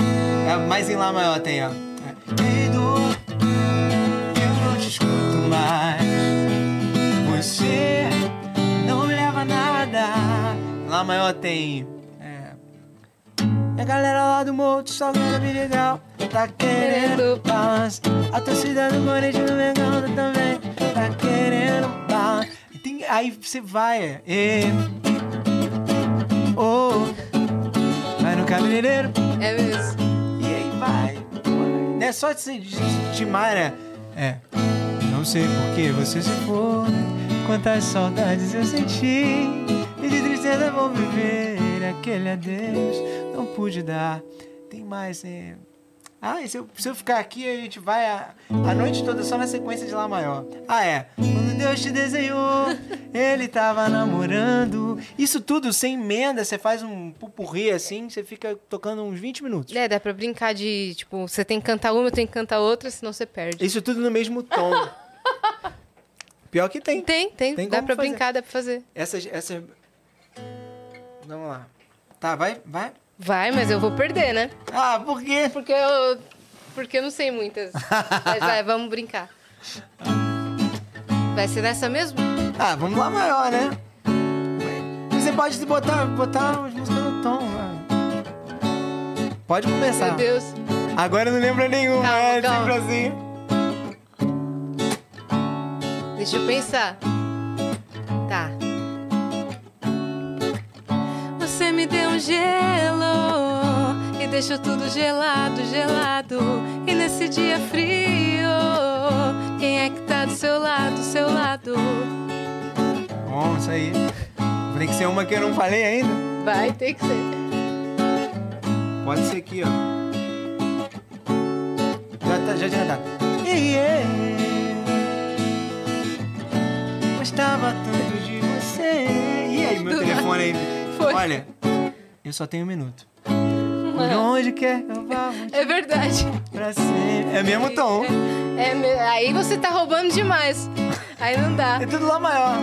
É, mais em Lá maior tem, ó. Dor, eu não te escuto mais. Você não me leva nada. Lá maior tem. É. A galera lá do morro te salgando legal. Tá querendo paz. A torcida do Corinthians do Mengão também. Tá querendo paz. E tem- aí você vai. É. Oh. Vai no cabeleireiro. É mesmo. E aí vai. Não é só de se estimar, né? É. Não sei por que você se foi. Quantas saudades eu senti. E de tristeza vou viver. Aquele adeus não pude dar. Tem mais, né? Ah, e se eu, se eu ficar aqui, a gente vai a, a noite toda só na sequência de Lá Maior. Ah, é. Quando Deus te desenhou, ele tava namorando. Isso tudo sem emenda, você faz um pupurri assim, você fica tocando uns 20 minutos. É, dá pra brincar de, tipo, você tem que cantar uma, eu tenho que cantar outra, senão você perde. Isso tudo no mesmo tom. Pior que tem. Tem, tem, Tem dá pra fazer. brincar, dá pra fazer. Essas, essas... Vamos lá. Tá, vai, vai. Vai, mas eu vou perder, né? Ah, por quê? Porque eu. Porque eu não sei muitas. Mas vai, vamos brincar. Vai ser nessa mesmo? Ah, vamos lá maior, né? Você pode botar, botar as músicas no tom, vai. Pode começar. Meu Deus. Agora eu não lembro nenhuma, Calma, é calma. assim. Deixa eu pensar. Tá. Você me deu um gelo e deixou tudo gelado, gelado. E nesse dia frio, quem é que tá do seu lado, seu lado? Bom, isso aí. Tem que ser uma que eu não falei ainda. Vai ter que ser. Pode ser aqui, ó. Já tá, já já tá. Yeah. Gostava tanto de você. E aí, meu telefone aí? foi. Olha, eu só tenho um minuto. Não. Onde quer eu vá? É verdade. Pra. É mesmo é, tom. É, é, aí você tá roubando demais. Aí não dá. É tudo lá maior.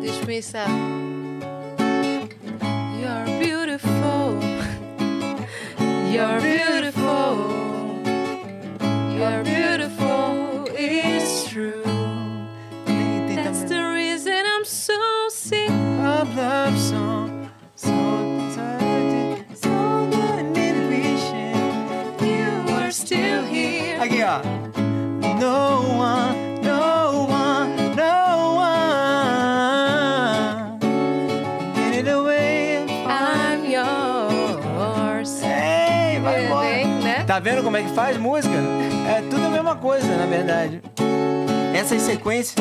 Deixa eu pensar. You're beautiful. You're beautiful. You're beautiful. It's true. That's the reason I'm so sick of love songs. Ó. No one, no one, no one. Get it away. I'm yours. Ei, vai embora. Né? Tá vendo como é que faz música? É tudo a mesma coisa, na verdade. Essas sequências.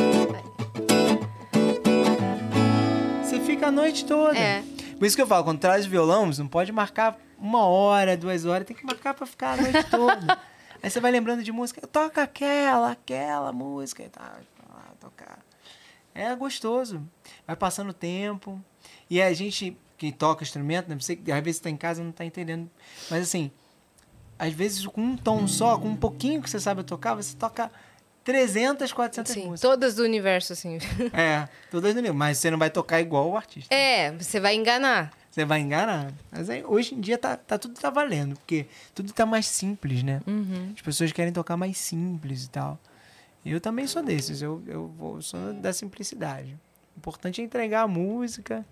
Você fica a noite toda. É. Por isso que eu falo, quando traz violão, você não pode marcar uma hora, duas horas, tem que marcar pra ficar a noite toda. Aí você vai lembrando de música, toca aquela, aquela música e tal. vai lá tocar. É gostoso. Vai passando o tempo. E a gente que toca instrumento, né? Você, às vezes você tá em casa e não tá entendendo. Mas assim, às vezes com um tom só, com um pouquinho que você sabe tocar, você toca 300, 400 Sim, músicas. todas do universo, assim. É, todas do nível. Mas você não vai tocar igual o artista. É, você vai enganar. Você vai enganar. Mas aí, hoje em dia tá, tá tudo tá valendo, porque tudo tá mais simples, né? As pessoas querem tocar mais simples e tal. Eu também sou desses, eu, eu vou, sou da simplicidade. O importante é entregar a música.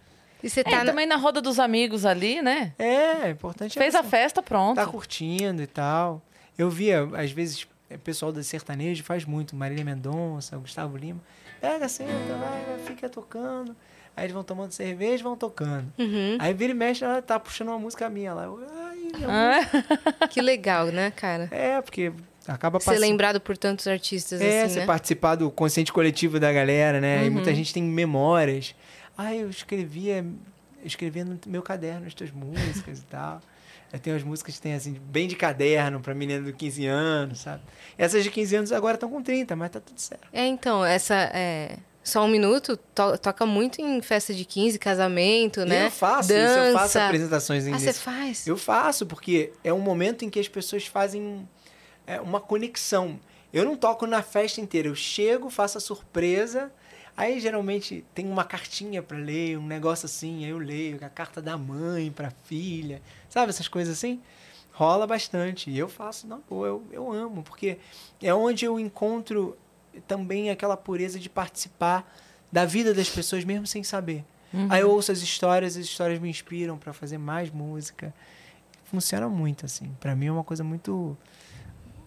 E você É, tá e na... também na roda dos amigos ali, né? É, o importante é Fez a festa, pronto. tá curtindo e tal. Eu via, às vezes, o pessoal do sertanejo faz muito, Marília Mendonça, Gustavo Lima. Pega, senta, vai, vai, fica tocando. Aí eles vão tomando cerveja e vão tocando. Uhum. Aí vira e mexe, ela tá puxando uma música minha lá. Eu, Ai, Ah, Que legal, né, cara? É, porque acaba Ser passando. lembrado por tantos artistas É, assim, você né? participar do consciente coletivo da galera, né? E Uhum. muita gente tem memórias. Ah, eu escrevia, escrevia no meu caderno as tuas músicas e tal. Eu tenho as músicas que tem assim, bem de caderno pra menina de 15 anos, sabe? Essas de 15 anos agora estão com 30, mas tá tudo certo. É, então, essa é só um minuto to- toca muito em festa de 15, casamento, né? Eu faço Dança. isso, eu faço apresentações em Ah, você faz? Eu faço, porque é um momento em que as pessoas fazem é, uma conexão. Eu não toco na festa inteira, eu chego, faço a surpresa, aí geralmente tem uma cartinha para ler, um negócio assim, aí eu leio, a carta da mãe pra filha, sabe essas coisas assim? Rola bastante, e eu faço, não, eu, eu amo, porque é onde eu encontro também aquela pureza de participar da vida das pessoas, mesmo sem saber. Aí eu ouço as histórias, as histórias me inspiram para fazer mais música. Funciona muito, assim. Para mim é uma coisa muito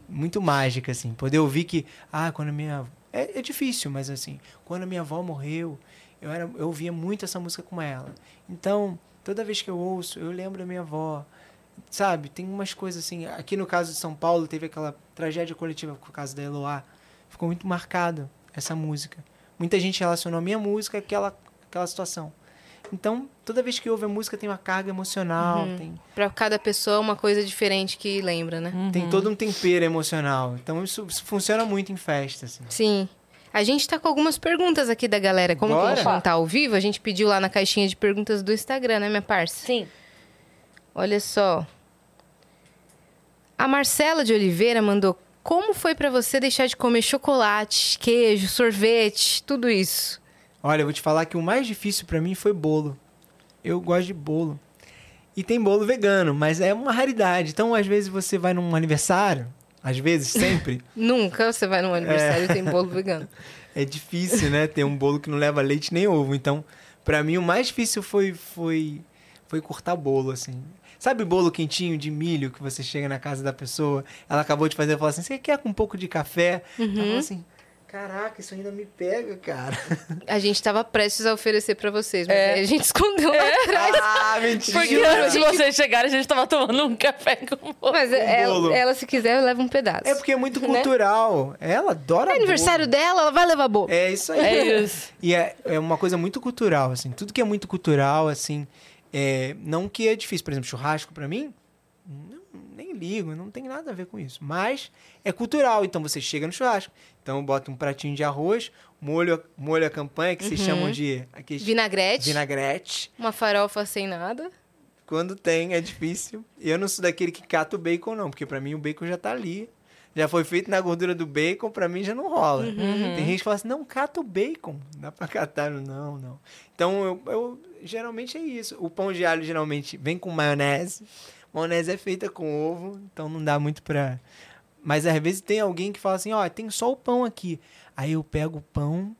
muito mágica, assim. Poder ouvir que, ah, quando a minha... É, é difícil, mas assim, quando a minha avó morreu, eu, era, eu ouvia muito essa música com ela. Então, toda vez que eu ouço, eu lembro da minha avó. Sabe, tem umas coisas assim. Aqui no caso de São Paulo, teve aquela tragédia coletiva por causa da Eloá. Ficou muito marcado essa música. Muita gente relacionou a minha música àquela, àquela situação. Então, toda vez que ouve a música, tem uma carga emocional, tem, Pra cada pessoa, uma coisa diferente que lembra, né? tem todo um tempero emocional. Então, isso, isso funciona muito em festa. Assim. Sim. A gente tá com algumas perguntas aqui da galera. Como que a gente Bora? não tá ao vivo, a gente pediu lá na caixinha de perguntas do Instagram, né, minha parça? Sim. Olha só. A Marcela de Oliveira mandou: Como foi pra você deixar de comer chocolate, queijo, sorvete, tudo isso? Olha, eu vou te falar que o mais difícil pra mim foi bolo. Eu gosto de bolo. E tem bolo vegano, mas é uma raridade. Então, às vezes, você vai num aniversário, às vezes, sempre, Nunca você vai num aniversário e tem bolo vegano. é difícil, né? Ter um bolo que não leva leite nem ovo. Então, pra mim, o mais difícil foi, foi, foi cortar bolo, assim. Sabe bolo quentinho de milho que você chega na casa da pessoa, ela acabou de fazer e fala assim: você quer com um pouco de café? Ela fala assim: caraca, isso ainda me pega, cara. A gente tava prestes a oferecer pra vocês, mas É. aí a gente escondeu lá atrás. ah, mentira! Porque antes de vocês chegarem, a gente tava tomando um café com bolo. Mas Com ela, bolo. ela, se quiser, leva um pedaço. É porque é muito Né? cultural. Ela adora É aniversário bolo. dela, ela vai levar bolo. É isso aí. É isso. E é, é uma coisa muito cultural, assim. Tudo que é muito cultural, assim, é, não que é difícil. Por exemplo, churrasco pra mim, não- nem ligo, não tem nada a ver com isso. Mas é cultural, então você chega no churrasco. Então bota um pratinho de arroz, molho, molho a campanha, que vocês chamam de aqueles Vinagrete, vinagrete. uma farofa sem nada. Quando tem, é difícil. Eu não sou daquele que cata o bacon, não, porque pra mim o bacon já tá ali. Já foi feito na gordura do bacon, pra mim já não rola. Tem gente que fala assim, não, cata o bacon. Dá pra catar? Eu, Não, não. Então, eu, eu- geralmente é isso. O pão de alho geralmente vem com maionese, Maionese é feita com ovo, então não dá muito pra. Mas às vezes tem alguém que fala assim: ó, tem só o pão aqui. Aí eu pego o pão,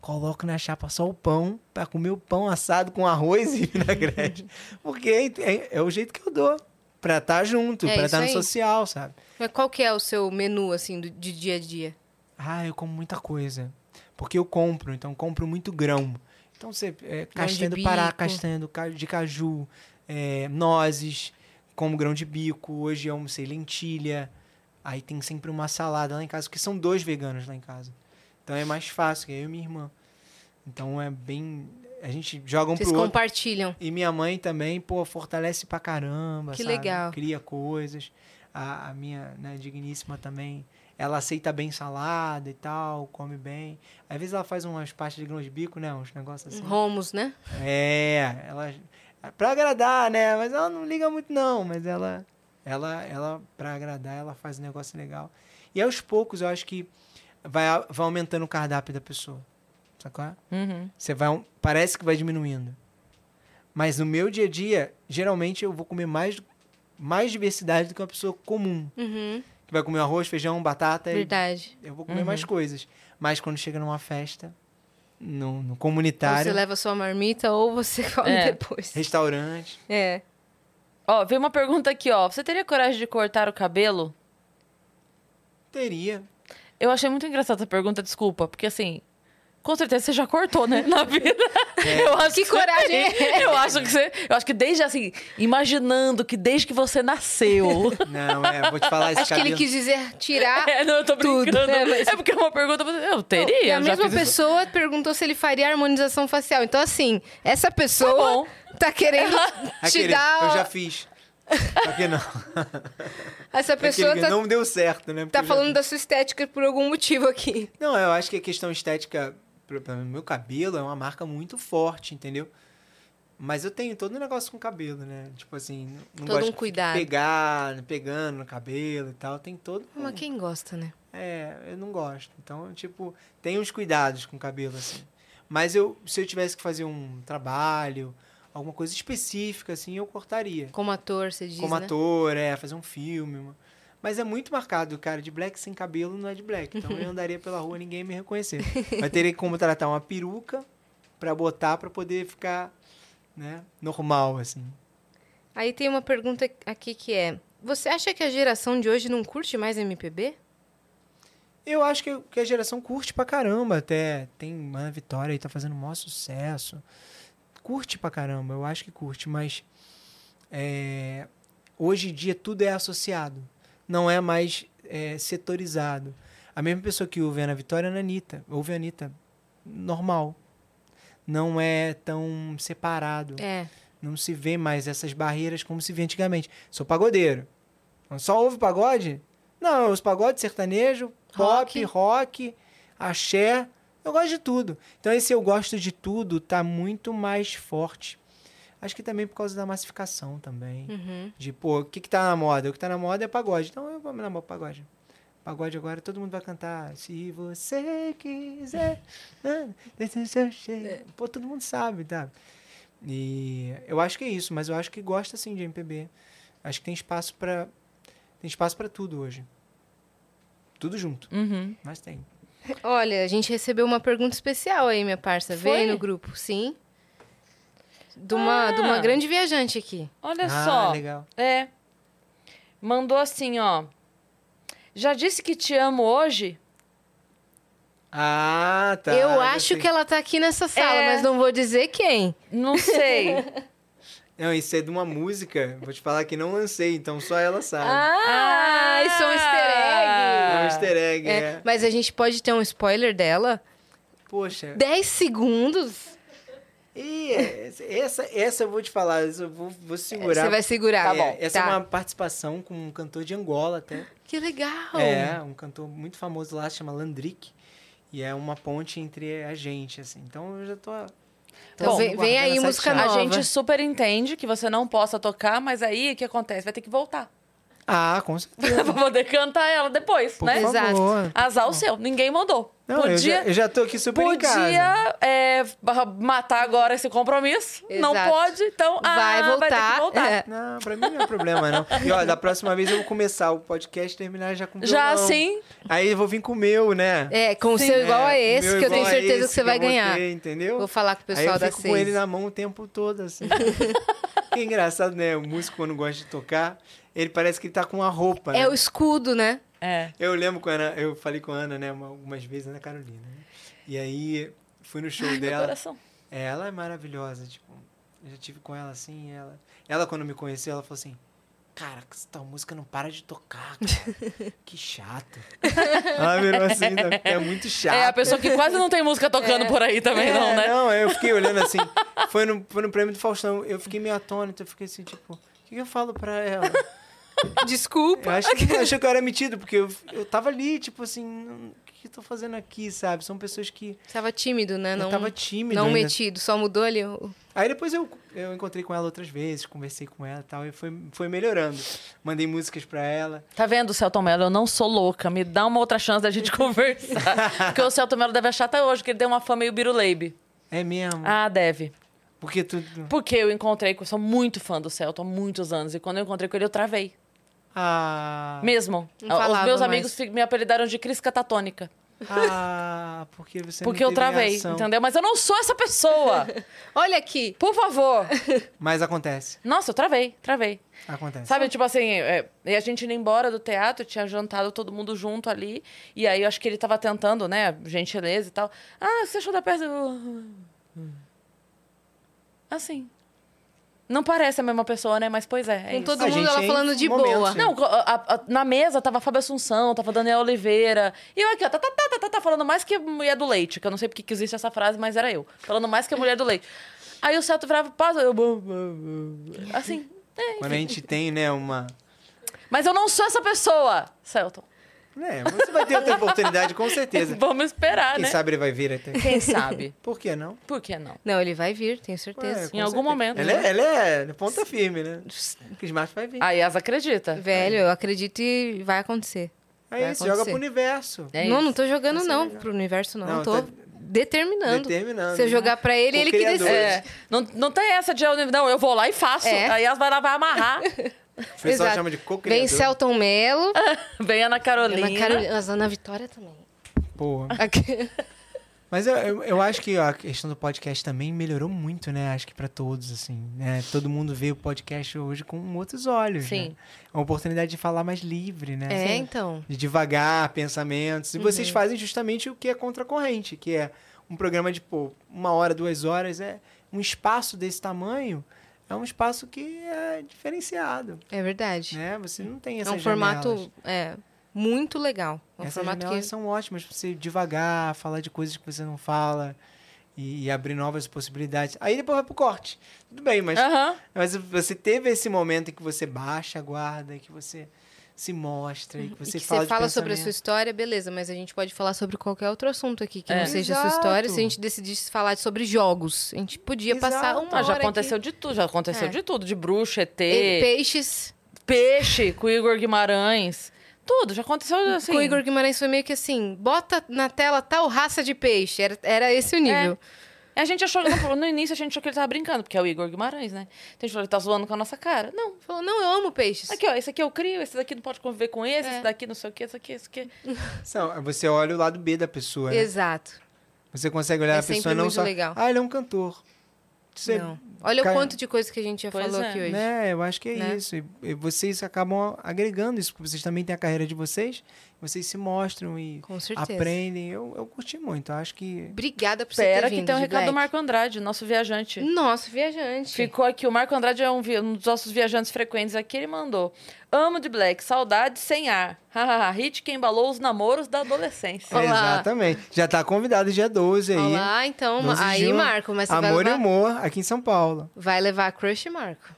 coloco na chapa só o pão, pra comer o pão assado com arroz e vinagrete. Porque é, é- é o jeito que eu dou. Pra estar junto, É pra estar no aí. social, sabe? Mas qual que é o seu menu, assim, do- de dia a dia? Ah, eu como muita coisa. Porque eu compro, então eu compro muito grão. Então você. É, castanha do Pará, castanha do de caju, é, nozes, como grão de bico. Hoje eu almocei lentilha. Aí tem sempre uma salada lá em casa, porque são dois veganos lá em casa. Então é mais fácil, que é eu e minha irmã. Então é bem. A gente joga um Vocês pro outro. compartilham. E minha mãe também, pô, fortalece pra caramba. Que sabe? legal. Cria coisas. A, a minha né, digníssima também, ela aceita bem salada e tal, come bem. Às vezes ela faz umas pastas de grão de bico, né? Uns negócios assim. Romos, né? É, ela. Pra agradar, né? Mas ela não liga muito, não. Mas ela. Ela, ela pra agradar, ela faz um negócio legal. E aos poucos, eu acho que vai, vai aumentando o cardápio da pessoa. Sacou? Uhum. Você vai. Parece que vai diminuindo. Mas no meu dia a dia, geralmente eu vou comer mais, mais diversidade do que uma pessoa comum. Uhum, Que vai comer arroz, feijão, batata. e verdade. Eu vou comer Uhum. mais coisas. Mas quando chega numa festa, no, no Ou comunitário, você leva sua marmita ou você come É. depois. restaurante. É. Ó, veio uma pergunta aqui, ó. Você teria coragem de cortar o cabelo? Teria. Eu achei muito engraçada essa pergunta, desculpa, porque assim, com certeza você já cortou, né, na vida. Eu acho Que você coragem tem. Eu acho que você, eu acho que desde assim, imaginando que desde que você nasceu. Não, é, vou te falar esse Acho que ele quis dizer tirar. É, não, eu tô Tudo. brincando. É, mas- É porque é uma pergunta, eu teria. E a já mesma fiz isso. pessoa perguntou se ele faria harmonização facial. Então, assim, essa Tá pessoa bom. tá querendo te dar. Eu já fiz. Só que não. Essa pessoa tá, não deu certo, né? Porque tá já falando fiz. da sua estética por algum motivo aqui. Não, eu acho que a questão estética, meu cabelo, é uma marca muito forte, entendeu? Mas eu tenho todo um negócio com cabelo, né? Tipo assim, não Todo gosto um de cuidado. pegar, pegando no cabelo e tal. Tem todo. um- Mas quem gosta, né? É, eu não gosto. Então, tipo, tem uns cuidados com o cabelo, assim. Mas eu, se eu tivesse que fazer um trabalho, alguma coisa específica, assim, eu cortaria. Como ator, você diz, Como né? ator, é, fazer um filme. uma- Mas é muito marcado, cara. De black sem cabelo não é de black. Então eu andaria pela rua e ninguém me reconhecer. Mas teria como tratar uma peruca pra botar pra poder ficar, né, normal, assim. Aí tem uma pergunta aqui que é: Você acha que a geração de hoje não curte mais MPB? Eu acho que, que a geração curte pra caramba até. Tem Ana Vitória aí, tá fazendo o maior sucesso. Curte pra caramba, eu acho que curte, mas é, hoje em dia tudo é associado. Não é mais é, setorizado. A mesma pessoa que ouve a Ana Vitória é a Anitta. Ouve a Anitta normal. Não é tão separado. É. Não se vê mais essas barreiras como se via antigamente. Sou pagodeiro. Só ouve pagode? Não, eu ouço pagode, sertanejo, pop, Rock. rock, axé. Eu gosto de tudo. Então esse eu gosto de tudo tá muito mais forte. Acho que também por causa da massificação também. Uhum. De, pô, o que que tá na moda? O que tá na moda é pagode. Então eu vou me namorar pagode. Pagode agora, todo mundo vai cantar. Se você quiser. seu jeito. Pô, todo mundo sabe, tá? E eu acho que é isso, mas eu acho que gosta sim de MPB. Acho que tem espaço pra. Tem espaço pra tudo hoje. Tudo junto, Uhum. mas tem. Olha, a gente recebeu uma pergunta especial aí, minha parça. Foi? no grupo, sim. De uma, de uma Ah. grande viajante aqui. Olha ah, só. legal. É. Mandou assim, ó. Já disse que te amo hoje? Ah, tá. eu acho sei. que ela tá aqui nessa sala, É. mas não vou dizer quem. Não sei. Não, isso é de uma música. Vou te falar que não lancei, então só ela sabe. Ah, isso é um easter egg. É um easter egg, É, é. Mas a gente pode ter um spoiler dela? Poxa. 10 segundos? E essa, essa eu vou te falar, essa eu vou, vou segurar. Você vai segurar. Tá É, bom. Essa Tá. é uma participação com um cantor de Angola até. Que legal. É, um cantor muito famoso lá, se chama Landrick. E é uma ponte entre a gente, assim. Então eu já tô. Então Bom, vem, vem aí música chave. A nova. gente super entende que você não possa tocar, mas aí o que acontece? Vai ter que voltar. Ah, com certeza. pra poder cantar ela depois, Por né? Exato. favor. Azar o seu, ninguém mandou. Não, eu Podia- já, eu já tô aqui super em casa. Podia é, matar agora esse compromisso. Não Exato. pode, então ah, Vai Vai ter voltar. que voltar. É. Não, pra mim não é problema, não. E ó, da próxima vez eu vou começar o podcast e terminar já com Já violão. assim, Aí eu vou vir com o meu, né? É, com o Sim. seu igual É, a o esse, que eu tenho certeza que você vai eu vou ganhar. ter, entendeu? Vou falar com o Aí pessoal eu da fico com ele na mão o tempo todo, assim. que engraçado, né? O músico, quando gosta de tocar, ele parece que ele tá com uma roupa, né? É o escudo, né? É. Eu lembro quando a Ana, eu falei com a Ana, né, uma- algumas vezes, Ana Carolina. Né? E aí fui no show Ai, dela. coração. É, ela é maravilhosa, tipo, eu já tive com ela assim, ela, ela quando me conheceu, ela falou assim: "Cara, essa tua música não para de tocar, cara. que chato". ela virou assim, né, é muito chato. É a pessoa que quase não tem música tocando por aí também, É, não, né? Não, eu fiquei olhando assim. Foi no, foi no prêmio do Faustão. Eu fiquei meio atônito. Eu fiquei assim, tipo, o que eu falo pra ela? Desculpa. Eu acho que achou que eu era metido, porque eu, eu tava ali, tipo assim, "Não, o que eu tô fazendo aqui, sabe? São pessoas que. Você tava tímido, né? Não, eu tava tímido. não ainda. metido, só mudou ali. o- Aí depois eu, eu encontrei com ela outras vezes, conversei com ela e tal, e foi, foi melhorando. Mandei músicas pra ela. Tá vendo, Celton Mello? Eu não sou louca. Me dá uma outra chance da gente conversar. Porque o Celton Mello deve achar até hoje que ele tem uma fã meio biruleibe. É mesmo. Ah, deve. Porque tu. Porque eu encontrei, com- eu sou muito fã do Celton há muitos anos. E quando eu encontrei com ele, eu travei. Ah. Mesmo. Não Os meus amigos me apelidaram de Cris Catatônica. Ah, porque você não Porque eu travei, reação. entendeu? Mas eu não sou essa pessoa. Olha aqui. Por favor. Mas acontece. Nossa, eu travei, travei. Acontece. Sabe, tipo assim, é, e a gente indo embora do teatro, tinha jantado todo mundo junto ali. E aí eu acho que ele tava tentando, né, gentileza e tal. Ah, você achou da peça? Eu- Assim. Não parece a mesma pessoa, né? Mas pois é. é Com isso. todo A mundo ela é falando de momentos, boa. né? Não, a- a- na mesa tava a Fábio Assunção, tava Daniel Oliveira. E eu aqui, ó, tá, tá, tá, tá, tá, tá, falando mais que a mulher do leite, que eu não sei porque que existe essa frase, mas era eu. Falando mais que a mulher do leite. Aí o Celto virava, pausa, eu. Assim. é, Quando a gente tem, né, uma. Mas eu não sou essa pessoa, Celton. É, você vai ter outra oportunidade, com certeza. Vamos esperar, Quem né? sabe ele vai vir até. Quem sabe? Por que não? Por que não? Não, ele vai vir, tenho certeza. Ué, Em algum certeza. momento, Ela, né? é, ela é ponta firme, né? O Smart vai vir. A Yas acredita. Velho, eu acredito e vai acontecer. é vai isso, joga acontecer. pro universo. É não, isso. não tô jogando não legal. pro universo, não. Não, tô tá determinando. Determinando. Se eu jogar pra ele, O ele que criador. decide. É, não, não tem essa de eu- não, eu vou lá e faço. É. A Yas vai lá, vai amarrar. O pessoal Exato. chama de co-criador. Vem Celton Mello. Vem Ana Carolina. Ana Carolina. Mas Ana Vitória também. Porra. Aqui. Mas eu, eu, eu acho que a questão do podcast também melhorou muito, né? Acho que pra todos, assim, né? Todo mundo vê o podcast hoje com outros olhos, Sim. né? É uma oportunidade de falar mais livre, né? É, Assim, então. De devagar, pensamentos. E vocês fazem justamente o que é contracorrente, que é um programa de, pô, uma hora, duas horas, é um espaço desse tamanho, é um espaço que é diferenciado, É verdade. né? Você não tem É essas um formato janelas. é, muito legal. É um Essas formato que. são ótimas pra você devagar, falar de coisas que você não fala e, e abrir novas possibilidades. Aí depois vai pro corte. Tudo bem, mas, Aham. mas você teve esse momento em que você baixa a guarda, que você se mostra e que E você que fala você fala sobre a sua história, beleza, mas a gente pode falar sobre qualquer outro assunto aqui que É. não seja a sua história. Se a gente decidisse falar sobre jogos, a gente podia passar Exato. uma Ah, já hora aconteceu aqui. de tudo, já aconteceu É. de tudo. De bruxa, ET, E- Peixes. peixe com o Igor Guimarães. Tudo, já aconteceu assim. Com o Igor Guimarães foi meio que assim, bota na tela tal raça de peixe. Era, era esse o nível. A gente achou, no, no início a gente achou que ele tava brincando, porque é o Igor Guimarães, né? Então a gente falou, ele tá zoando com a nossa cara. Não. Falou, não, eu amo peixes. Aqui, ó, esse aqui eu crio, esse daqui não pode conviver com esse, É. esse daqui não sei o que, esse aqui, esse aqui. São- Você olha o lado B da pessoa, né? Exato. Você consegue olhar É a pessoa sempre não só... legal. Ah, ele é um cantor. Você, Não. Olha cai- o quanto de coisa que a gente já Pois falou é. aqui hoje. Né, eu acho que é Né? isso. E, e vocês acabam agregando isso, porque vocês também têm a carreira de vocês, vocês se mostram e aprendem. Eu, eu curti muito, eu acho que... Obrigada por você Espera ter que tem um recado do Black. Marco Andrade, nosso viajante. Nosso viajante. Ficou aqui, o Marco Andrade é um, um dos nossos viajantes frequentes aqui, ele mandou. Amo de Black, saudade sem ar. Hahaha, hit que embalou os namoros da adolescência. Olá. Exatamente. Já tá convidado dia 12 aí. Olá, então. 12 de aí, junho, Marco, mas você vai Amor e levar, Humor, aqui em São Paulo. vai levar a crush, Marco?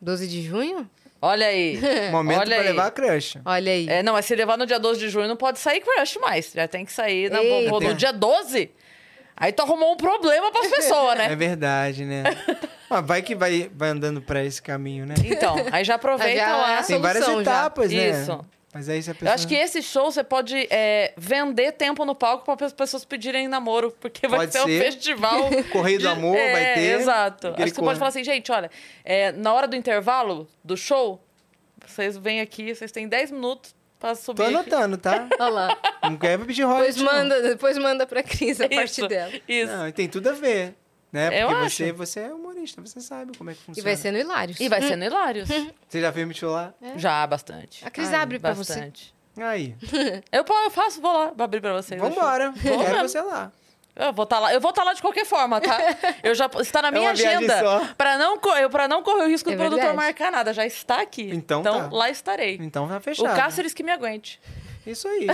12 de junho? Olha aí. Momento Olha pra aí. levar a crush. Olha aí. É, não, mas se levar no dia 12 de junho, não pode sair crush mais. Já tem que sair na, Eita. pô, no dia 12. Aí tu arrumou um problema pras pessoas, É né? verdade, né? Mas vai que vai, vai andando pra esse caminho, né? Então, aí já aproveita Já é lá. a Tem várias solução já. etapas, né? Isso. Mas aí Eu pessoa... acho que esse show você pode é, vender tempo no palco para as pessoas pedirem namoro, porque vai Pode ser um festival. Correio do Amor é, vai ter. Exato. Acho que você pode falar assim, gente, olha, é, na hora do intervalo do show, vocês vêm aqui, vocês têm 10 minutos para subir. Tô anotando, tá? Olha lá. Não quer pedir Depois royalties, não. manda, depois manda pra Cris a parte Isso, dela. Isso. Não, tem tudo a ver. Né? Eu Porque acho. você, você é humorista, você sabe como é que E funciona. vai ser no Hilários. E vai ser no Hilários. Você já fez me lá? Já, bastante. A Cris Ai, abre pra você. Bastante. Aí. Eu, eu faço, vou lá, vou abrir pra vocês. Vambora. Vou Quero você lá. Eu vou estar lá. Eu vou estar lá de qualquer forma, tá? Eu já está na É minha viagem agenda para não eu para não correr o risco É do produtor verdade. marcar nada, já está aqui. Então tá. lá estarei. Então tá O fechado. Cáceres que me aguente. Isso aí.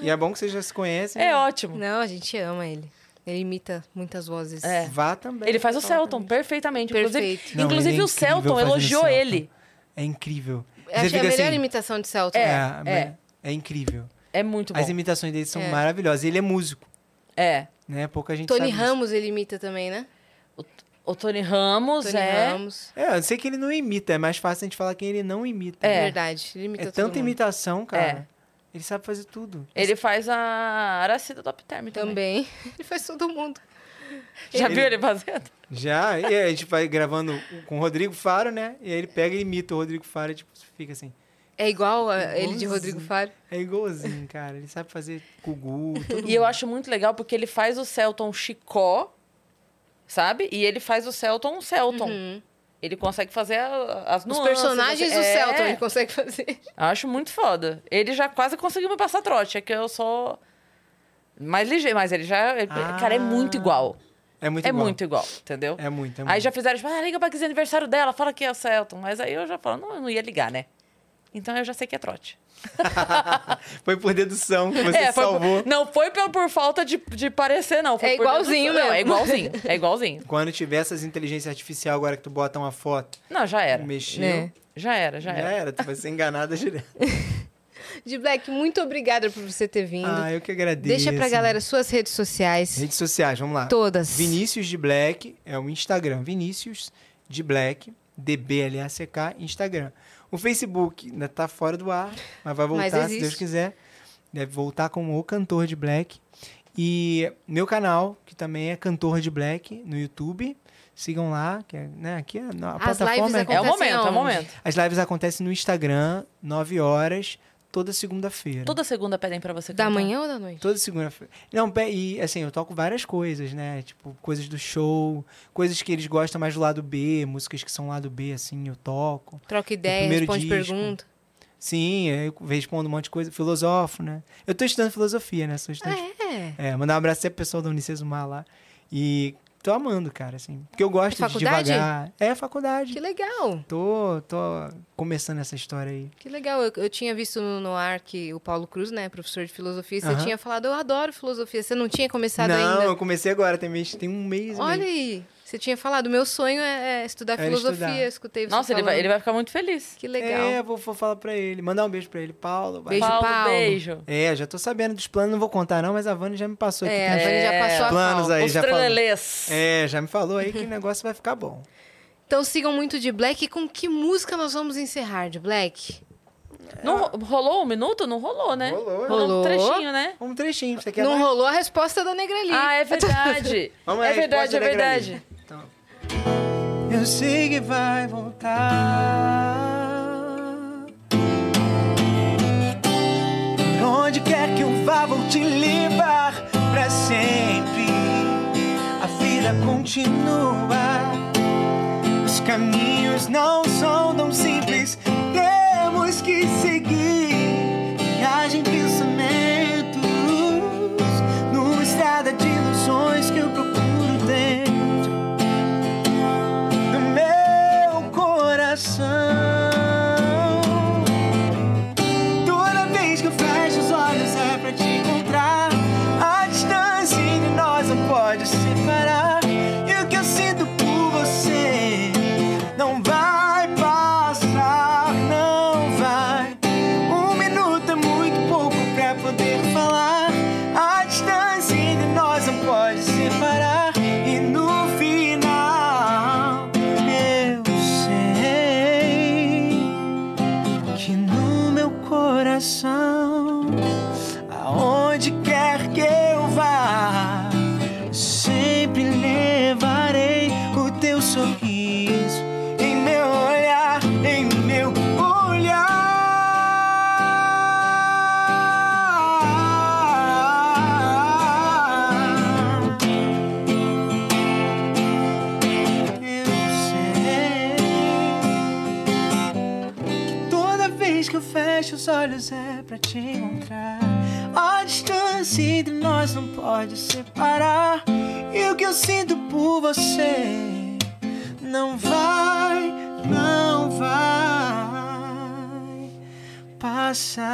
e é bom que vocês já se conhecem. É né? ótimo. Não, a gente ama ele. Ele imita muitas vozes. É. Vá também. Ele faz o Celton perfeitamente. Perfeito. Inclusive, Não, inclusive é o Celton elogiou Celton. ele. É incrível. Eu achei a fica melhor assim, imitação de Celton. É, É, é. é incrível. É muito bom. As imitações dele são É. maravilhosas. Ele é músico, É. né? Pouca gente Tony. Ramos ele imita também, né? O Tony Ramos Tony é. Ramos. É, eu sei que ele não imita. É mais fácil a gente falar quem ele não imita. É. Verdade. Ele imita É tanta mundo. imitação, cara. É. Ele sabe fazer tudo. Ele faz a Aracida Top Term também. Também. Ele faz todo mundo. Já Ele- viu ele fazendo? Já, e a gente vai gravando com o Rodrigo Faro, né? E aí ele pega e imita o Rodrigo Faro e tipo, fica assim. É igual a ele de. Rodrigo Faro. É igualzinho, cara. Ele sabe fazer tudo. E eu acho muito legal porque ele faz o Celton Chicó, sabe? E ele faz o Celton Celton. Uhum. Ele consegue fazer a- as Os nuances. personagens assim. do É, Celton ele consegue fazer. Acho muito foda. Ele já quase conseguiu me passar trote. É que eu sou mais ligeiro, mas ele já... ele- Ah. Cara, é muito igual. É muito é igual. muito igual, entendeu? É muito, é Aí muito. já fizeram, tipo, ah, liga pra Cris aniversário dela, fala que é o Celton. Mas aí eu já falo, não, eu não ia ligar, né? Então eu já sei que é trote. Foi por dedução que você é, foi salvou. por- não foi por, por falta de, de parecer, não. Foi É igualzinho dedução. Não, é mesmo. igualzinho. É igualzinho. Quando tiver essas inteligências artificiais agora que tu bota uma foto, Não, já era. mexeu, Né? Já era, já já era. era. Tu vai ser enganada direto. De Black, muito obrigada por você ter vindo. Ah, eu que agradeço. Deixa pra galera suas redes sociais. Redes sociais, vamos lá. Todas. Vinícius de Black é o Instagram. Vinícius de Black, DBLACK, Instagram. O Facebook ainda tá fora do ar, mas vai Mas voltar se existe. Deus quiser. Deve voltar como o cantor de Black. E meu canal, que também é cantor de Black no YouTube. Sigam lá, que é, né, aqui é na As lives plataforma. É o momento, é o momento. As lives acontecem no Instagram, 9 horas, toda segunda-feira. Toda segunda pedem pra você Da cantar. manhã ou da noite? Toda segunda-feira. Não, e assim, eu toco várias coisas, né? Tipo, coisas do show, coisas que eles gostam mais do lado B, músicas que são lado B, assim, eu toco. Troca ideia, responde disco. pergunta. Sim, eu respondo um monte de coisa, filosofo, né? Eu tô estudando filosofia, né? Sou estudante. É. É, mandar um abraço até pro pessoal da Unicesumar lá. E tô amando, cara, assim. Porque eu gosto de faculdade? devagar. É, faculdade. Que legal. Tô, tô começando essa história aí. Que legal. Eu, eu tinha visto no, ar que o Paulo Cruz, né, professor de filosofia, você Aham. tinha falado, eu adoro filosofia. Você não tinha começado Não, ainda? eu comecei agora, tem, mês, tem um mês Olha meio. aí. Você tinha falado, meu sonho é, é estudar Era filosofia. estudar. Escutei você Nossa, ele vai, ele vai ficar muito feliz. Que legal. É, vou, vou falar pra ele. Mandar um beijo pra ele. Paulo, vai. Beijo, Paulo, Paulo. beijo. É, já tô sabendo dos planos, não vou contar não, mas a Vânia já me passou aqui. É, a Vânia já passou a planos pauta. aí, Os já falou. trelelês. É, já me falou aí que o negócio vai ficar bom. Então sigam muito de Black. E com que música nós vamos encerrar de Black? Não ro- rolou um minuto? Não rolou, né? Rolou. Rolou. um trechinho, né? Um trechinho, você quer não mais? rolou a resposta da Negra ali. Ah, é verdade. Vamos é aí, verdade, é verdade. Eu sei que vai voltar. Por onde quer que eu vá, vou te levar pra sempre. A vida continua. Os caminhos não são tão simples. Temos que seguir. Viagem, pensamentos. Numa estrada de ilusões te encontrar. A distância entre nós não pode separar. E o que eu sinto por você não vai, não vai passar.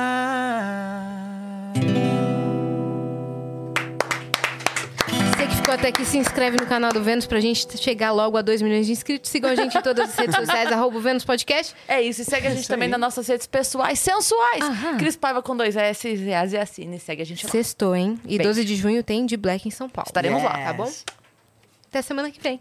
Ficou até aqui, se inscreve no canal do Vênus pra gente chegar logo a 2 milhões de inscritos. Sigam a gente em todas as redes sociais, arroba o Vênus Podcast. É isso, e segue a gente Isso também aí. nas nossas redes pessoais sensuais. Aham. Cris Paiva com dois S e As e Assine. Segue a gente lá. Sextou, hein? E Beijo. 12 de junho tem de Black em São Paulo. Estaremos lá, tá bom? Até semana que vem.